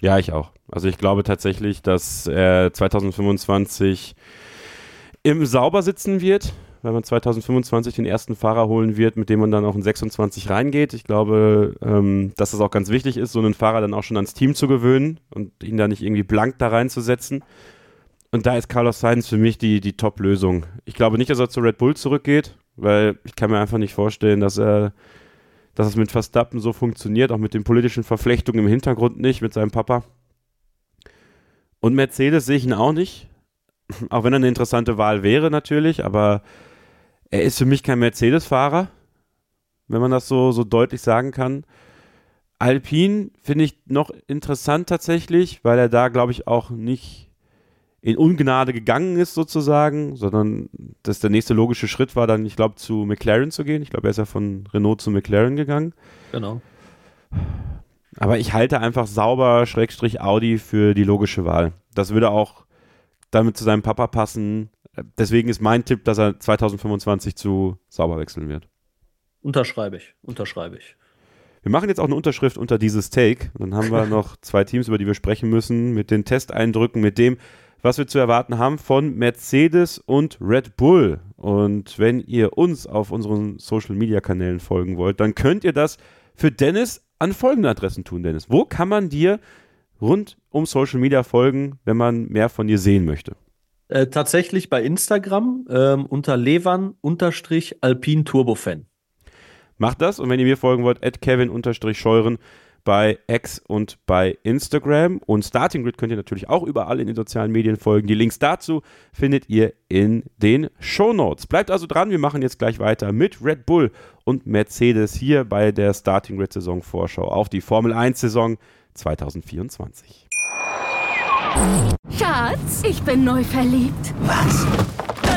Ja, ich auch. Also ich glaube tatsächlich, dass er 2025 im Sauber sitzen wird, weil man 2025 den ersten Fahrer holen wird, mit dem man dann auch in 26 reingeht. Ich glaube, ähm, dass es auch ganz wichtig ist, so einen Fahrer dann auch schon ans Team zu gewöhnen und ihn da nicht irgendwie blank da reinzusetzen. Und da ist Carlos Sainz für mich die, die Top-Lösung. Ich glaube nicht, dass er zu Red Bull zurückgeht, weil ich kann mir einfach nicht vorstellen, dass er dass es mit Verstappen so funktioniert, auch mit den politischen Verflechtungen im Hintergrund nicht, mit seinem Papa. Und Mercedes sehe ich ihn auch nicht, auch wenn er eine interessante Wahl wäre natürlich, aber er ist für mich kein Mercedes-Fahrer, wenn man das so, so deutlich sagen kann. Alpine finde ich noch interessant tatsächlich, weil er da, glaube ich, auch nicht in Ungnade gegangen ist sozusagen, sondern dass der nächste logische Schritt war dann, ich glaube, zu McLaren zu gehen. Ich glaube, er ist ja von Renault zu McLaren gegangen. Genau. Aber ich halte einfach sauber Schrägstrich Audi für die logische Wahl. Das würde auch damit zu seinem Papa passen. Deswegen ist mein Tipp, dass er 2025 zu sauber wechseln wird. Unterschreibe ich, unterschreibe ich. Wir machen jetzt auch eine Unterschrift unter dieses Take. Dann haben wir noch zwei Teams, über die wir sprechen müssen, mit den Testeindrücken, mit dem, was wir zu erwarten haben von Mercedes und Red Bull. Und wenn ihr uns auf unseren Social Media Kanälen folgen wollt, dann könnt ihr das für Dennis an folgende Adressen tun, Dennis. Wo kann man dir rund um Social Media folgen, wenn man mehr von dir sehen möchte? Äh, tatsächlich bei Instagram ähm, unter levan-alpin Turbofan. Macht das und wenn ihr mir folgen wollt, at kevin-scheuren bei X und bei Instagram. Und Starting Grid könnt ihr natürlich auch überall in den sozialen Medien folgen. Die Links dazu findet ihr in den Show Notes. Bleibt also dran, wir machen jetzt gleich weiter mit Red Bull und Mercedes hier bei der Starting Grid Saison Vorschau auf die Formel 1 Saison 2024. Schatz, ich bin neu verliebt. Was?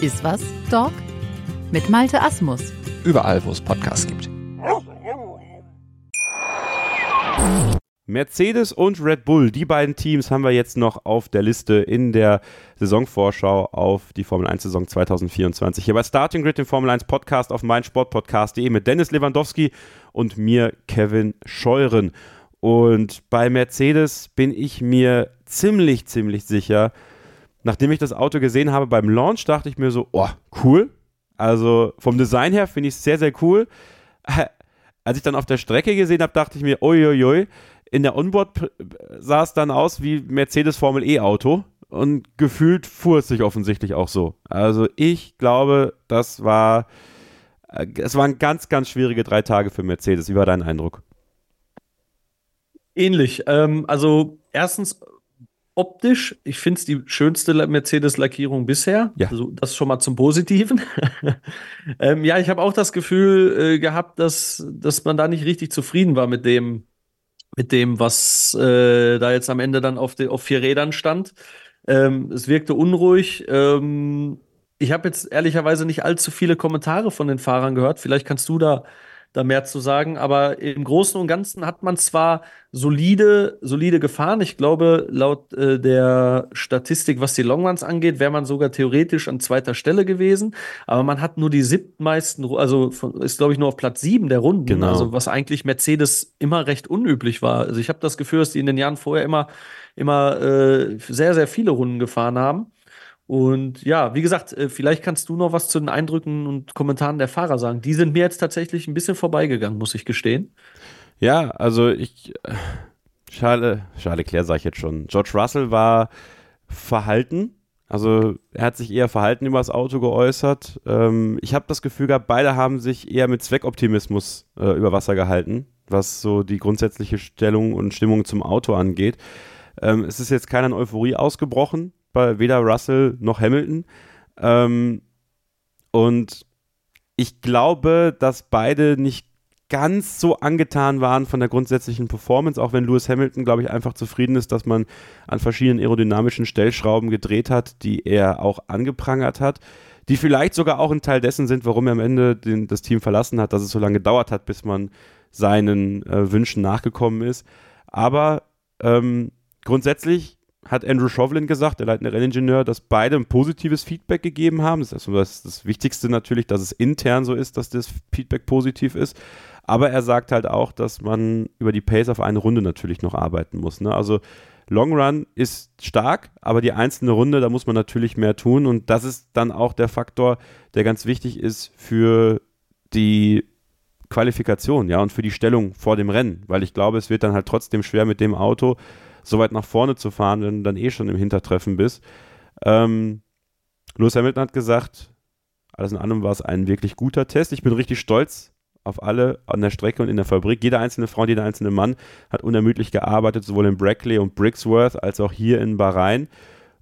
Iswas Dog mit Malte Asmus. Überall, wo es Podcasts gibt. Mercedes und Red Bull, die beiden Teams haben wir jetzt noch auf der Liste in der Saisonvorschau auf die Formel 1 Saison 2024. Hier bei Starting Grid, dem Formel 1 Podcast auf meinsportpodcast.de mit Dennis Lewandowski und mir Kevin Scheuren. Und bei Mercedes bin ich mir ziemlich, ziemlich sicher, nachdem ich das Auto gesehen habe beim Launch, dachte ich mir so, oh, cool. Also vom Design her finde ich es sehr, sehr cool. Als ich dann auf der Strecke gesehen habe, dachte ich mir, uiuiui, in der Onboard sah es dann aus wie Mercedes Formel E Auto und gefühlt fuhr es sich offensichtlich auch so. Also ich glaube, das war, äh, es waren ganz, ganz schwierige drei Tage für Mercedes. Wie war dein Eindruck? Ähnlich. Ähm, also erstens optisch, ich finde es die schönste Mercedes-Lackierung bisher. Ja. Also das schon mal zum Positiven. ähm, ja, ich habe auch das Gefühl äh, gehabt, dass, dass man da nicht richtig zufrieden war mit dem, mit dem, was äh, da jetzt am Ende dann auf, de, auf vier Rädern stand. Ähm, es wirkte unruhig. Ähm, ich habe jetzt ehrlicherweise nicht allzu viele Kommentare von den Fahrern gehört. Vielleicht kannst du da da mehr zu sagen. Aber im Großen und Ganzen hat man zwar solide, solide gefahren. Ich glaube, laut äh, der Statistik, was die Longruns angeht, wäre man sogar theoretisch an zweiter Stelle gewesen. Aber man hat nur die siebtmeisten, also von, ist, glaube ich, nur auf Platz sieben der Runden. Genau. Also was eigentlich Mercedes immer recht unüblich war. Also ich habe das Gefühl, dass die in den Jahren vorher immer, immer äh, sehr, sehr viele Runden gefahren haben. Und ja, wie gesagt, äh, vielleicht kannst du noch was zu den Eindrücken und Kommentaren der Fahrer sagen. Die sind mir jetzt tatsächlich ein bisschen vorbeigegangen, muss ich gestehen. Ja, also ich. Schade, schade, Claire sage ich jetzt schon. George Russell war verhalten. Also er hat sich eher verhalten über das Auto geäußert. Ähm, ich habe das Gefühl gehabt, beide haben sich eher mit Zweckoptimismus äh, über Wasser gehalten, was so die grundsätzliche Stellung und Stimmung zum Auto angeht. Ähm, es ist jetzt keiner in Euphorie ausgebrochen bei weder Russell noch Hamilton. Ähm, und ich glaube, dass beide nicht ganz so angetan waren von der grundsätzlichen Performance, auch wenn Lewis Hamilton, glaube ich, einfach zufrieden ist, dass man an verschiedenen aerodynamischen Stellschrauben gedreht hat, die er auch angeprangert hat, die vielleicht sogar auch ein Teil dessen sind, warum er am Ende den, das Team verlassen hat, dass es so lange gedauert hat, bis man seinen äh, Wünschen nachgekommen ist. Aber ähm, grundsätzlich hat Andrew Chauvelin gesagt, der leitende Renningenieur, dass beide ein positives Feedback gegeben haben. Das ist das, das Wichtigste natürlich, dass es intern so ist, dass das Feedback positiv ist. Aber er sagt halt auch, dass man über die Pace auf eine Runde natürlich noch arbeiten muss. Ne? Also Long Run ist stark, aber die einzelne Runde, da muss man natürlich mehr tun. Und das ist dann auch der Faktor, der ganz wichtig ist für die Qualifikation, ja, und für die Stellung vor dem Rennen. Weil ich glaube, es wird dann halt trotzdem schwer mit dem Auto so weit nach vorne zu fahren, wenn du dann eh schon im Hintertreffen bist. Ähm, Lewis Hamilton hat gesagt, alles in allem war es ein wirklich guter Test. Ich bin richtig stolz auf alle an der Strecke und in der Fabrik. Jede einzelne Frau und jeder einzelne Mann hat unermüdlich gearbeitet, sowohl in Brackley und Brixworth als auch hier in Bahrain.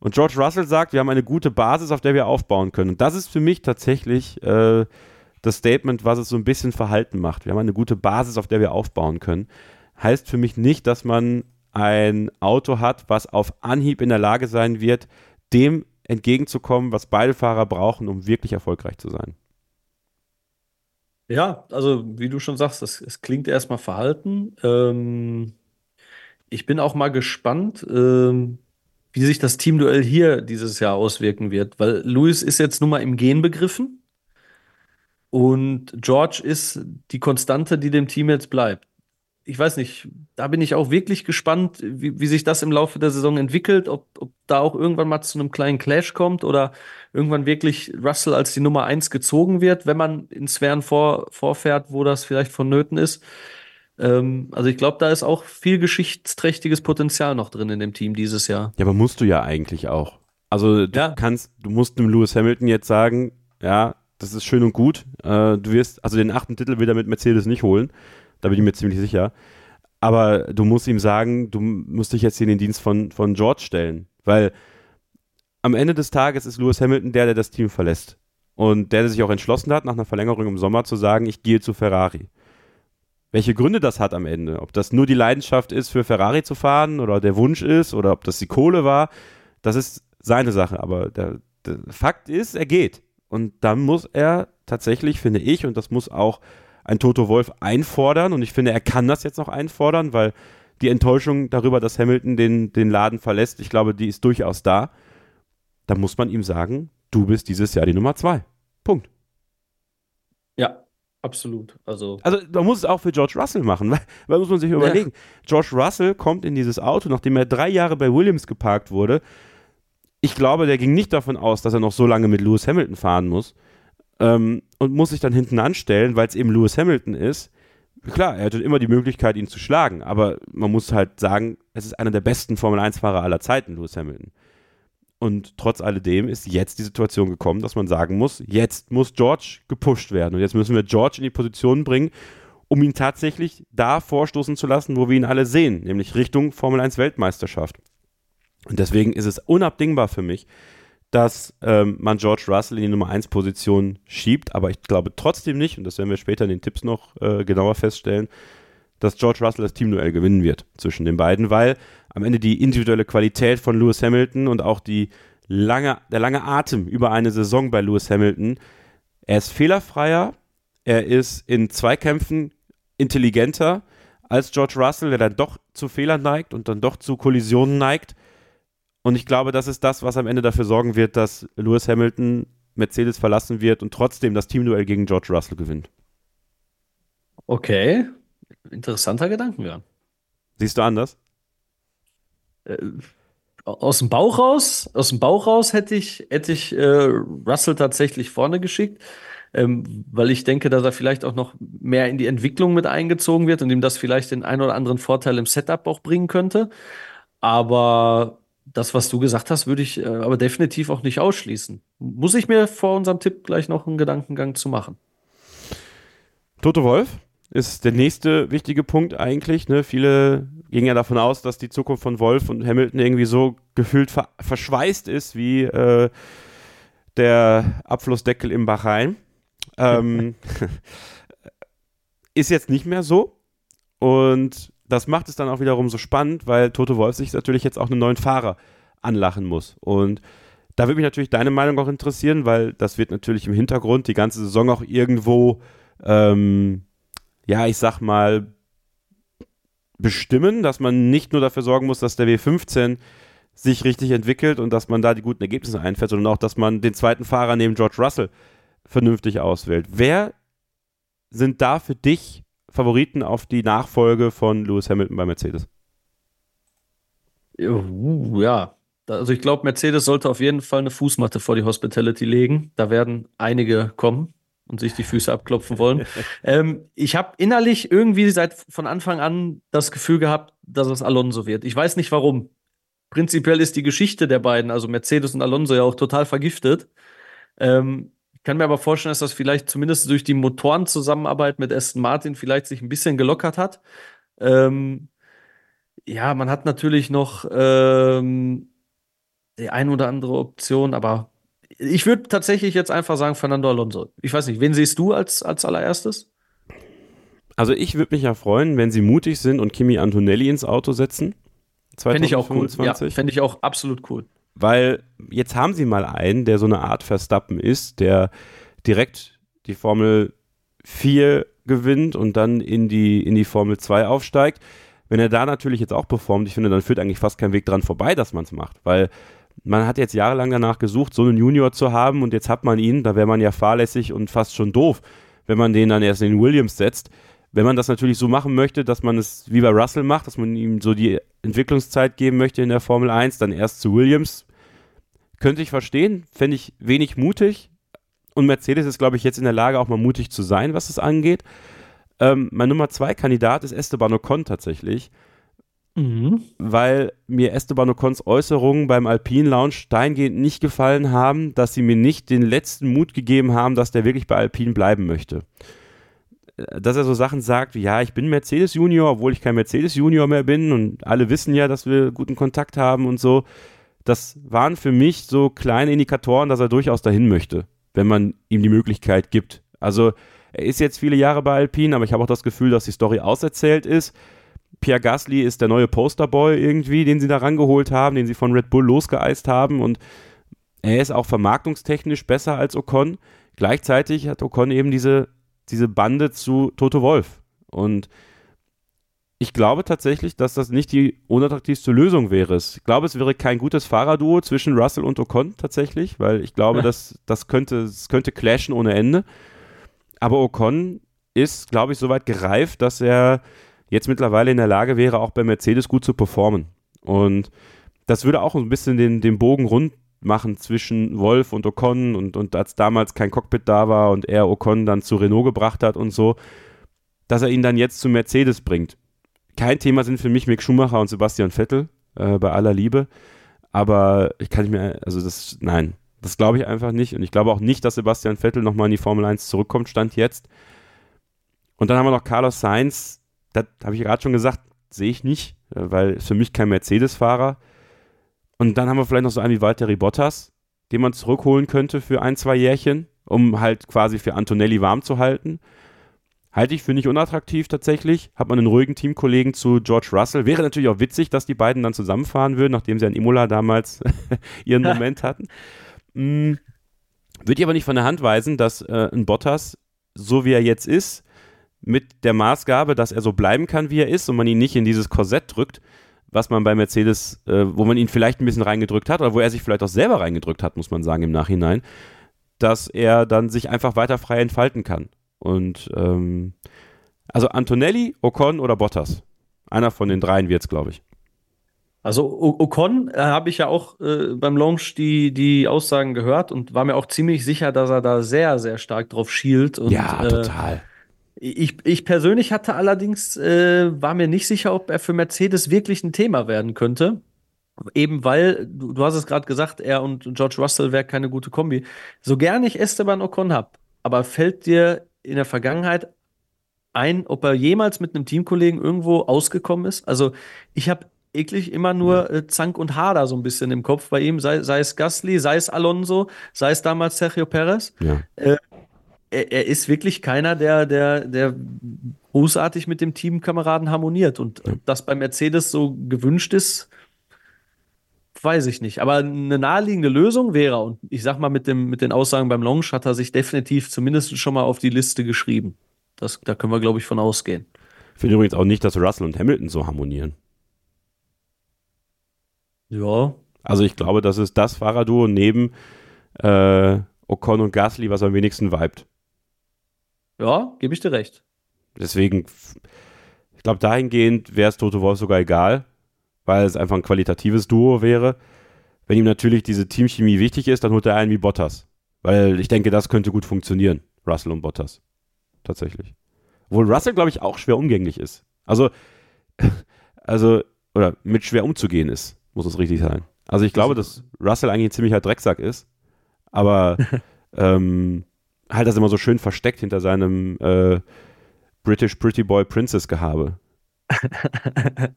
Und George Russell sagt, wir haben eine gute Basis, auf der wir aufbauen können. Und das ist für mich tatsächlich äh, das Statement, was es so ein bisschen verhalten macht. Wir haben eine gute Basis, auf der wir aufbauen können. Heißt für mich nicht, dass man ein Auto hat, was auf Anhieb in der Lage sein wird, dem entgegenzukommen, was beide Fahrer brauchen, um wirklich erfolgreich zu sein. Ja, also wie du schon sagst, es, klingt erstmal verhalten. Ähm, Ich bin auch mal gespannt, ähm, wie sich das Teamduell hier dieses Jahr auswirken wird, weil Lewis ist jetzt nun mal im Gehen begriffen und George ist die Konstante, die dem Team jetzt bleibt. Ich weiß nicht, da bin ich auch wirklich gespannt, wie, wie sich das im Laufe der Saison entwickelt, ob, ob da auch irgendwann mal zu einem kleinen Clash kommt oder irgendwann wirklich Russell als die Nummer eins gezogen wird, wenn man in Sphären vor, vorfährt, wo das vielleicht vonnöten ist. Ähm, also ich glaube, da ist auch viel geschichtsträchtiges Potenzial noch drin in dem Team dieses Jahr. Ja, aber musst du ja eigentlich auch. Also du Ja. kannst, du musst dem Lewis Hamilton jetzt sagen, ja, das ist schön und gut. Äh, du wirst, also den achten Titel wird er mit Mercedes nicht holen. Da bin ich mir ziemlich sicher. Aber du musst ihm sagen, du musst dich jetzt hier in den Dienst von, von George stellen. Weil am Ende des Tages ist Lewis Hamilton der, der das Team verlässt. Und der, der sich auch entschlossen hat, nach einer Verlängerung im Sommer zu sagen, ich gehe zu Ferrari. Welche Gründe das hat am Ende, ob das nur die Leidenschaft ist, für Ferrari zu fahren oder der Wunsch ist oder ob das die Kohle war, das ist seine Sache. Aber der, der Fakt ist, er geht. Und dann muss er tatsächlich, finde ich, und das muss auch ein Toto Wolf einfordern, und ich finde, er kann das jetzt noch einfordern, weil die Enttäuschung darüber, dass Hamilton den, den Laden verlässt, ich glaube, die ist durchaus da. Da muss man ihm sagen, du bist dieses Jahr die Nummer zwei. Punkt. Ja, absolut. Also Also man muss es auch für George Russell machen, weil, weil muss man sich überlegen. George Russell kommt in dieses Auto, nachdem er drei Jahre bei Williams geparkt wurde. Ich glaube, der ging nicht davon aus, dass er noch so lange mit Lewis Hamilton fahren muss ähm, und muss sich dann hinten anstellen, weil es eben Lewis Hamilton ist. Klar, er hatte immer die Möglichkeit, ihn zu schlagen, aber man muss halt sagen, es ist einer der besten Formel-1-Fahrer aller Zeiten, Lewis Hamilton. Und trotz alledem ist jetzt die Situation gekommen, dass man sagen muss, jetzt muss George gepusht werden. Und jetzt müssen wir George in die Position bringen, um ihn tatsächlich da vorstoßen zu lassen, wo wir ihn alle sehen, nämlich Richtung Formel 1 Weltmeisterschaft. Und deswegen ist es unabdingbar für mich, dass ähm, man George Russell in die Nummer 1 Position schiebt, aber ich glaube trotzdem nicht, und das werden wir später in den Tipps noch äh, genauer feststellen, dass George Russell das Teamduell gewinnen wird zwischen den beiden, weil am Ende die individuelle Qualität von Lewis Hamilton und auch die lange, der lange Atem über eine Saison bei Lewis Hamilton, er ist fehlerfreier, er ist in Zweikämpfen intelligenter als George Russell, der dann doch zu Fehlern neigt und dann doch zu Kollisionen neigt. Und ich glaube, das ist das, was am Ende dafür sorgen wird, dass Lewis Hamilton Mercedes verlassen wird und trotzdem das Teamduell gegen George Russell gewinnt. okay, interessanter Gedankengang. Siehst du anders? Äh, aus dem Bauch raus, aus dem Bauch raus hätte ich, hätte ich äh, Russell tatsächlich vorne geschickt, ähm, weil ich denke, dass er vielleicht auch noch mehr in die Entwicklung mit eingezogen wird und ihm das vielleicht den einen oder anderen Vorteil im Setup auch bringen könnte. Aber das, was du gesagt hast, würde ich äh, aber definitiv auch nicht ausschließen. Muss ich mir vor unserem Tipp gleich noch einen Gedankengang zu machen. Toto Wolf ist der nächste wichtige Punkt eigentlich. Ne? Viele gingen ja davon aus, dass die Zukunft von Wolf und Hamilton irgendwie so gefühlt ver verschweißt ist wie äh, der Abflussdeckel im Bahrain. Ähm, ist jetzt nicht mehr so. Und das macht es dann auch wiederum so spannend, weil Toto Wolf sich natürlich jetzt auch einen neuen Fahrer anlachen muss. Und da würde mich natürlich deine Meinung auch interessieren, weil das wird natürlich im Hintergrund die ganze Saison auch irgendwo, ähm, ja, ich sag mal, bestimmen, dass man nicht nur dafür sorgen muss, dass der W15 sich richtig entwickelt und dass man da die guten Ergebnisse einfährt, sondern auch, dass man den zweiten Fahrer neben George Russell vernünftig auswählt. Wer sind da für dich Favoriten auf die Nachfolge von Lewis Hamilton bei Mercedes? Uh, ja, also ich glaube, Mercedes sollte auf jeden Fall eine Fußmatte vor die Hospitality legen. Da werden einige kommen und sich die Füße abklopfen wollen. ähm, ich habe innerlich irgendwie seit von Anfang an das Gefühl gehabt, dass es Alonso wird. Ich weiß nicht warum. Prinzipiell ist die Geschichte der beiden, also Mercedes und Alonso, ja auch total vergiftet. Ähm, kann mir aber vorstellen, dass das vielleicht zumindest durch die Motorenzusammenarbeit mit Aston Martin vielleicht sich ein bisschen gelockert hat. Ähm, ja, man hat natürlich noch ähm, die ein oder andere Option, aber ich würde tatsächlich jetzt einfach sagen Fernando Alonso. Ich weiß nicht, wen siehst du als, als allererstes? Also ich würde mich ja freuen, wenn sie mutig sind und Kimi Antonelli ins Auto setzen. Fände ich auch cool. Ja, 2025. fände ich auch absolut cool. Weil jetzt haben sie mal einen, der so eine Art Verstappen ist, der direkt die Formel 4 gewinnt und dann in die, in die Formel 2 aufsteigt. wenn er da natürlich jetzt auch performt, ich finde, dann führt eigentlich fast kein Weg dran vorbei, dass man es macht, weil man hat jetzt jahrelang danach gesucht, so einen Junior zu haben und jetzt hat man ihn, da wäre man ja fahrlässig und fast schon doof, wenn man den dann erst in den Williams setzt. Wenn man das natürlich so machen möchte, dass man es wie bei Russell macht, dass man ihm so die Entwicklungszeit geben möchte in der Formel 1, dann erst zu Williams, könnte ich verstehen, fände ich wenig mutig. Und Mercedes ist, glaube ich, jetzt in der Lage, auch mal mutig zu sein, was es angeht. Ähm, mein Nummer zwei Kandidat ist Esteban Ocon tatsächlich. Mhm. Weil mir Esteban Ocons Äußerungen beim Alpine Lounge dahingehend nicht gefallen haben, dass sie mir nicht den letzten Mut gegeben haben, dass der wirklich bei Alpine bleiben möchte. Dass er so Sachen sagt wie, ja, ich bin Mercedes Junior, obwohl ich kein Mercedes Junior mehr bin und alle wissen ja, dass wir guten Kontakt haben und so. Das waren für mich so kleine Indikatoren, dass er durchaus dahin möchte, wenn man ihm die Möglichkeit gibt. Also er ist jetzt viele Jahre bei Alpine, aber ich habe auch das Gefühl, dass die Story auserzählt ist Pierre Gasly ist der neue Posterboy irgendwie, den sie da rangeholt haben, den sie von Red Bull losgeeist haben und er ist auch vermarktungstechnisch besser als Ocon. Gleichzeitig hat Ocon eben diese, diese Bande zu Toto Wolf und ich glaube tatsächlich, dass das nicht die unattraktivste Lösung wäre. Ich glaube, es wäre kein gutes Fahrerduo zwischen Russell und Ocon tatsächlich, weil ich glaube, ja. dass das könnte, das könnte clashen ohne Ende. Aber Ocon ist, glaube ich, soweit gereift, dass er jetzt mittlerweile in der Lage wäre, auch bei Mercedes gut zu performen. Und das würde auch ein bisschen den, den Bogen rund machen zwischen Wolf und Ocon und, und als damals kein Cockpit da war und er Ocon dann zu Renault gebracht hat und so, dass er ihn dann jetzt zu Mercedes bringt. Kein Thema sind für mich Mick Schumacher und Sebastian Vettel, äh, bei aller Liebe. Aber ich kann nicht mehr, also das, nein, das glaube ich einfach nicht. Und ich glaube auch nicht, dass Sebastian Vettel nochmal in die Formel 1 zurückkommt, stand jetzt. Und dann haben wir noch Carlos Sainz, das habe ich gerade schon gesagt, sehe ich nicht, äh, weil ist für mich kein Mercedes-Fahrer. Und dann haben wir vielleicht noch so einen wie Valtteri Bottas, den man zurückholen könnte für ein, zwei Jährchen, um halt quasi für Antonelli warm zu halten. Halte ich für nicht unattraktiv tatsächlich. Hat man einen ruhigen Teamkollegen zu George Russell. Wäre natürlich auch witzig, dass die beiden dann zusammenfahren würden, nachdem sie an Imola damals ihren Moment hatten. Hm, Würde ich aber nicht von der Hand weisen, dass äh, ein Bottas, so wie er jetzt ist, mit der Maßgabe, dass er so bleiben kann, wie er ist und man ihn nicht in dieses Korsett drückt, was man bei Mercedes, äh, wo man ihn vielleicht ein bisschen reingedrückt hat oder wo er sich vielleicht auch selber reingedrückt hat, muss man sagen im Nachhinein, dass er dann sich einfach weiter frei entfalten kann. Und ähm, also Antonelli, Ocon oder Bottas. Einer von den dreien wird es, glaube ich. Also Ocon äh, habe ich ja auch äh, beim Launch die, die Aussagen gehört und war mir auch ziemlich sicher, dass er da sehr, sehr stark drauf schielt. Und, ja, äh, total. Ich, ich persönlich hatte allerdings, äh, war mir nicht sicher, ob er für Mercedes wirklich ein Thema werden könnte. Eben weil, du, du hast es gerade gesagt, er und George Russell wäre keine gute Kombi. So gern ich Esteban Ocon habe, aber fällt dir in der Vergangenheit ein, ob er jemals mit einem Teamkollegen irgendwo ausgekommen ist? Also ich habe eklig immer nur äh, Zank und Hader so ein bisschen im Kopf bei ihm, sei, sei es Gasly, sei es Alonso, sei es damals Sergio Perez. Ja. Äh, er, er, ist wirklich keiner, der, der, der großartig mit dem Teamkameraden harmoniert. Und ja. das bei Mercedes so gewünscht ist, weiß ich nicht. Aber eine naheliegende Lösung wäre, und ich sag mal, mit, dem, mit den Aussagen beim Launch hat er sich definitiv zumindest schon mal auf die Liste geschrieben. Das, da können wir, glaube ich, von ausgehen. Ich finde übrigens auch nicht, dass Russell und Hamilton so harmonieren. Ja. Also ich glaube, das ist das Fahrerduo neben äh, Ocon und Gasly, was am wenigsten vibet. Ja, gebe ich dir recht. Deswegen, ich glaube, dahingehend wäre es Toto Wolf sogar egal, weil es einfach ein qualitatives Duo wäre. Wenn ihm natürlich diese Teamchemie wichtig ist, dann holt er einen wie Bottas. Weil ich denke, das könnte gut funktionieren, Russell und Bottas. Tatsächlich. Obwohl Russell, glaube ich, auch schwer umgänglich ist. Also, also, oder mit schwer umzugehen ist, muss es richtig sein. Also ich glaube, dass Russell eigentlich ein ziemlicher Drecksack ist, aber ähm, halt das immer so schön versteckt hinter seinem äh, British Pretty Boy Princess Gehabe.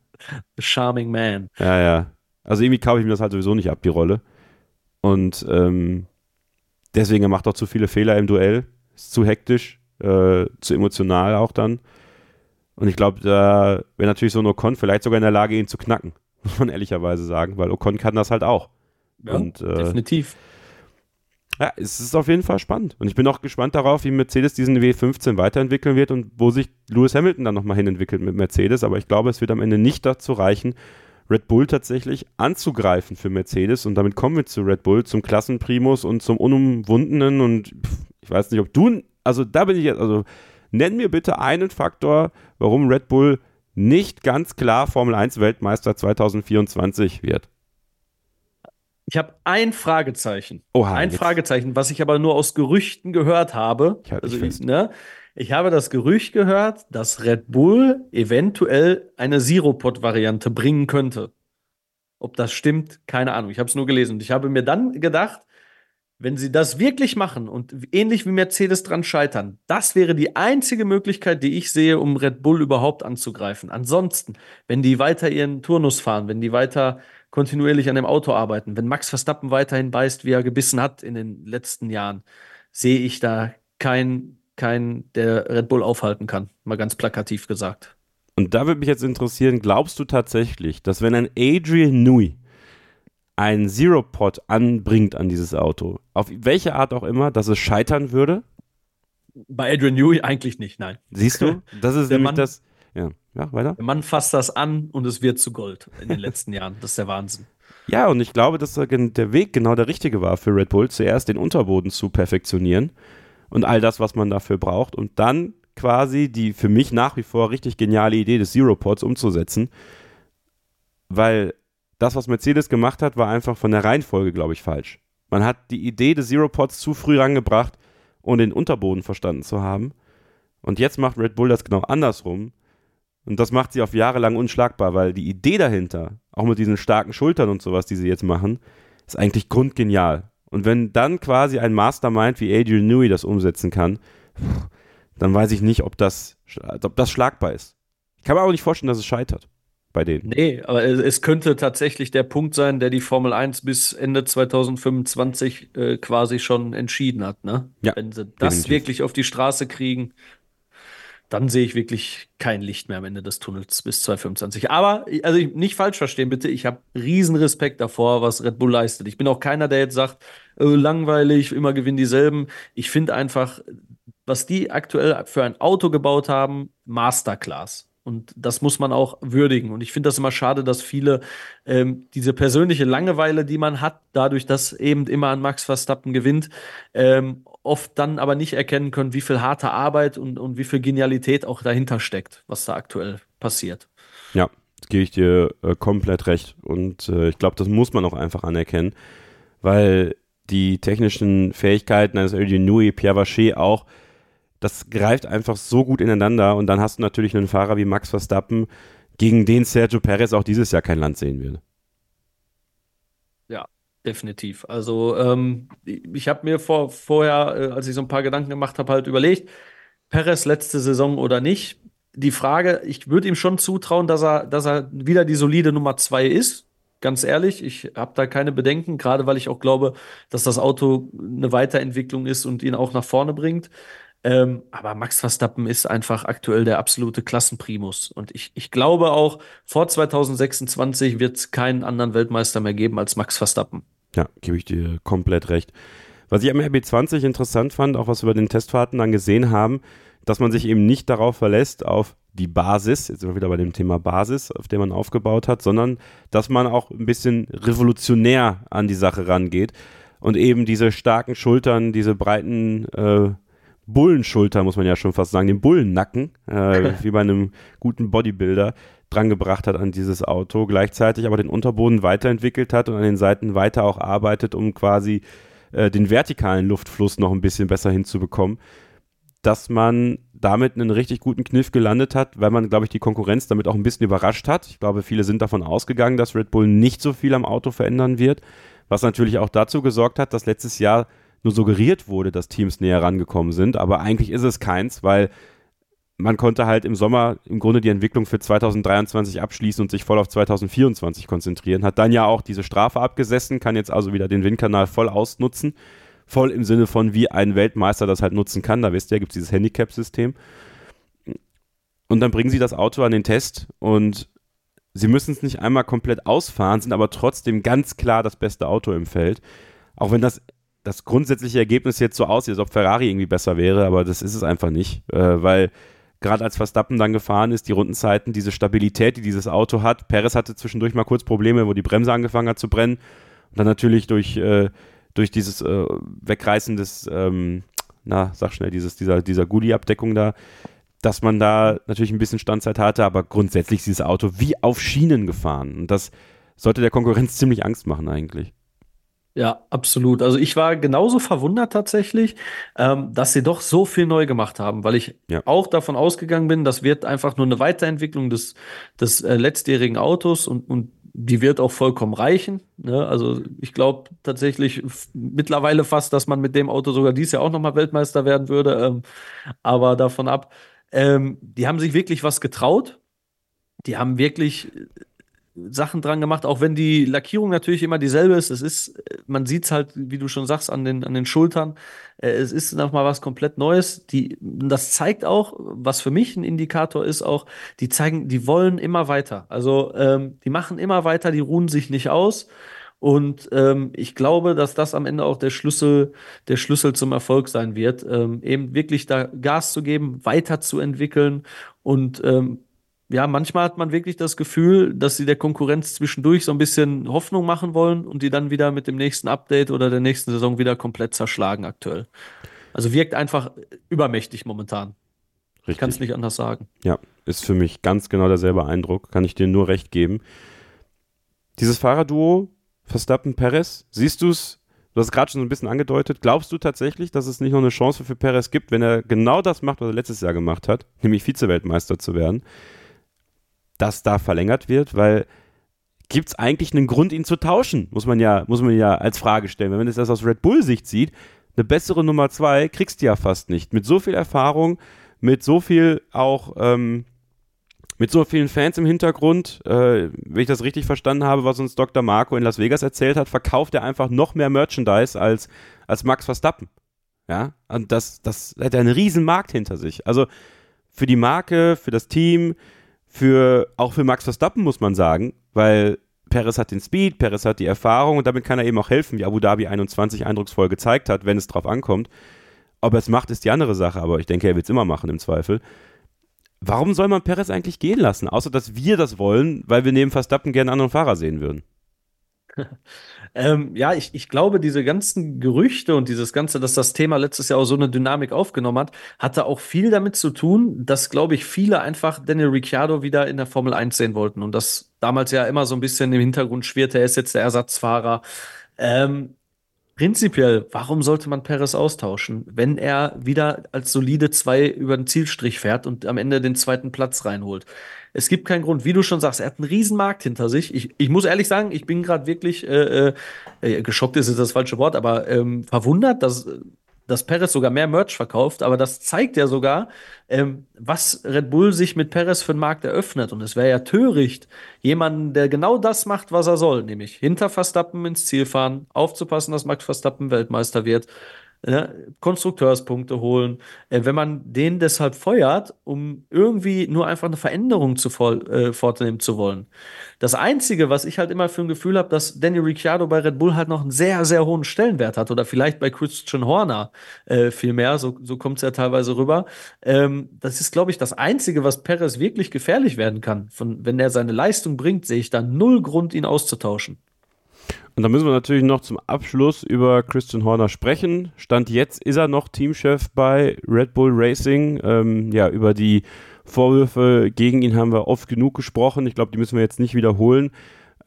Charming Man. Ja, ja. Also irgendwie kaufe ich mir das halt sowieso nicht ab, die Rolle. Und ähm, deswegen er macht auch zu viele Fehler im Duell. Ist zu hektisch, äh, zu emotional auch dann. Und ich glaube, da wäre natürlich so ein Ocon vielleicht sogar in der Lage, ihn zu knacken. Muss man ehrlicherweise sagen, weil Ocon kann das halt auch. Ja, Und, äh, definitiv. Ja, es ist auf jeden Fall spannend. Und ich bin auch gespannt darauf, wie Mercedes diesen W15 weiterentwickeln wird und wo sich Lewis Hamilton dann nochmal hinentwickelt mit Mercedes. Aber ich glaube, es wird am Ende nicht dazu reichen, Red Bull tatsächlich anzugreifen für Mercedes. Und damit kommen wir zu Red Bull, zum Klassenprimus und zum Unumwundenen. Und ich weiß nicht, ob du, also da bin ich jetzt, also nenn mir bitte einen Faktor, warum Red Bull nicht ganz klar Formel 1 Weltmeister 2024 wird. Ich habe ein Fragezeichen. Oha, ein jetzt- Fragezeichen, was ich aber nur aus Gerüchten gehört habe. Ich halt also ich, ne, ich habe das Gerücht gehört, dass Red Bull eventuell eine Zero-Pod-Variante bringen könnte. Ob das stimmt, keine Ahnung. Ich habe es nur gelesen. Und ich habe mir dann gedacht, wenn sie das wirklich machen und ähnlich wie Mercedes dran scheitern, das wäre die einzige Möglichkeit, die ich sehe, um Red Bull überhaupt anzugreifen. Ansonsten, wenn die weiter ihren Turnus fahren, wenn die weiter kontinuierlich an dem Auto arbeiten, wenn Max Verstappen weiterhin beißt, wie er gebissen hat in den letzten Jahren, sehe ich da keinen, kein, der Red Bull aufhalten kann. Mal ganz plakativ gesagt. Und da würde mich jetzt interessieren, glaubst du tatsächlich, dass wenn ein Adrian Newey einen Zero-Pod anbringt an dieses Auto, auf welche Art auch immer, dass es scheitern würde? Bei Adrian Newey eigentlich nicht, nein. Siehst du? Das ist Der nämlich Mann- das. Ja, weiter. Der Mann fasst das an und es wird zu Gold in den letzten Jahren. Das ist der Wahnsinn. Ja, und ich glaube, dass der Weg genau der richtige war für Red Bull, zuerst den Unterboden zu perfektionieren und all das, was man dafür braucht, und dann quasi die für mich nach wie vor richtig geniale Idee des Zero-Pods umzusetzen. Weil das, was Mercedes gemacht hat, war einfach von der Reihenfolge, glaube ich, falsch. Man hat die Idee des Zero-Pods zu früh rangebracht, ohne den Unterboden verstanden zu haben. Und jetzt macht Red Bull das genau andersrum. Und das macht sie auf Jahre lang unschlagbar, weil die Idee dahinter, auch mit diesen starken Schultern und sowas, die sie jetzt machen, ist eigentlich grundgenial. Und wenn dann quasi ein Mastermind wie Adrian Newey das umsetzen kann, dann weiß ich nicht, ob das, ob das schlagbar ist. Ich kann mir auch nicht vorstellen, dass es scheitert bei denen. Nee, aber es, es könnte tatsächlich der Punkt sein, der die Formel 1 bis Ende 2025 äh, quasi schon entschieden hat. Ne? Ja, Wenn sie das definitiv. wirklich auf die Straße kriegen, dann sehe ich wirklich kein Licht mehr am Ende des Tunnels bis 2025. Aber, also ich, nicht falsch verstehen, bitte, ich habe riesen Respekt davor, was Red Bull leistet. Ich bin auch keiner, der jetzt sagt, äh, langweilig, immer gewinnen dieselben. Ich finde einfach, was die aktuell für ein Auto gebaut haben, Masterclass. Und das muss man auch würdigen. Und ich finde das immer schade, dass viele ähm, diese persönliche Langeweile, die man hat, dadurch, dass eben immer an Max Verstappen gewinnt, ähm, oft dann aber nicht erkennen können, wie viel harte Arbeit und, und wie viel Genialität auch dahinter steckt, was da aktuell passiert. Ja, das gebe ich dir äh, komplett recht. Und äh, ich glaube, das muss man auch einfach anerkennen, weil die technischen Fähigkeiten eines Adrian Newey, Pierre Vacher auch, das greift einfach so gut ineinander. Und dann hast du natürlich einen Fahrer wie Max Verstappen, gegen den Sergio Perez auch dieses Jahr kein Land sehen wird. Definitiv. Also ähm, ich habe mir vor, vorher, äh, als ich so ein paar Gedanken gemacht habe, halt überlegt, Perez letzte Saison oder nicht. Die Frage, ich würde ihm schon zutrauen, dass er, dass er wieder die solide Nummer zwei ist. Ganz ehrlich, ich habe da keine Bedenken, gerade weil ich auch glaube, dass das Auto eine Weiterentwicklung ist und ihn auch nach vorne bringt. Ähm, aber Max Verstappen ist einfach aktuell der absolute Klassenprimus. Und ich, ich glaube auch, vor 2026 wird es keinen anderen Weltmeister mehr geben als Max Verstappen. Ja, gebe ich dir komplett recht. Was ich am RB20 interessant fand, auch was wir bei den Testfahrten dann gesehen haben, dass man sich eben nicht darauf verlässt, auf die Basis, jetzt sind wir wieder bei dem Thema Basis, auf der man aufgebaut hat, sondern dass man auch ein bisschen revolutionär an die Sache rangeht und eben diese starken Schultern, diese breiten äh, Bullenschulter, muss man ja schon fast sagen, den Bullennacken, äh, wie bei einem guten Bodybuilder, drangebracht hat an dieses Auto, gleichzeitig aber den Unterboden weiterentwickelt hat und an den Seiten weiter auch arbeitet, um quasi äh, den vertikalen Luftfluss noch ein bisschen besser hinzubekommen, dass man damit einen richtig guten Kniff gelandet hat, weil man, glaube ich, die Konkurrenz damit auch ein bisschen überrascht hat. Ich glaube, viele sind davon ausgegangen, dass Red Bull nicht so viel am Auto verändern wird, was natürlich auch dazu gesorgt hat, dass letztes Jahr nur suggeriert wurde, dass Teams näher rangekommen sind, aber eigentlich ist es keins, weil man konnte halt im Sommer im Grunde die Entwicklung für 2023 abschließen und sich voll auf 2024 konzentrieren. Hat dann ja auch diese Strafe abgesessen, kann jetzt also wieder den Windkanal voll ausnutzen. Voll im Sinne von, wie ein Weltmeister das halt nutzen kann. Da wisst ihr, gibt es dieses Handicap-System. Und dann bringen sie das Auto an den Test und sie müssen es nicht einmal komplett ausfahren, sind aber trotzdem ganz klar das beste Auto im Feld. Auch wenn das das grundsätzliche Ergebnis jetzt so aussieht, als ob Ferrari irgendwie besser wäre, aber das ist es einfach nicht, äh, weil gerade als Verstappen dann gefahren ist, die Rundenzeiten, diese Stabilität, die dieses Auto hat. Perez hatte zwischendurch mal kurz Probleme, wo die Bremse angefangen hat zu brennen. Und dann natürlich durch, äh, durch dieses äh, Wegreißen des, ähm, na, sag schnell, dieses, dieser, dieser Goodie-Abdeckung da, dass man da natürlich ein bisschen Standzeit hatte, aber grundsätzlich ist dieses Auto wie auf Schienen gefahren. Und das sollte der Konkurrenz ziemlich Angst machen eigentlich. Ja, absolut. Also ich war genauso verwundert tatsächlich, ähm, dass sie doch so viel neu gemacht haben, weil ich ja. auch davon ausgegangen bin, das wird einfach nur eine Weiterentwicklung des, des äh, letztjährigen Autos und, und die wird auch vollkommen reichen. Ne? Also ich glaube tatsächlich mittlerweile fast, dass man mit dem Auto sogar dieses Jahr auch nochmal Weltmeister werden würde. Ähm, aber davon ab, ähm, die haben sich wirklich was getraut. Die haben wirklich Sachen dran gemacht, auch wenn die Lackierung natürlich immer dieselbe ist. Es ist, man sieht es halt, wie du schon sagst, an den, an den Schultern. Äh, es ist nochmal was komplett Neues. Die, das zeigt auch, was für mich ein Indikator ist, auch, die zeigen, die wollen immer weiter. Also ähm, die machen immer weiter, die ruhen sich nicht aus. Und ähm, ich glaube, dass das am Ende auch der Schlüssel, der Schlüssel zum Erfolg sein wird, ähm, eben wirklich da Gas zu geben, weiterzuentwickeln und ähm, ja, manchmal hat man wirklich das Gefühl, dass sie der Konkurrenz zwischendurch so ein bisschen Hoffnung machen wollen und die dann wieder mit dem nächsten Update oder der nächsten Saison wieder komplett zerschlagen aktuell. Also wirkt einfach übermächtig momentan. Richtig. Ich kann es nicht anders sagen. Ja, ist für mich ganz genau derselbe Eindruck, kann ich dir nur recht geben. Dieses Fahrerduo Verstappen-Perez, siehst du es, du hast es gerade schon so ein bisschen angedeutet, glaubst du tatsächlich, dass es nicht noch eine Chance für Perez gibt, wenn er genau das macht, was er letztes Jahr gemacht hat, nämlich Vize-Weltmeister zu werden? Dass da verlängert wird, weil gibt es eigentlich einen Grund, ihn zu tauschen? Muss man ja, muss man ja als Frage stellen. Wenn man das aus Red Bull-Sicht sieht, eine bessere Nummer zwei kriegst du ja fast nicht. Mit so viel Erfahrung, mit so viel auch, ähm, mit so vielen Fans im Hintergrund, äh, wenn ich das richtig verstanden habe, was uns Dr. Marco in Las Vegas erzählt hat, verkauft er einfach noch mehr Merchandise als, als Max Verstappen. Ja, und das, das hat einen riesen Markt hinter sich. Also für die Marke, für das Team, für, auch für Max Verstappen muss man sagen, weil Perez hat den Speed, Perez hat die Erfahrung und damit kann er eben auch helfen, wie Abu Dhabi 21 eindrucksvoll gezeigt hat, wenn es drauf ankommt. Ob er es macht, ist die andere Sache, aber ich denke, er wird es immer machen im Zweifel. Warum soll man Perez eigentlich gehen lassen? Außer, dass wir das wollen, weil wir neben Verstappen gerne einen anderen Fahrer sehen würden. Ähm, ja, ich, ich glaube, diese ganzen Gerüchte und dieses Ganze, dass das Thema letztes Jahr auch so eine Dynamik aufgenommen hat, hatte auch viel damit zu tun, dass, glaube ich, viele einfach Daniel Ricciardo wieder in der Formel 1 sehen wollten und das damals ja immer so ein bisschen im Hintergrund schwirrte, er ist jetzt der Ersatzfahrer. Ähm, Prinzipiell, warum sollte man Perez austauschen, wenn er wieder als solide zwei über den Zielstrich fährt und am Ende den zweiten Platz reinholt? Es gibt keinen Grund, wie du schon sagst, er hat einen riesen Markt hinter sich. Ich, ich muss ehrlich sagen, ich bin gerade wirklich äh, äh, geschockt ist das falsche Wort, aber ähm, verwundert, dass dass Perez sogar mehr Merch verkauft, aber das zeigt ja sogar, ähm, was Red Bull sich mit Perez für den Markt eröffnet. Und es wäre ja töricht, jemanden, der genau das macht, was er soll, nämlich hinter Verstappen ins Ziel fahren, aufzupassen, dass Max Verstappen Weltmeister wird, ne, Konstrukteurspunkte holen. Äh, wenn man den deshalb feuert, um irgendwie nur einfach eine Veränderung zu voll, äh, vornehmen zu wollen. Das Einzige, was ich halt immer für ein Gefühl habe, dass Danny Ricciardo bei Red Bull halt noch einen sehr, sehr hohen Stellenwert hat oder vielleicht bei Christian Horner äh, viel mehr, so, so kommt es ja teilweise rüber. Ähm, das ist, glaube ich, das Einzige, was Perez wirklich gefährlich werden kann. Von, wenn er seine Leistung bringt, sehe ich da null Grund, ihn auszutauschen. Und da müssen wir natürlich noch zum Abschluss über Christian Horner sprechen. Stand jetzt ist er noch Teamchef bei Red Bull Racing. Ähm, ja, über die Vorwürfe gegen ihn haben wir oft genug gesprochen. Ich glaube, die müssen wir jetzt nicht wiederholen.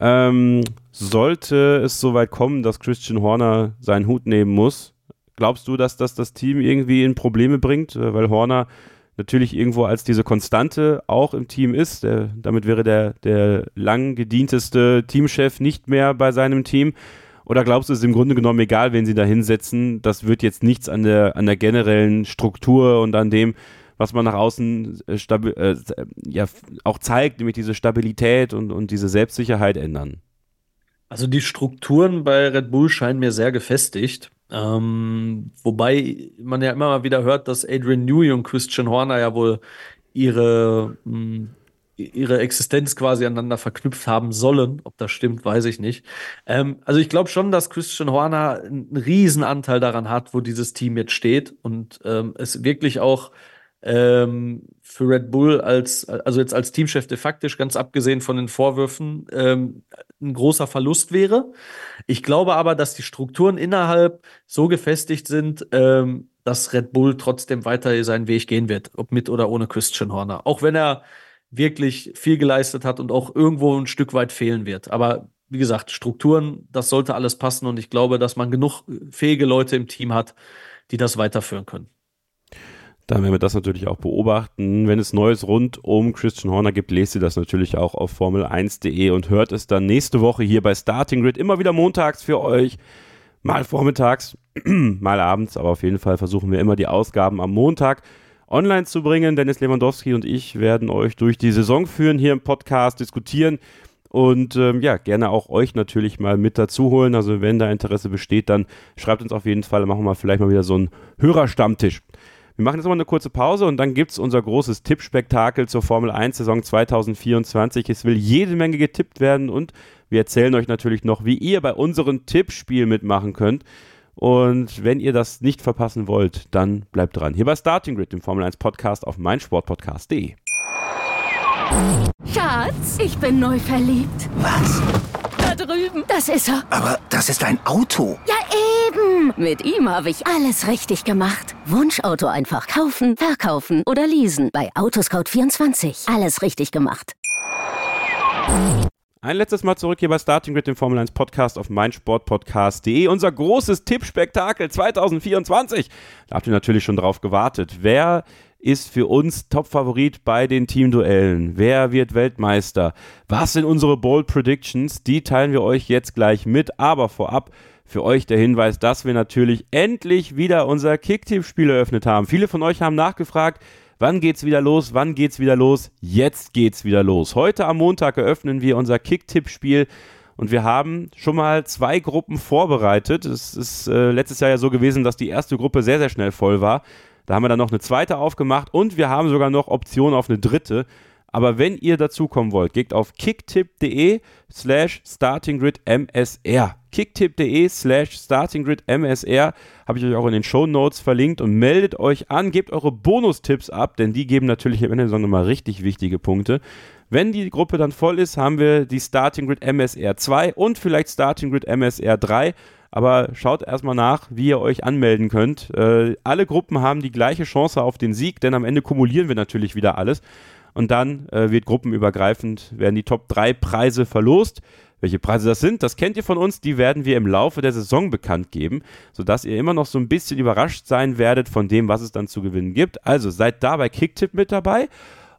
Ähm, sollte es soweit kommen, dass Christian Horner seinen Hut nehmen muss, glaubst du, dass das das Team irgendwie in Probleme bringt? Äh, weil Horner natürlich irgendwo als diese Konstante auch im Team ist. Der, damit wäre der, der lang gedienteste Teamchef nicht mehr bei seinem Team. Oder glaubst du, es ist im Grunde genommen egal, wen sie da hinsetzen? Das wird jetzt nichts an der, an der generellen Struktur und an dem, was man nach außen äh, äh, ja, auch zeigt, nämlich diese Stabilität und, und diese Selbstsicherheit ändern. Also die Strukturen bei Red Bull scheinen mir sehr gefestigt. Ähm, wobei man ja immer mal wieder hört, dass Adrian Newey und Christian Horner ja wohl ihre, mh, hm, ihre Existenz quasi aneinander verknüpft haben sollen. Ob das stimmt, weiß ich nicht. Ähm, also ich glaube schon, dass Christian Horner einen riesen Anteil daran hat, wo dieses Team jetzt steht und ähm, es wirklich auch ähm, für Red Bull als, also jetzt als Teamchef de facto, ganz abgesehen von den Vorwürfen, ähm, ein großer Verlust wäre. Ich glaube aber, dass die Strukturen innerhalb so gefestigt sind, ähm, dass Red Bull trotzdem weiter seinen Weg gehen wird, ob mit oder ohne Christian Horner. Auch wenn er wirklich viel geleistet hat und auch irgendwo ein Stück weit fehlen wird. Aber wie gesagt, Strukturen, das sollte alles passen und ich glaube, dass man genug fähige Leute im Team hat, die das weiterführen können. Dann werden wir das natürlich auch beobachten. Wenn es Neues rund um Christian Horner gibt, lest ihr das natürlich auch auf Formel1.de und hört es dann nächste Woche hier bei Starting Grid immer wieder montags für euch. Mal vormittags, mal abends, aber auf jeden Fall versuchen wir immer die Ausgaben am Montag online zu bringen. Dennis Lewandowski und ich werden euch durch die Saison führen, hier im Podcast diskutieren und ähm, ja, gerne auch euch natürlich mal mit dazu holen. Also wenn da Interesse besteht, dann schreibt uns auf jeden Fall, machen wir vielleicht mal wieder so einen Hörerstammtisch. Wir machen jetzt mal eine kurze Pause und dann gibt es unser großes Tippspektakel zur Formel 1 Saison 2024. Es will jede Menge getippt werden und wir erzählen euch natürlich noch, wie ihr bei unserem Tippspiel mitmachen könnt. Und wenn ihr das nicht verpassen wollt, dann bleibt dran. Hier bei Starting Grid, dem Formel 1 Podcast auf meinsportpodcast.de. Schatz, ich bin neu verliebt. Was? Drüben. Das ist er. Aber das ist ein Auto. Ja, eben. Mit ihm habe ich alles richtig gemacht. Wunschauto einfach kaufen, verkaufen oder leasen. Bei Autoscout24. Alles richtig gemacht. Ein letztes Mal zurück hier bei Starting Grid, dem Formel 1 Podcast auf meinsportpodcast.de. Unser großes Tippspektakel 2024. Da habt ihr natürlich schon drauf gewartet. Wer ist für uns Top-Favorit bei den Teamduellen? Wer wird Weltmeister? Was sind unsere Bold Predictions? Die teilen wir euch jetzt gleich mit. Aber vorab für euch der Hinweis, dass wir natürlich endlich wieder unser Kicktipp-Spiel eröffnet haben. Viele von euch haben nachgefragt, Wann geht's wieder los? Wann geht's wieder los? Jetzt geht's wieder los. Heute am Montag eröffnen wir unser Kick-Tipp-Spiel und wir haben schon mal zwei Gruppen vorbereitet. Es ist äh, letztes Jahr ja so gewesen, dass die erste Gruppe sehr, sehr schnell voll war. Da haben wir dann noch eine zweite aufgemacht und wir haben sogar noch Optionen auf eine dritte. Aber wenn ihr dazukommen wollt, geht auf kicktipp.de slash startinggridmsr. kicktipp.de slash startinggridmsr habe ich euch auch in den Show Notes verlinkt und meldet euch an, gebt eure Bonustipps ab, denn die geben natürlich am Ende der Saison nochmal richtig wichtige Punkte. Wenn die Gruppe dann voll ist, haben wir die Starting Grid MSR 2 und vielleicht Starting Grid MSR 3. Aber schaut erstmal nach, wie ihr euch anmelden könnt. Äh, alle Gruppen haben die gleiche Chance auf den Sieg, denn am Ende kumulieren wir natürlich wieder alles. Und dann äh, wird gruppenübergreifend, werden die Top 3 Preise verlost. Welche Preise das sind, das kennt ihr von uns, die werden wir im Laufe der Saison bekannt geben, sodass ihr immer noch so ein bisschen überrascht sein werdet von dem, was es dann zu gewinnen gibt. Also seid da bei Kicktip mit dabei.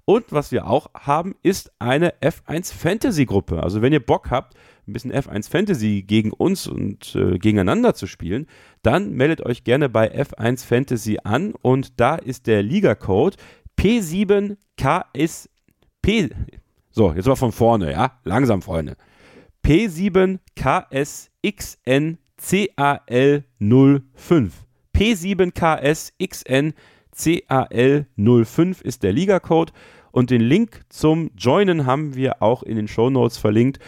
Und was wir auch haben, ist eine F1 Fantasy Gruppe. Also wenn ihr Bock habt, ein bisschen F1 Fantasy gegen uns und äh, gegeneinander zu spielen, dann meldet euch gerne bei F1 Fantasy an und da ist der Liga-Code P7KS P. So, jetzt mal von vorne, ja? Langsam, Freunde. P7KSXNCAL05. P7KSXNCAL05 ist der Liga-Code und den Link zum Joinen haben wir auch in den Show Notes verlinkt.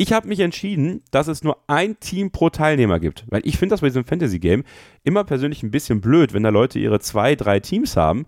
Ich habe mich entschieden, dass es nur ein Team pro Teilnehmer gibt, weil ich finde das bei diesem Fantasy-Game immer persönlich ein bisschen blöd, wenn da Leute ihre zwei, drei Teams haben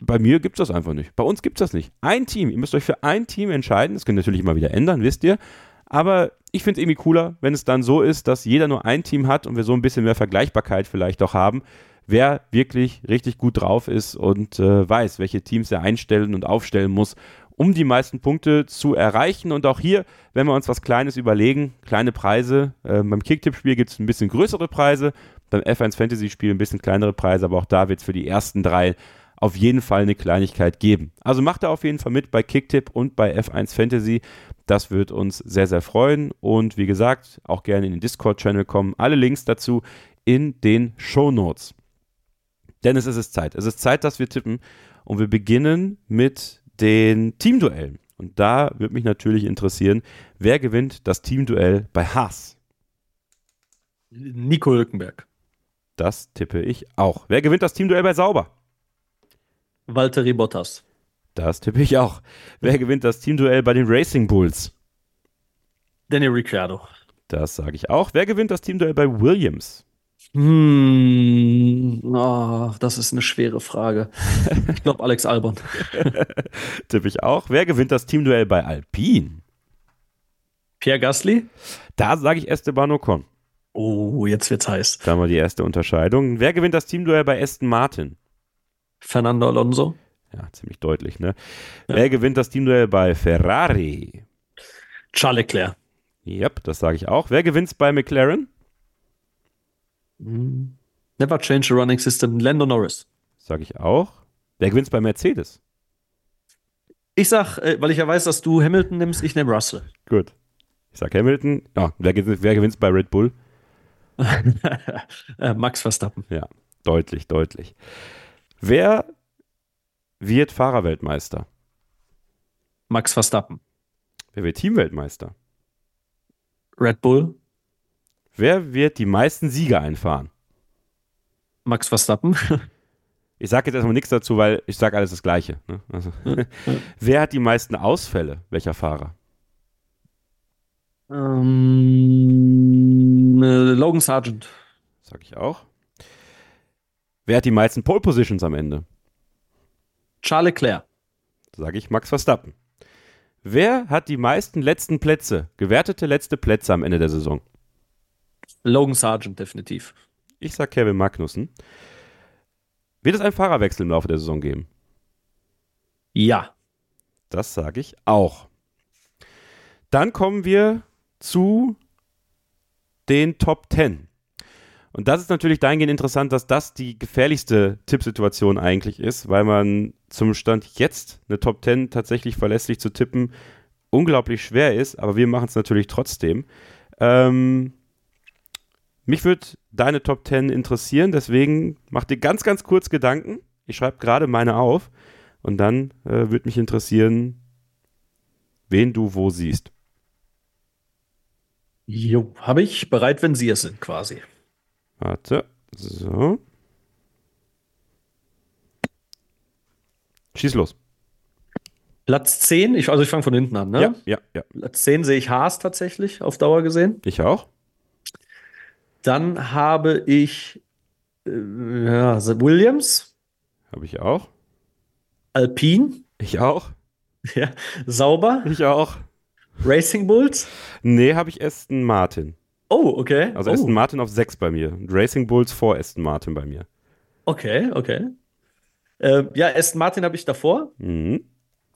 bei mir gibt es das einfach nicht. Bei uns gibt es das nicht. Ein Team. Ihr müsst euch für ein Team entscheiden. Das könnt ihr natürlich immer wieder ändern, wisst ihr. Aber ich finde es irgendwie cooler, wenn es dann so ist, dass jeder nur ein Team hat und wir so ein bisschen mehr Vergleichbarkeit vielleicht auch haben, wer wirklich richtig gut drauf ist und äh, weiß, welche Teams er einstellen und aufstellen muss, um die meisten Punkte zu erreichen. Und auch hier, wenn wir uns was Kleines überlegen, kleine Preise. Äh, beim Kicktipp-Spiel gibt es ein bisschen größere Preise, beim F1 Fantasy-Spiel ein bisschen kleinere Preise, aber auch da wird es für die ersten drei auf jeden Fall eine Kleinigkeit geben. Also macht da auf jeden Fall mit bei Kicktip und bei F1 Fantasy. Das wird uns sehr, sehr freuen. Und wie gesagt, auch gerne in den Discord-Channel kommen. Alle Links dazu in den Show Notes. Denn es ist Zeit. Es ist Zeit, dass wir tippen. Und wir beginnen mit den Teamduellen. Und da würde mich natürlich interessieren, wer gewinnt das Teamduell bei Haas? Nico Hülkenberg. Das tippe ich auch. Wer gewinnt das Teamduell bei Sauber? Valtteri Bottas. Das tippe ich auch. Wer gewinnt das Teamduell bei den Racing Bulls? Daniel Ricciardo. Das sage ich auch. Wer gewinnt das Teamduell bei Williams? Hm, oh, das ist eine schwere Frage. Ich glaube Alex Albon. Tippe ich auch. Wer gewinnt das Teamduell bei Alpine? Pierre Gasly? Da sage ich Esteban Ocon. Oh, jetzt wird's heiß. Da haben wir die erste Unterscheidung. Wer gewinnt das Teamduell bei Aston Martin? Fernando Alonso? Ja, ziemlich deutlich, ne? Ja. Wer gewinnt das Teamduell bei Ferrari? Charles Leclerc. Yep, das sage ich auch. Wer gewinnt's bei McLaren? Never change the running system. Lando Norris. Sage ich auch. Wer gewinnt's bei Mercedes? Ich sag, äh, weil ich ja weiß, dass du Hamilton nimmst, ich nehme Russell. Gut. Ich sag Hamilton. Ja, wer, wer gewinnt's bei Red Bull? Äh, Max Verstappen. Ja, deutlich, deutlich. Wer wird Fahrerweltmeister? Max Verstappen. Wer wird Teamweltmeister? Red Bull. Wer wird die meisten Siege einfahren? Max Verstappen. Ich sage jetzt erstmal nichts dazu, weil ich sage alles das Gleiche. Ne? Also, wer hat die meisten Ausfälle? Welcher Fahrer? Ähm, äh, Logan Sargent. Sag ich auch. Wer hat die meisten Pole Positions am Ende? Charles Leclerc. Sage ich Max Verstappen. Wer hat die meisten letzten Plätze, gewertete letzte Plätze am Ende der Saison? Logan Sargent, definitiv. Ich sag Kevin Magnussen. Wird es einen Fahrerwechsel im Laufe der Saison geben? Ja. Das sage ich auch. Dann kommen wir zu den Top 10. Und das ist natürlich dahingehend interessant, dass das die gefährlichste Tippsituation eigentlich ist, weil man zum Stand jetzt eine Top 10 tatsächlich verlässlich zu tippen unglaublich schwer ist, aber wir machen es natürlich trotzdem. Ähm, mich würde deine Top 10 interessieren, deswegen mach dir ganz, ganz kurz Gedanken. Ich schreibe gerade meine auf und dann äh, würde mich interessieren, wen du wo siehst. Jo, habe ich bereit, wenn Sie es sind, quasi. Warte, so. Schieß los. Platz 10, ich, also ich fange von hinten an, ne? Ja, ja, ja. Platz 10 sehe ich Haas tatsächlich auf Dauer gesehen. Ich auch. Dann habe ich äh, ja, Williams. Habe ich auch. Alpine. Ich auch. Ja, Sauber. Ich auch. Racing Bulls. Nee, habe ich Aston Martin. Oh, okay. Also oh. Aston Martin auf 6 bei mir. Racing Bulls vor Aston Martin bei mir. Okay, okay. Äh, ja, Aston Martin habe ich davor. Mhm.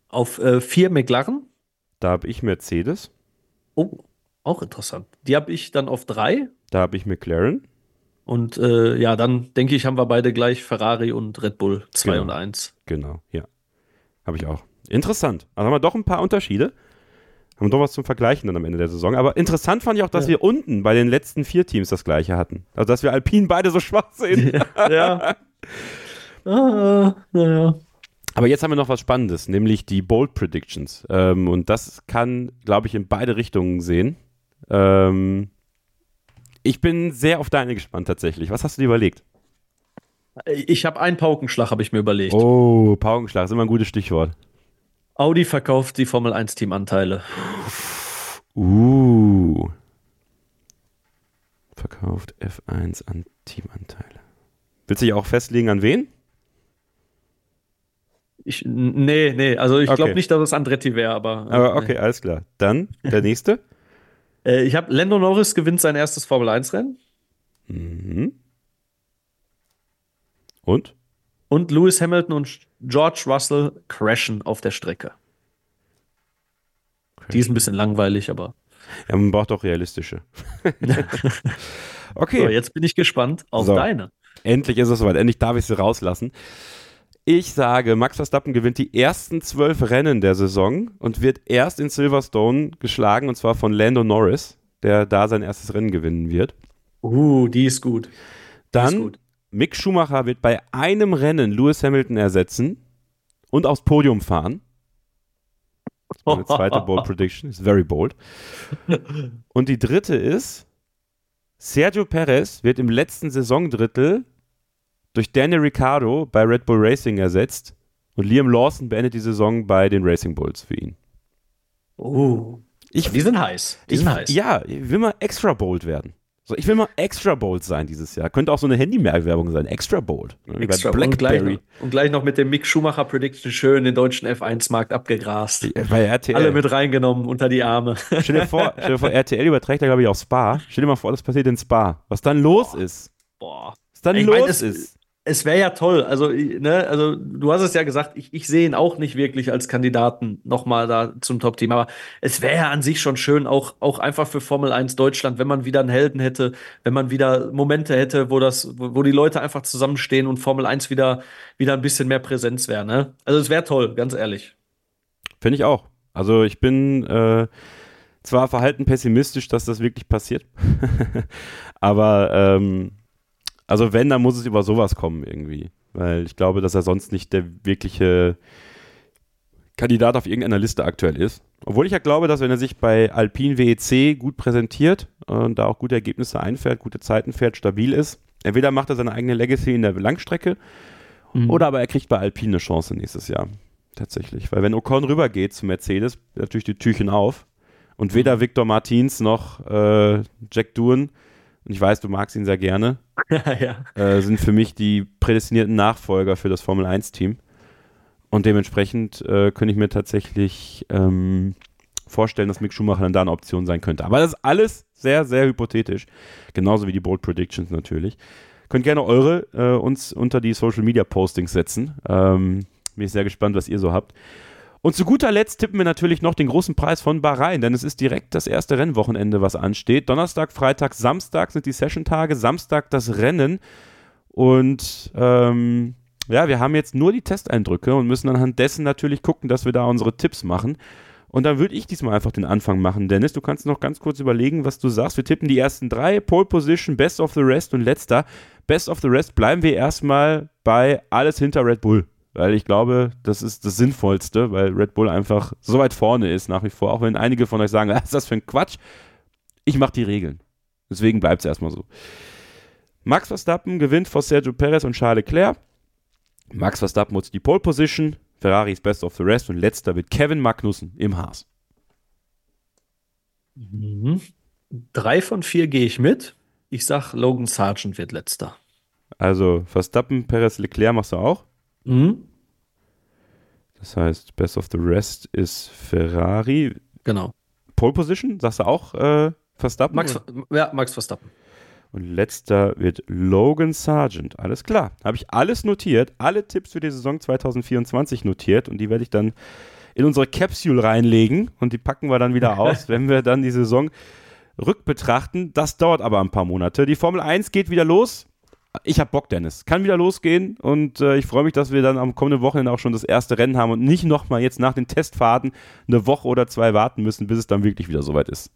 Auf 4 äh, McLaren. Da habe ich Mercedes. Oh, auch interessant. Die habe ich dann auf 3. Da habe ich McLaren. Und äh, ja, dann denke ich, haben wir beide gleich Ferrari und Red Bull 2 genau. und 1. Genau, ja. Habe ich auch. Interessant. Also haben wir doch ein paar Unterschiede. Haben doch was zum Vergleichen dann am Ende der Saison. Aber interessant fand ich auch, dass ja. wir unten bei den letzten vier Teams das gleiche hatten. Also, dass wir Alpine beide so schwach sehen. ja. ah, naja. Aber jetzt haben wir noch was Spannendes, nämlich die Bold Predictions. Ähm, und das kann, glaube ich, in beide Richtungen sehen. Ähm, ich bin sehr auf deine gespannt tatsächlich. Was hast du dir überlegt? Ich habe einen Paukenschlag, habe ich mir überlegt. Oh, Paukenschlag ist immer ein gutes Stichwort. Audi verkauft die Formel 1 Teamanteile. Uh. Verkauft F1 an Teamanteile. Willst du dich auch festlegen, an wen? Ich, nee, nee, also ich okay. glaube nicht, dass es Andretti wäre, aber. Äh, aber okay, nee. alles klar. Dann der nächste. Äh, ich habe Lando Norris gewinnt sein erstes Formel 1-Rennen. Mhm. Und? Und Lewis Hamilton und George Russell crashen auf der Strecke. Crashen. Die ist ein bisschen langweilig, aber. Ja, man braucht auch realistische. okay. So, jetzt bin ich gespannt auf so. deine. Endlich ist es soweit. Endlich darf ich sie rauslassen. Ich sage, Max Verstappen gewinnt die ersten zwölf Rennen der Saison und wird erst in Silverstone geschlagen, und zwar von Lando Norris, der da sein erstes Rennen gewinnen wird. Uh, die ist gut. Dann ist gut. Mick Schumacher wird bei einem Rennen Lewis Hamilton ersetzen und aufs Podium fahren. Meine zweite Bold Prediction ist very bold. Und die dritte ist, Sergio Perez wird im letzten Saisondrittel durch Daniel Ricciardo bei Red Bull Racing ersetzt Und Liam Lawson beendet die Saison bei den Racing Bulls für ihn. Oh. Ich, Die sind heiß. Die ich, sind heiß. Ja, ich will mal extra bold werden. So, ich will mal extra bold sein dieses Jahr. Könnte auch so eine Handywerbung sein. Extra bold. Ne, Extra. Und, gleich Blackberry. noch, und gleich noch mit dem Mick Schumacher Prediction schön den deutschen F1-Markt abgegrast. Bei RTL. Alle mit reingenommen unter die Arme. Stell dir vor, stell dir vor RTL überträgt da, glaube ich, auch Spa. Stell dir mal vor, das passiert in Spa. Was dann los ist. Boah. Was dann Ich los mein, ist. Es wäre ja toll. Also, ne, also du hast es ja gesagt, ich, ich sehe ihn auch nicht wirklich als Kandidaten nochmal da zum Top-Team. Aber es wäre ja an sich schon schön, auch, auch einfach für Formel 1 Deutschland, wenn man wieder einen Helden hätte, wenn man wieder Momente hätte, wo das, wo, wo die Leute einfach zusammenstehen und Formel 1 wieder, wieder ein bisschen mehr Präsenz wäre. Ne? Also es wäre toll, ganz ehrlich. Finde ich auch. Also ich bin äh, zwar verhalten pessimistisch, dass das wirklich passiert, aber ähm, also wenn, dann muss es über sowas kommen irgendwie. Weil ich glaube, dass er sonst nicht der wirkliche Kandidat auf irgendeiner Liste aktuell ist. Obwohl ich ja glaube, dass wenn er sich bei Alpine WEC gut präsentiert und da auch gute Ergebnisse einfährt, gute Zeiten fährt, stabil ist, entweder macht er seine eigene Legacy in der Langstrecke oder aber er kriegt bei Alpine eine Chance nächstes Jahr. Tatsächlich. Weil wenn Ocon rübergeht zu Mercedes, natürlich die Türchen auf. Und weder Victor Martins noch äh, Jack Doohan, und ich weiß, du magst ihn sehr gerne, ja. äh, sind für mich die prädestinierten Nachfolger für das Formel 1-Team. Und dementsprechend äh, könnte ich mir tatsächlich ähm, vorstellen, dass Mick Schumacher dann da eine Option sein könnte. Aber das ist alles sehr, sehr hypothetisch. Genauso wie die Bold Predictions natürlich. Könnt gerne eure äh, uns unter die Social Media Postings setzen. Ähm, bin ich sehr gespannt, was ihr so habt. Und zu guter Letzt tippen wir natürlich noch den großen Preis von Bahrain, denn es ist direkt das erste Rennwochenende, was ansteht. Donnerstag, Freitag, Samstag sind die Session-Tage, Samstag das Rennen. Und ähm, ja, wir haben jetzt nur die Testeindrücke und müssen anhand dessen natürlich gucken, dass wir da unsere Tipps machen. Und dann würde ich diesmal einfach den Anfang machen. Dennis, du kannst noch ganz kurz überlegen, was du sagst. Wir tippen die ersten drei, Pole Position, Best of the Rest und letzter. Best of the Rest bleiben wir erstmal bei alles hinter Red Bull. Weil ich glaube, das ist das Sinnvollste, weil Red Bull einfach so weit vorne ist nach wie vor. Auch wenn einige von euch sagen, was ist das für ein Quatsch? Ich mache die Regeln. Deswegen bleibt es erstmal so. Max Verstappen gewinnt vor Sergio Perez und Charles Leclerc. Max Verstappen holt die Pole Position. Ferrari ist Best of the Rest und letzter wird Kevin Magnussen im Haas. Mhm. Drei von vier gehe ich mit. Ich sag, Logan Sargent wird letzter. Also Verstappen, Perez, Leclerc machst du auch. Mhm. Das heißt, Best of the Rest ist Ferrari. Genau. Pole Position, sagst du auch äh, Verstappen? Max, ja, Max Verstappen. Und letzter wird Logan Sargent. Alles klar. Habe ich alles notiert, alle Tipps für die Saison 2024 notiert und die werde ich dann in unsere Capsule reinlegen und die packen wir dann wieder aus, wenn wir dann die Saison rückbetrachten. Das dauert aber ein paar Monate. Die Formel 1 geht wieder los. Ich habe Bock, Dennis. Kann wieder losgehen und äh, ich freue mich, dass wir dann am kommenden Wochenende auch schon das erste Rennen haben und nicht nochmal jetzt nach den Testfahrten eine Woche oder zwei warten müssen, bis es dann wirklich wieder soweit ist.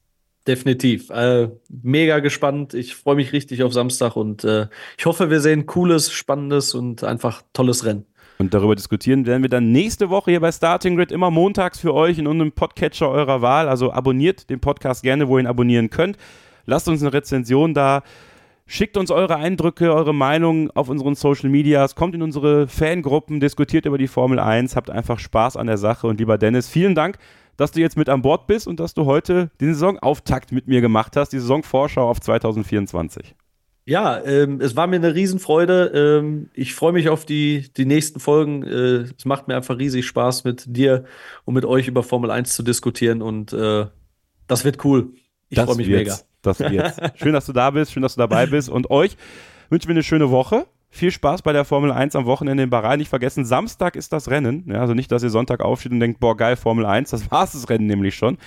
Definitiv. Äh, mega gespannt. Ich freue mich richtig auf Samstag und äh, ich hoffe, wir sehen cooles, spannendes und einfach tolles Rennen. Und darüber diskutieren werden wir dann nächste Woche hier bei Starting Grid immer montags für euch in unserem Podcatcher eurer Wahl. Also abonniert den Podcast gerne, wo ihr ihn abonnieren könnt. Lasst uns eine Rezension da. Schickt uns eure Eindrücke, eure Meinungen auf unseren Social Medias, kommt in unsere Fangruppen, diskutiert über die Formel 1, habt einfach Spaß an der Sache. Und lieber Dennis, vielen Dank, dass du jetzt mit an Bord bist und dass du heute den Saisonauftakt mit mir gemacht hast, die Saisonvorschau auf 2024. Ja, ähm, es war mir eine Riesenfreude. Ähm, ich freue mich auf die, die nächsten Folgen. Äh, es macht mir einfach riesig Spaß, mit dir und mit euch über Formel 1 zu diskutieren und äh, das wird cool. Ich freue mich wird's. mega. Das wird's. schön, dass du da bist, schön, dass du dabei bist. Und euch wünschen wir eine schöne Woche. Viel Spaß bei der Formel 1 am Wochenende in Bahrain. Nicht vergessen, Samstag ist das Rennen. Ja, also nicht, dass ihr Sonntag aufsteht und denkt, boah, geil, Formel 1. Das war's das Rennen nämlich schon.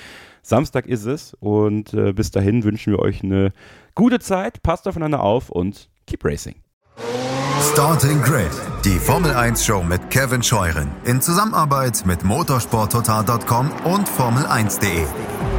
Samstag ist es. Und äh, bis dahin wünschen wir euch eine gute Zeit. Passt aufeinander auf und keep racing. Starting Grid, die Formel 1 Show mit Kevin Scheuren in Zusammenarbeit mit motorsporttotal.com und Formel1.de.